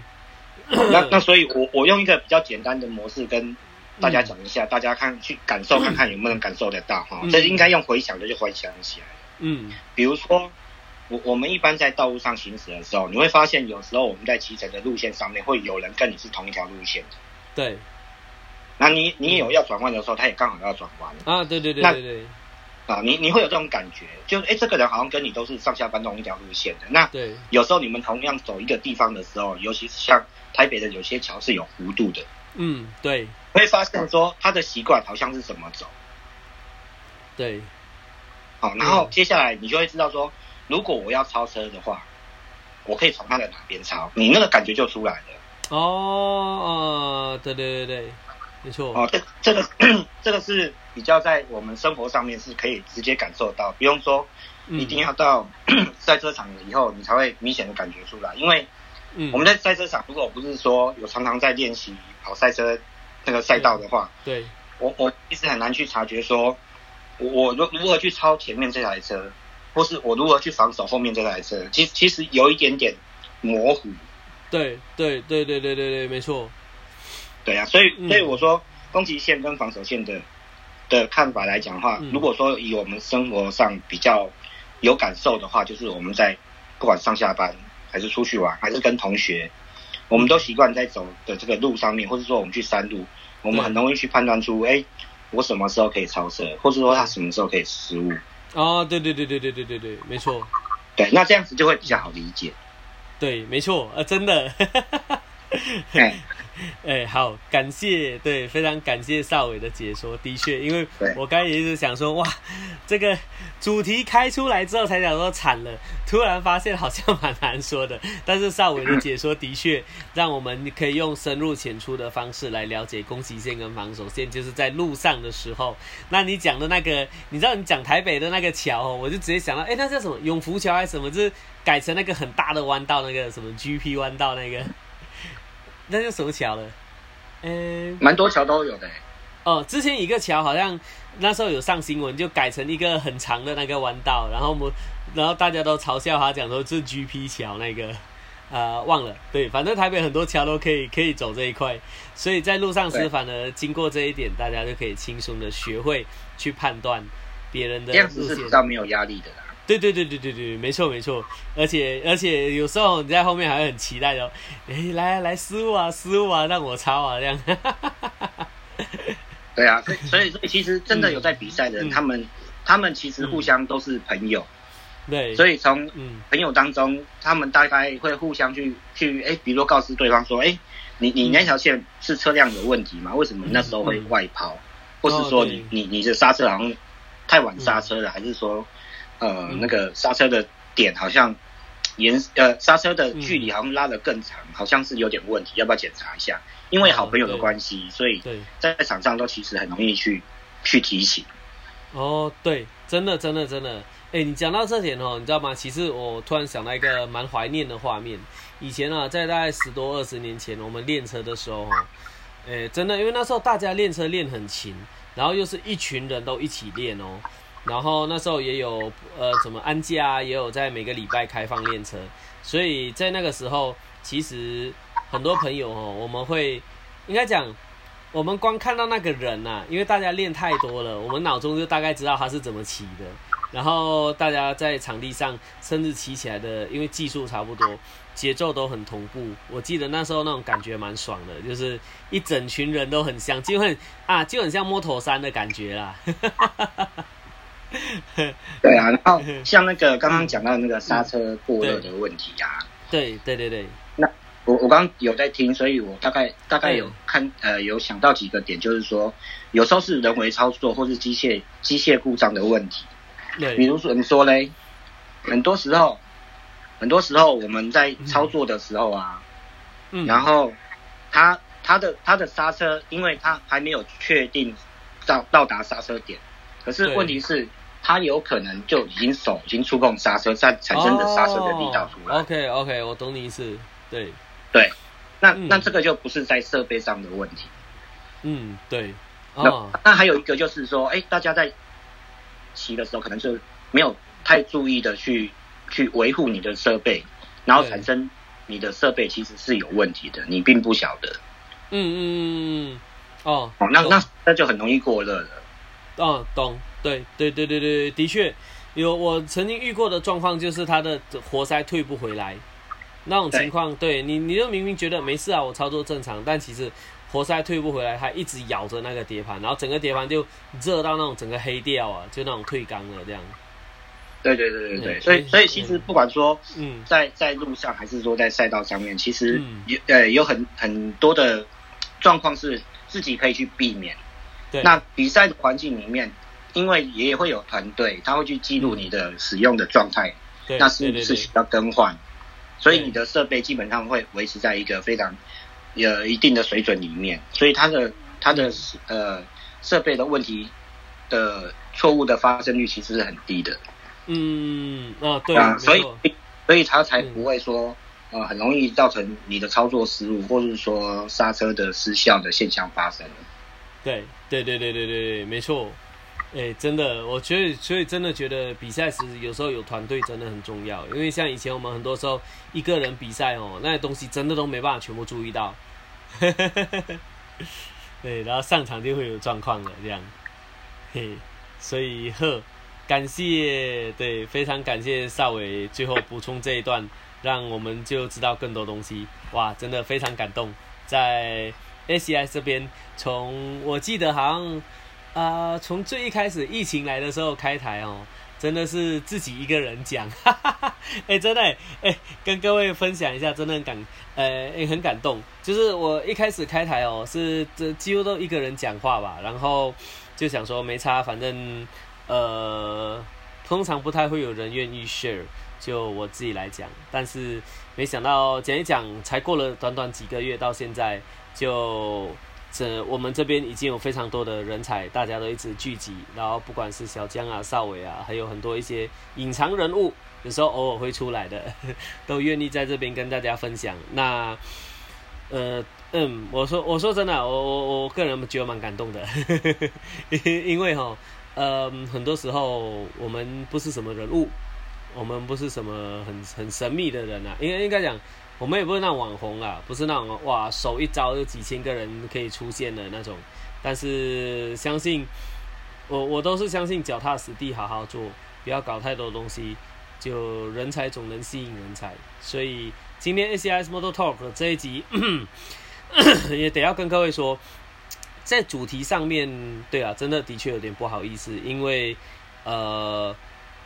那那所以，我我用一个比较简单的模式跟大家讲一下，大家看去感受看看有没有能感受得到哈。这应该用回想的就回想起来嗯，比如说我我们一般在道路上行驶的时候，你会发现有时候我们在骑乘的路线上面会有人跟你是同一条路线的。对。那你你有要转弯的时候，他也刚好要转弯啊！对对对对对，啊，你你会有这种感觉，就哎，这个人好像跟你都是上下班同一条路线的。那对，有时候你们同样走一个地方的时候，尤其是像台北的有些桥是有弧度的，嗯，对，会发现说他的习惯好像是怎么走，对，好，然后接下来你就会知道说，如果我要超车的话，我可以从他的哪边超，你那个感觉就出来了。哦哦，对对对对。没错哦，这这个 这个是比较在我们生活上面是可以直接感受到，不用说一定要到 赛车场以后你才会明显的感觉出来。因为我们在赛车场，如果不是说有常常在练习跑赛车那个赛道的话，对我我一直很难去察觉说，我如如何去超前面这台车，或是我如何去防守后面这台车，其实其实有一点点模糊。对对对对对对对，没错。对啊，所以所以我说攻击线跟防守线的的看法来讲的话，如果说以我们生活上比较有感受的话，就是我们在不管上下班还是出去玩，还是跟同学，我们都习惯在走的这个路上面，或者说我们去山路，我们很容易去判断出，哎，我什么时候可以超车，或者说他什么时候可以失误。哦，对对对对对对对对，没错。对，那这样子就会比较好理解。对，没错，呃，真的。哎，好，感谢，对，非常感谢邵伟的解说。的确，因为我刚才也一直想说，哇，这个主题开出来之后才想说惨了，突然发现好像 蛮难说的。但是邵伟的解说的确让我们可以用深入浅出的方式来了解攻击线跟防守线，就是在路上的时候。那你讲的那个，你知道你讲台北的那个桥，我就直接想到，哎，那叫什么永福桥还是什么？就是改成那个很大的弯道，那个什么 GP 弯道那个。那叫什么桥了？嗯，蛮多桥都有的。哦，之前一个桥好像那时候有上新闻，就改成一个很长的那个弯道，然后我们，然后大家都嘲笑他，讲说是 GP 桥那个，呃，忘了。对，反正台北很多桥都可以可以走这一块，所以在路上时反而经过这一点，大家就可以轻松的学会去判断别人的路线，是比较没有压力的啦。对对对对对对，没错没错，而且而且有时候你在后面还会很期待的，哎，来来失误啊失误啊，让我抄啊这样。对啊，所以所以所以其实真的有在比赛的人，他们他们其实互相都是朋友。对。所以从朋友当中，他们大概会互相去去哎，比如说告知对方说，哎，你你那条线是车辆有问题吗？为什么那时候会外抛？或是说你你你的刹车好像太晚刹车了，还是说？呃，那个刹车的点好像延呃刹车的距离好像拉得更长，好像是有点问题，要不要检查一下？因为好朋友的关系，所以在场上都其实很容易去去提醒。哦，对，真的真的真的，哎，你讲到这点哦，你知道吗？其实我突然想到一个蛮怀念的画面，以前啊，在大概十多二十年前，我们练车的时候哈，哎，真的，因为那时候大家练车练很勤，然后又是一群人都一起练哦。然后那时候也有呃什么安家也有在每个礼拜开放练车，所以在那个时候，其实很多朋友哦，我们会应该讲，我们光看到那个人呐，因为大家练太多了，我们脑中就大概知道他是怎么骑的。然后大家在场地上甚至骑起来的，因为技术差不多，节奏都很同步。我记得那时候那种感觉蛮爽的，就是一整群人都很像，就很啊就很像摩托山的感觉啦。对啊，然后像那个刚刚讲到那个刹车过热的问题啊，对对对对。那我我刚有在听，所以我大概大概有看呃有想到几个点，就是说有时候是人为操作或是机械机械故障的问题。对，比如说你说嘞，很多时候很多时候我们在操作的时候啊，嗯，然后他他的他的刹车，因为他还没有确定到到达刹车点。可是问题是，他有可能就已经手已经触碰刹车，在产生的刹车的力道出来。OK OK，我懂你意思。对对，那那这个就不是在设备上的问题。嗯，对。那那还有一个就是说，哎，大家在骑的时候，可能就没有太注意的去去维护你的设备，然后产生你的设备其实是有问题的，你并不晓得。嗯嗯嗯嗯。哦。哦，那那那就很容易过热了。啊，懂，对，对，对，对，对，的确有。我曾经遇过的状况就是，他的活塞退不回来，那种情况，对你，你就明明觉得没事啊，我操作正常，但其实活塞退不回来，它一直咬着那个碟盘，然后整个碟盘就热到那种整个黑掉啊，就那种退缸了这样。对，对，对，对，对，所以，所以其实不管说，嗯，在在路上还是说在赛道上面，其实有呃有很很多的状况是自己可以去避免。那比赛的环境里面，因为也会有团队，他会去记录你的使用的状态，那是不是需要更换？所以你的设备基本上会维持在一个非常有一定的水准里面，所以它的它的呃设备的问题的错误的发生率其实是很低的。嗯，啊对啊，所以所以它才不会说呃很容易造成你的操作失误，或者是说刹车的失效的现象发生。对对对对对对对没错，哎，真的，我觉得，所以真的觉得比赛时有时候有团队真的很重要，因为像以前我们很多时候一个人比赛哦，那些东西真的都没办法全部注意到，对，然后上场就会有状况了这样，嘿，所以呵，感谢，对，非常感谢邵伟最后补充这一段，让我们就知道更多东西，哇，真的非常感动，在。S C S 这边，从我记得好像啊，从最一开始疫情来的时候开台哦，真的是自己一个人讲，哈哈哈，哎，真的，哎，跟各位分享一下，真的很感，呃，也很感动。就是我一开始开台哦，是这几乎都一个人讲话吧，然后就想说没差，反正呃，通常不太会有人愿意 share，就我自己来讲。但是没想到讲一讲，才过了短短几个月，到现在就。这我们这边已经有非常多的人才，大家都一直聚集，然后不管是小江啊、邵伟啊，还有很多一些隐藏人物，有时候偶尔会出来的，都愿意在这边跟大家分享。那，呃，嗯，我说我说真的，我我我个人觉得蛮感动的，因为哈，呃，很多时候我们不是什么人物，我们不是什么很很神秘的人啊，应该应该讲。我们也不是那种网红啊，不是那种哇手一招就几千个人可以出现的那种。但是相信我，我都是相信脚踏实地好好做，不要搞太多东西，就人才总能吸引人才。所以今天 ACS Model Talk 这一集 也得要跟各位说，在主题上面，对啊，真的的确有点不好意思，因为呃。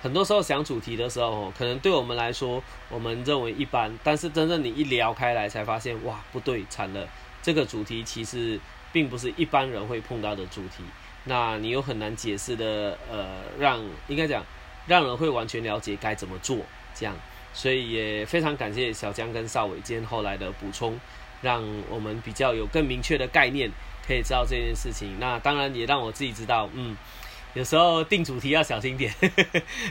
很多时候想主题的时候，可能对我们来说，我们认为一般，但是真正你一聊开来，才发现哇，不对，惨了，这个主题其实并不是一般人会碰到的主题。那你又很难解释的，呃，让应该讲，让人会完全了解该怎么做，这样。所以也非常感谢小江跟邵伟今天后来的补充，让我们比较有更明确的概念，可以知道这件事情。那当然也让我自己知道，嗯。有时候定主题要小心点，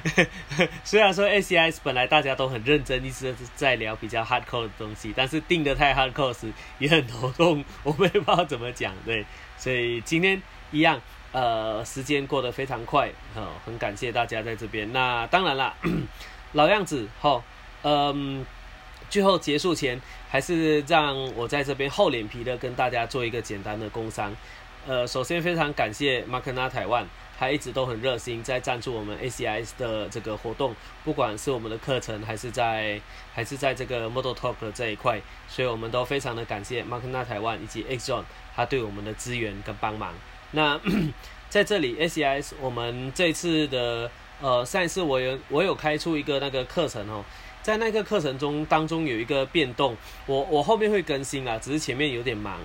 虽然说 ACIS 本来大家都很认真，一直在聊比较 hardcore 的东西，但是定的太 hardcore 时也很头痛，我们也不知道怎么讲，对，所以今天一样，呃，时间过得非常快，哈，很感谢大家在这边。那当然啦，老样子，哈，嗯，最后结束前，还是让我在这边厚脸皮的跟大家做一个简单的工商，呃，首先非常感谢 m a k n a 台湾。他一直都很热心，在赞助我们 ACIS 的这个活动，不管是我们的课程，还是在还是在这个 Model Talk 这一块，所以我们都非常的感谢 m a r k n a 台湾以及 Xon 他对我们的支援跟帮忙。那 在这里 ACIS 我们这次的呃上一次我有我有开出一个那个课程哦，在那个课程中当中有一个变动，我我后面会更新啊，只是前面有点忙。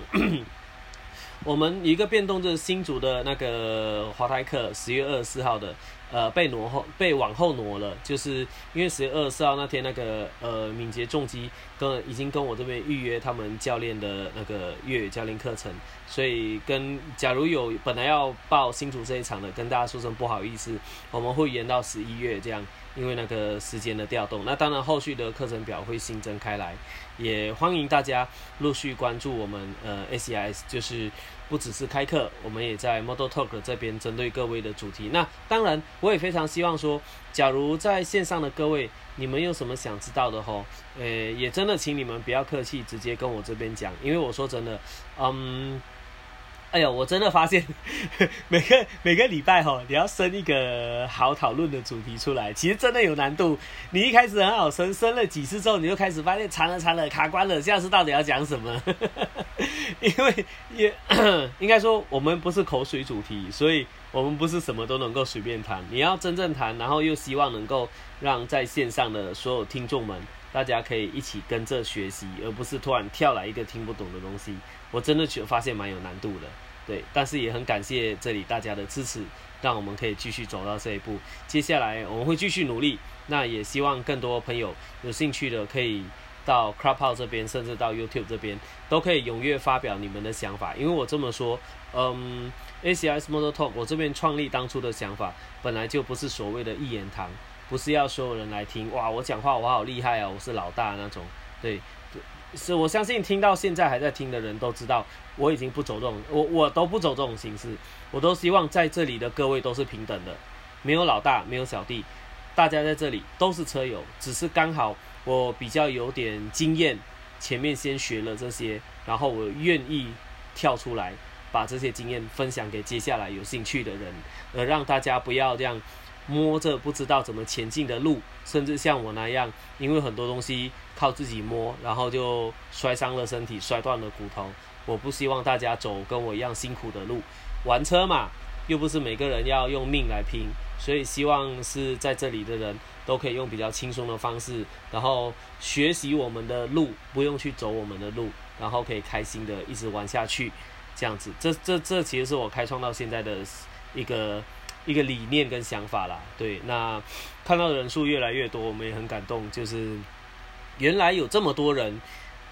我们一个变动就是新竹的那个华台课，十月二十四号的，呃，被挪后，被往后挪了，就是因为十月二十四号那天那个呃敏捷重击跟已经跟我这边预约他们教练的那个粤语教练课程，所以跟假如有本来要报新竹这一场的，跟大家说声不好意思，我们会延到十一月这样。因为那个时间的调动，那当然后续的课程表会新增开来，也欢迎大家陆续关注我们呃 ACIS，就是不只是开课，我们也在 Model Talk 这边针对各位的主题。那当然，我也非常希望说，假如在线上的各位，你们有什么想知道的吼，呃，也真的请你们不要客气，直接跟我这边讲，因为我说真的，嗯。哎呦，我真的发现 每个每个礼拜哈，你要生一个好讨论的主题出来，其实真的有难度。你一开始很好生，生了几次之后，你就开始发现长了长了卡关了，下次到底要讲什么？因为也应该说，我们不是口水主题，所以我们不是什么都能够随便谈。你要真正谈，然后又希望能够让在线上的所有听众们，大家可以一起跟着学习，而不是突然跳来一个听不懂的东西。我真的觉发现蛮有难度的。对，但是也很感谢这里大家的支持，让我们可以继续走到这一步。接下来我们会继续努力，那也希望更多朋友有兴趣的可以到 c r o p o 这边，甚至到 YouTube 这边，都可以踊跃发表你们的想法。因为我这么说，嗯，ACS Model Talk 我这边创立当初的想法，本来就不是所谓的一言堂，不是要所有人来听，哇，我讲话我好厉害啊，我是老大那种，对。是我相信听到现在还在听的人都知道，我已经不走这种，我我都不走这种形式，我都希望在这里的各位都是平等的，没有老大，没有小弟，大家在这里都是车友，只是刚好我比较有点经验，前面先学了这些，然后我愿意跳出来把这些经验分享给接下来有兴趣的人，而让大家不要这样。摸着不知道怎么前进的路，甚至像我那样，因为很多东西靠自己摸，然后就摔伤了身体，摔断了骨头。我不希望大家走跟我一样辛苦的路。玩车嘛，又不是每个人要用命来拼，所以希望是在这里的人都可以用比较轻松的方式，然后学习我们的路，不用去走我们的路，然后可以开心的一直玩下去，这样子，这这这其实是我开创到现在的一个一个理念跟想法啦。对，那看到的人数越来越多，我们也很感动，就是原来有这么多人。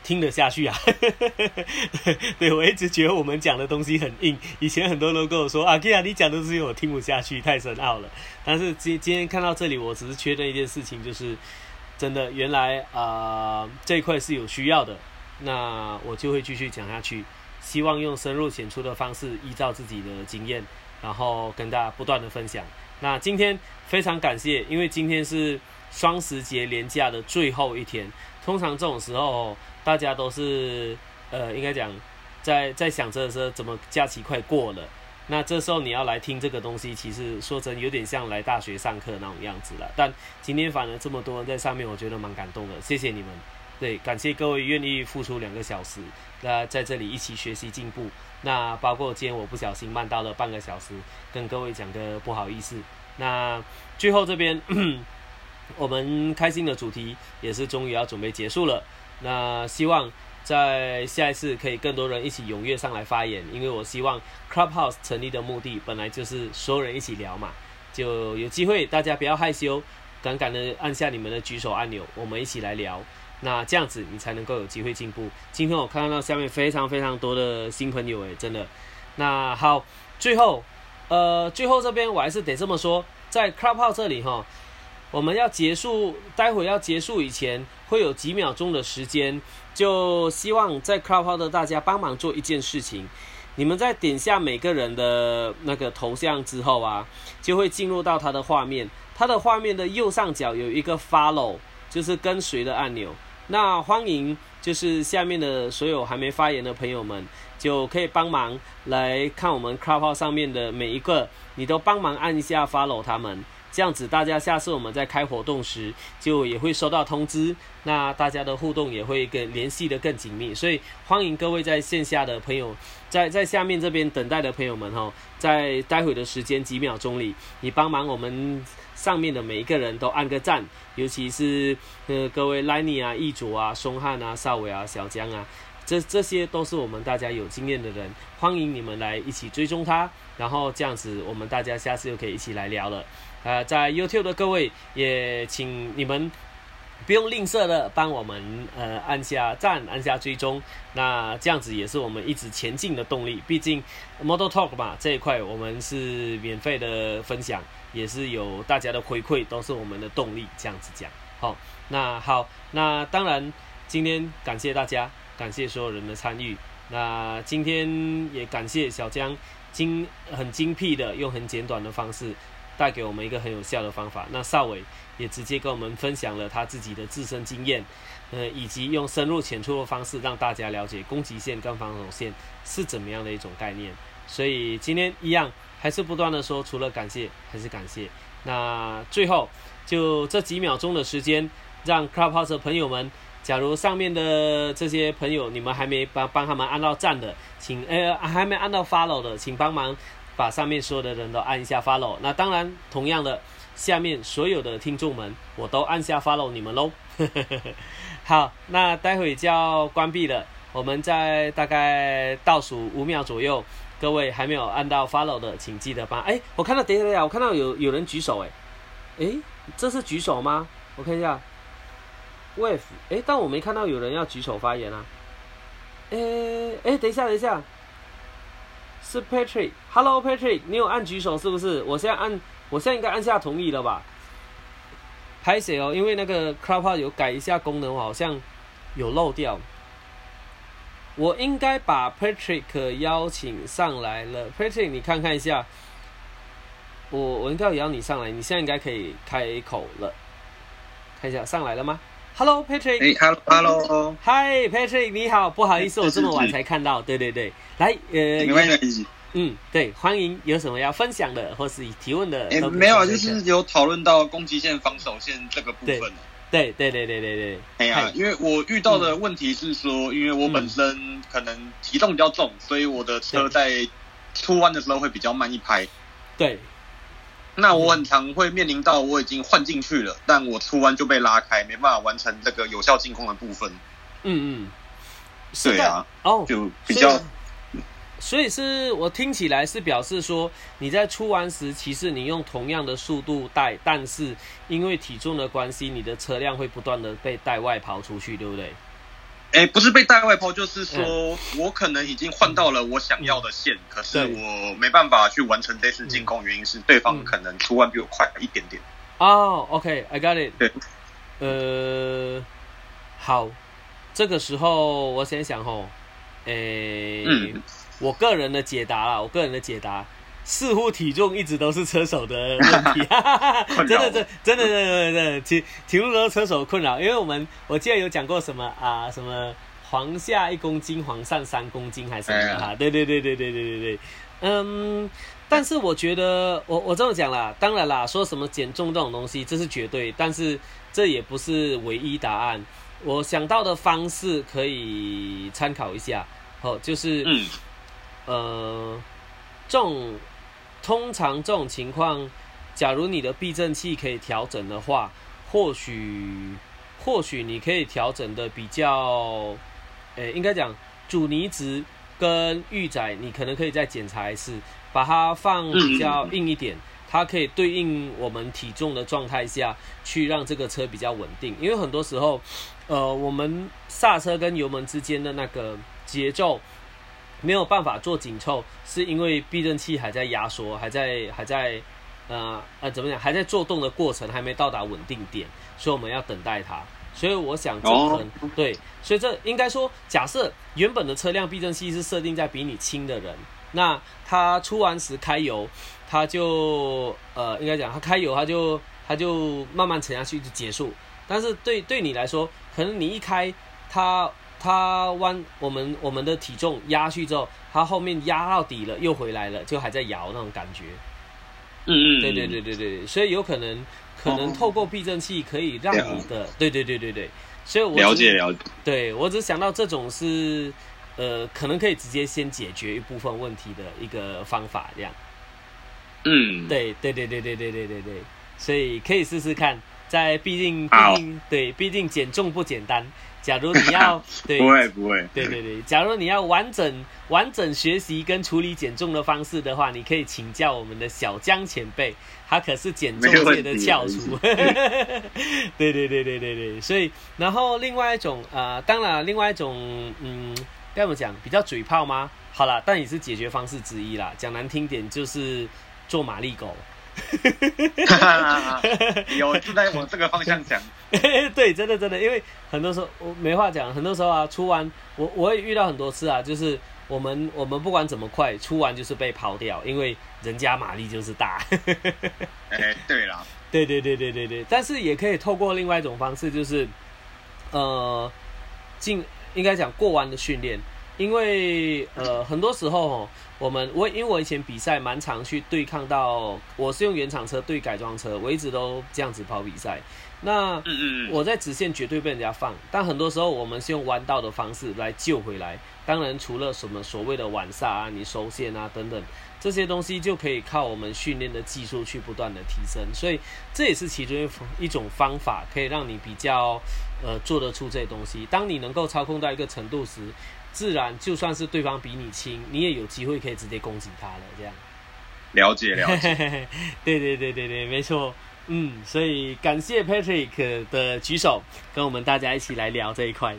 听得下去啊？对我一直觉得我们讲的东西很硬。以前很多人都跟我说：“啊 k i a 你讲的东西我听不下去，太深奥了。”但是今今天看到这里，我只是确认一件事情，就是真的，原来啊这一块是有需要的，那我就会继续讲下去。希望用深入浅出的方式，依照自己的经验，然后跟大家不断的分享。那今天非常感谢，因为今天是双十节连假的最后一天。通常这种时候。大家都是，呃，应该讲，在在想着说怎么假期快过了，那这时候你要来听这个东西，其实说真有点像来大学上课那种样子了。但今天反而这么多人在上面，我觉得蛮感动的，谢谢你们，对，感谢各位愿意付出两个小时，那在这里一起学习进步。那包括今天我不小心慢到了半个小时，跟各位讲个不好意思。那最后这边，我们开心的主题也是终于要准备结束了。那希望在下一次可以更多人一起踊跃上来发言，因为我希望 Clubhouse 成立的目的本来就是所有人一起聊嘛，就有机会大家不要害羞，敢敢的按下你们的举手按钮，我们一起来聊。那这样子你才能够有机会进步。今天我看到下面非常非常多的新朋友诶，真的。那好，最后呃最后这边我还是得这么说，在 Clubhouse 这里哈。我们要结束，待会要结束以前会有几秒钟的时间，就希望在 Clubhouse 的大家帮忙做一件事情。你们在点下每个人的那个头像之后啊，就会进入到他的画面。他的画面的右上角有一个 Follow，就是跟随的按钮。那欢迎就是下面的所有还没发言的朋友们，就可以帮忙来看我们 Clubhouse 上面的每一个，你都帮忙按一下 Follow 他们。这样子，大家下次我们在开活动时，就也会收到通知。那大家的互动也会更联系的更紧密。所以欢迎各位在线下的朋友，在在下面这边等待的朋友们哈，在待会的时间几秒钟里，你帮忙我们上面的每一个人都按个赞，尤其是呃各位 Lenny 啊、易主啊、松汉啊、邵伟啊、小江啊，这这些都是我们大家有经验的人，欢迎你们来一起追踪他，然后这样子我们大家下次就可以一起来聊了。呃，在 YouTube 的各位也请你们不用吝啬的帮我们呃按下赞，按下追踪，那这样子也是我们一直前进的动力。毕竟 Model Talk 嘛这一块我们是免费的分享，也是有大家的回馈，都是我们的动力。这样子讲，好，那好，那当然今天感谢大家，感谢所有人的参与。那今天也感谢小江精很精辟的用很简短的方式。带给我们一个很有效的方法。那邵伟也直接跟我们分享了他自己的自身经验，呃，以及用深入浅出的方式让大家了解攻击线跟防守线是怎么样的一种概念。所以今天一样还是不断的说，除了感谢还是感谢。那最后就这几秒钟的时间，让 Clubhouse 的朋友们，假如上面的这些朋友你们还没帮帮他们按到赞的，请呃还没按到 Follow 的，请帮忙。把上面所有的人都按一下 follow，那当然，同样的，下面所有的听众们，我都按下 follow 你们喽。好，那待会就要关闭了，我们在大概倒数五秒左右，各位还没有按到 follow 的，请记得帮。哎，我看到等一下，等一下我看到有有人举手，哎，哎，这是举手吗？我看一下，wave，哎，但我没看到有人要举手发言啊。哎哎，等一下，等一下。是 Patrick，Hello Patrick，你有按举手是不是？我现在按，我现在应该按下同意了吧？拍谁哦？因为那个 Clubhouse 有改一下功能，好像有漏掉。我应该把 Patrick 邀请上来了。Patrick，你看看一下，我我应该要邀你上来，你现在应该可以开口了。看一下上来了吗？Hello Patrick，哎，Hello，Hello，Hi Patrick，你好，不好意思，我这么晚才看到，对对对。来，呃，没关系。嗯，对，欢迎，有什么要分享的，或是提问的？哎，没有，就是有讨论到攻击线、防守线这个部分。对，对，对，对，对，对。哎呀，因为我遇到的问题是说，因为我本身可能体重比较重，所以我的车在出弯的时候会比较慢一拍。对。那我很常会面临到我已经换进去了，但我出弯就被拉开，没办法完成这个有效进攻的部分。嗯嗯，对啊，哦，就比较。所以是我听起来是表示说，你在出弯时，其实你用同样的速度带，但是因为体重的关系，你的车辆会不断的被带外抛出去，对不对？哎，不是被带外抛，就是说我可能已经换到了我想要的线，可是我没办法去完成这次进攻，原因是对方可能出弯比我快一点点。哦，OK，I got it。对，呃，好，这个时候我先想吼，诶。我个人的解答啦，我个人的解答似乎体重一直都是车手的问题，真的真真的真的真的体体重都是车手困扰，因为我们我记得有讲过什么啊什么黄下一公斤，黄上三公斤还是什么哈？对对对对对对对对，嗯，但是我觉得我我这么讲啦，当然啦，说什么减重这种东西这是绝对，但是这也不是唯一答案。我想到的方式可以参考一下，哦，就是嗯。呃，这种通常这种情况，假如你的避震器可以调整的话，或许或许你可以调整的比较，诶，应该讲阻尼值跟预载，你可能可以再检查一次，把它放比较硬一点，它可以对应我们体重的状态下去让这个车比较稳定，因为很多时候，呃，我们刹车跟油门之间的那个节奏。没有办法做紧凑，是因为避震器还在压缩，还在还在，呃呃，怎么讲？还在做动的过程，还没到达稳定点，所以我们要等待它。所以我想，这可能对，所以这应该说，假设原本的车辆避震器是设定在比你轻的人，那他出完时开油，他就呃，应该讲他开油，他就他就慢慢沉下去就结束。但是对对你来说，可能你一开他。它弯，我们我们的体重压去之后，它后面压到底了，又回来了，就还在摇那种感觉。嗯嗯，对对对对对，所以有可能可能透过避震器可以让你的，对对对对对，所以我了解了解。对我只想到这种是呃，可能可以直接先解决一部分问题的一个方法，这样。嗯，对对对对对对对对对，所以可以试试看，在毕竟毕竟对毕竟减重不简单。假如你要 对不会不会对对对，假如你要完整完整学习跟处理减重的方式的话，你可以请教我们的小江前辈，他可是减重界的翘楚。对对对对对对，所以然后另外一种呃，当然另外一种嗯，该怎么讲？比较嘴炮吗？好了，但也是解决方式之一啦。讲难听点就是做玛丽狗。有就在往这个方向讲，对，真的真的，因为很多时候我没话讲，很多时候啊，出完我我也遇到很多次啊，就是我们我们不管怎么快，出完就是被抛掉，因为人家马力就是大。哎，对了，对对对对对对，但是也可以透过另外一种方式，就是呃，进应该讲过弯的训练。因为呃，很多时候我们我因为我以前比赛蛮常去对抗到，我是用原厂车对改装车，我一直都这样子跑比赛。那嗯嗯我在直线绝对被人家放，但很多时候我们是用弯道的方式来救回来。当然，除了什么所谓的晚刹啊、你收线啊等等这些东西，就可以靠我们训练的技术去不断的提升。所以这也是其中一种方法，可以让你比较呃做得出这些东西。当你能够操控到一个程度时。自然，就算是对方比你轻，你也有机会可以直接攻击他了。这样，了解了解。对对对对对，没错。嗯，所以感谢 Patrick 的举手，跟我们大家一起来聊这一块。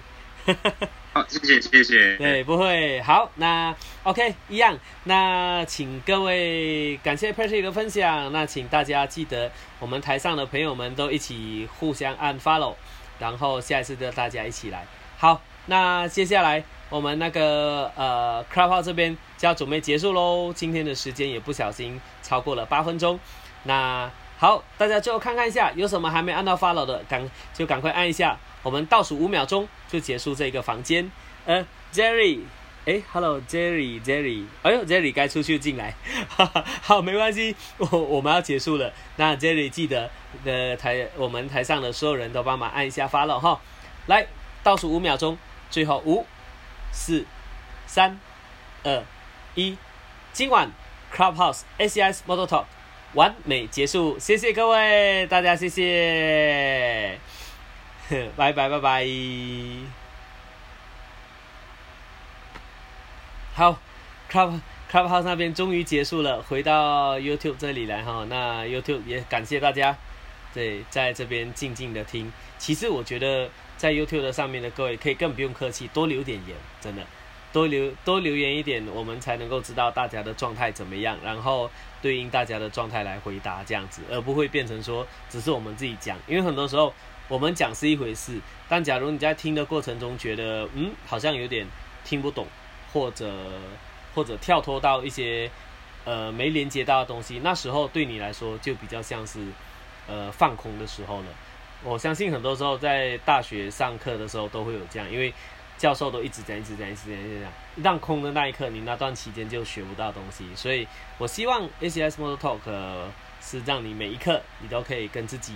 好，谢谢谢谢。对，不会。好，那 OK，一样。那请各位感谢 Patrick 的分享。那请大家记得，我们台上的朋友们都一起互相按 Follow，然后下一次就大家一起来。好，那接下来。我们那个呃 c r o w 这边就要准备结束喽。今天的时间也不小心超过了八分钟。那好，大家最后看看一下，有什么还没按到 follow 的，赶就赶快按一下。我们倒数五秒钟就结束这个房间。呃，Jerry，哎，Hello Jerry，Jerry，哎呦，Jerry 该出去进来。好，没关系，我我们要结束了。那 Jerry 记得的台，我们台上的所有人都帮忙按一下 follow 哈。来，倒数五秒钟，最后五。四、三、二、一，今晚 Clubhouse ACS Model Talk 完美结束，谢谢各位大家，谢谢，拜拜拜拜。好，Club Clubhouse 那边终于结束了，回到 YouTube 这里来哈。那 YouTube 也感谢大家，对，在这边静静的听。其实我觉得在 YouTube 的上面的各位可以更不用客气，多留点言，真的。多留多留言一点，我们才能够知道大家的状态怎么样，然后对应大家的状态来回答这样子，而不会变成说只是我们自己讲。因为很多时候我们讲是一回事，但假如你在听的过程中觉得嗯好像有点听不懂，或者或者跳脱到一些呃没连接到的东西，那时候对你来说就比较像是呃放空的时候了。我相信很多时候在大学上课的时候都会有这样，因为。教授都一直讲，一直讲，一直讲，一直讲。让空的那一刻，你那段期间就学不到东西。所以我希望 ACS Model Talk 是让你每一刻你都可以跟自己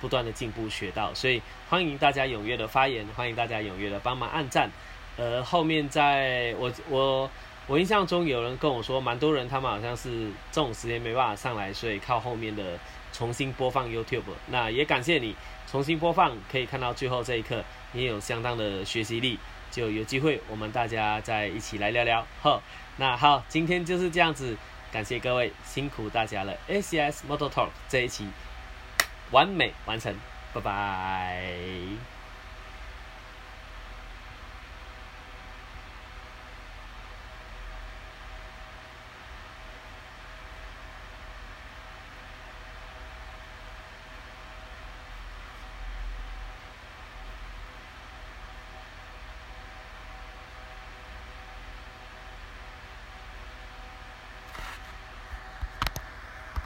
不断的进步学到。所以欢迎大家踊跃的发言，欢迎大家踊跃的帮忙按赞。呃，后面在我我我印象中有人跟我说，蛮多人他们好像是这种时间没办法上来，所以靠后面的重新播放 YouTube。那也感谢你重新播放，可以看到最后这一刻。也有相当的学习力，就有机会我们大家再一起来聊聊。好，那好，今天就是这样子，感谢各位辛苦大家了。ACS Motor Talk 这一期完美完成，拜拜。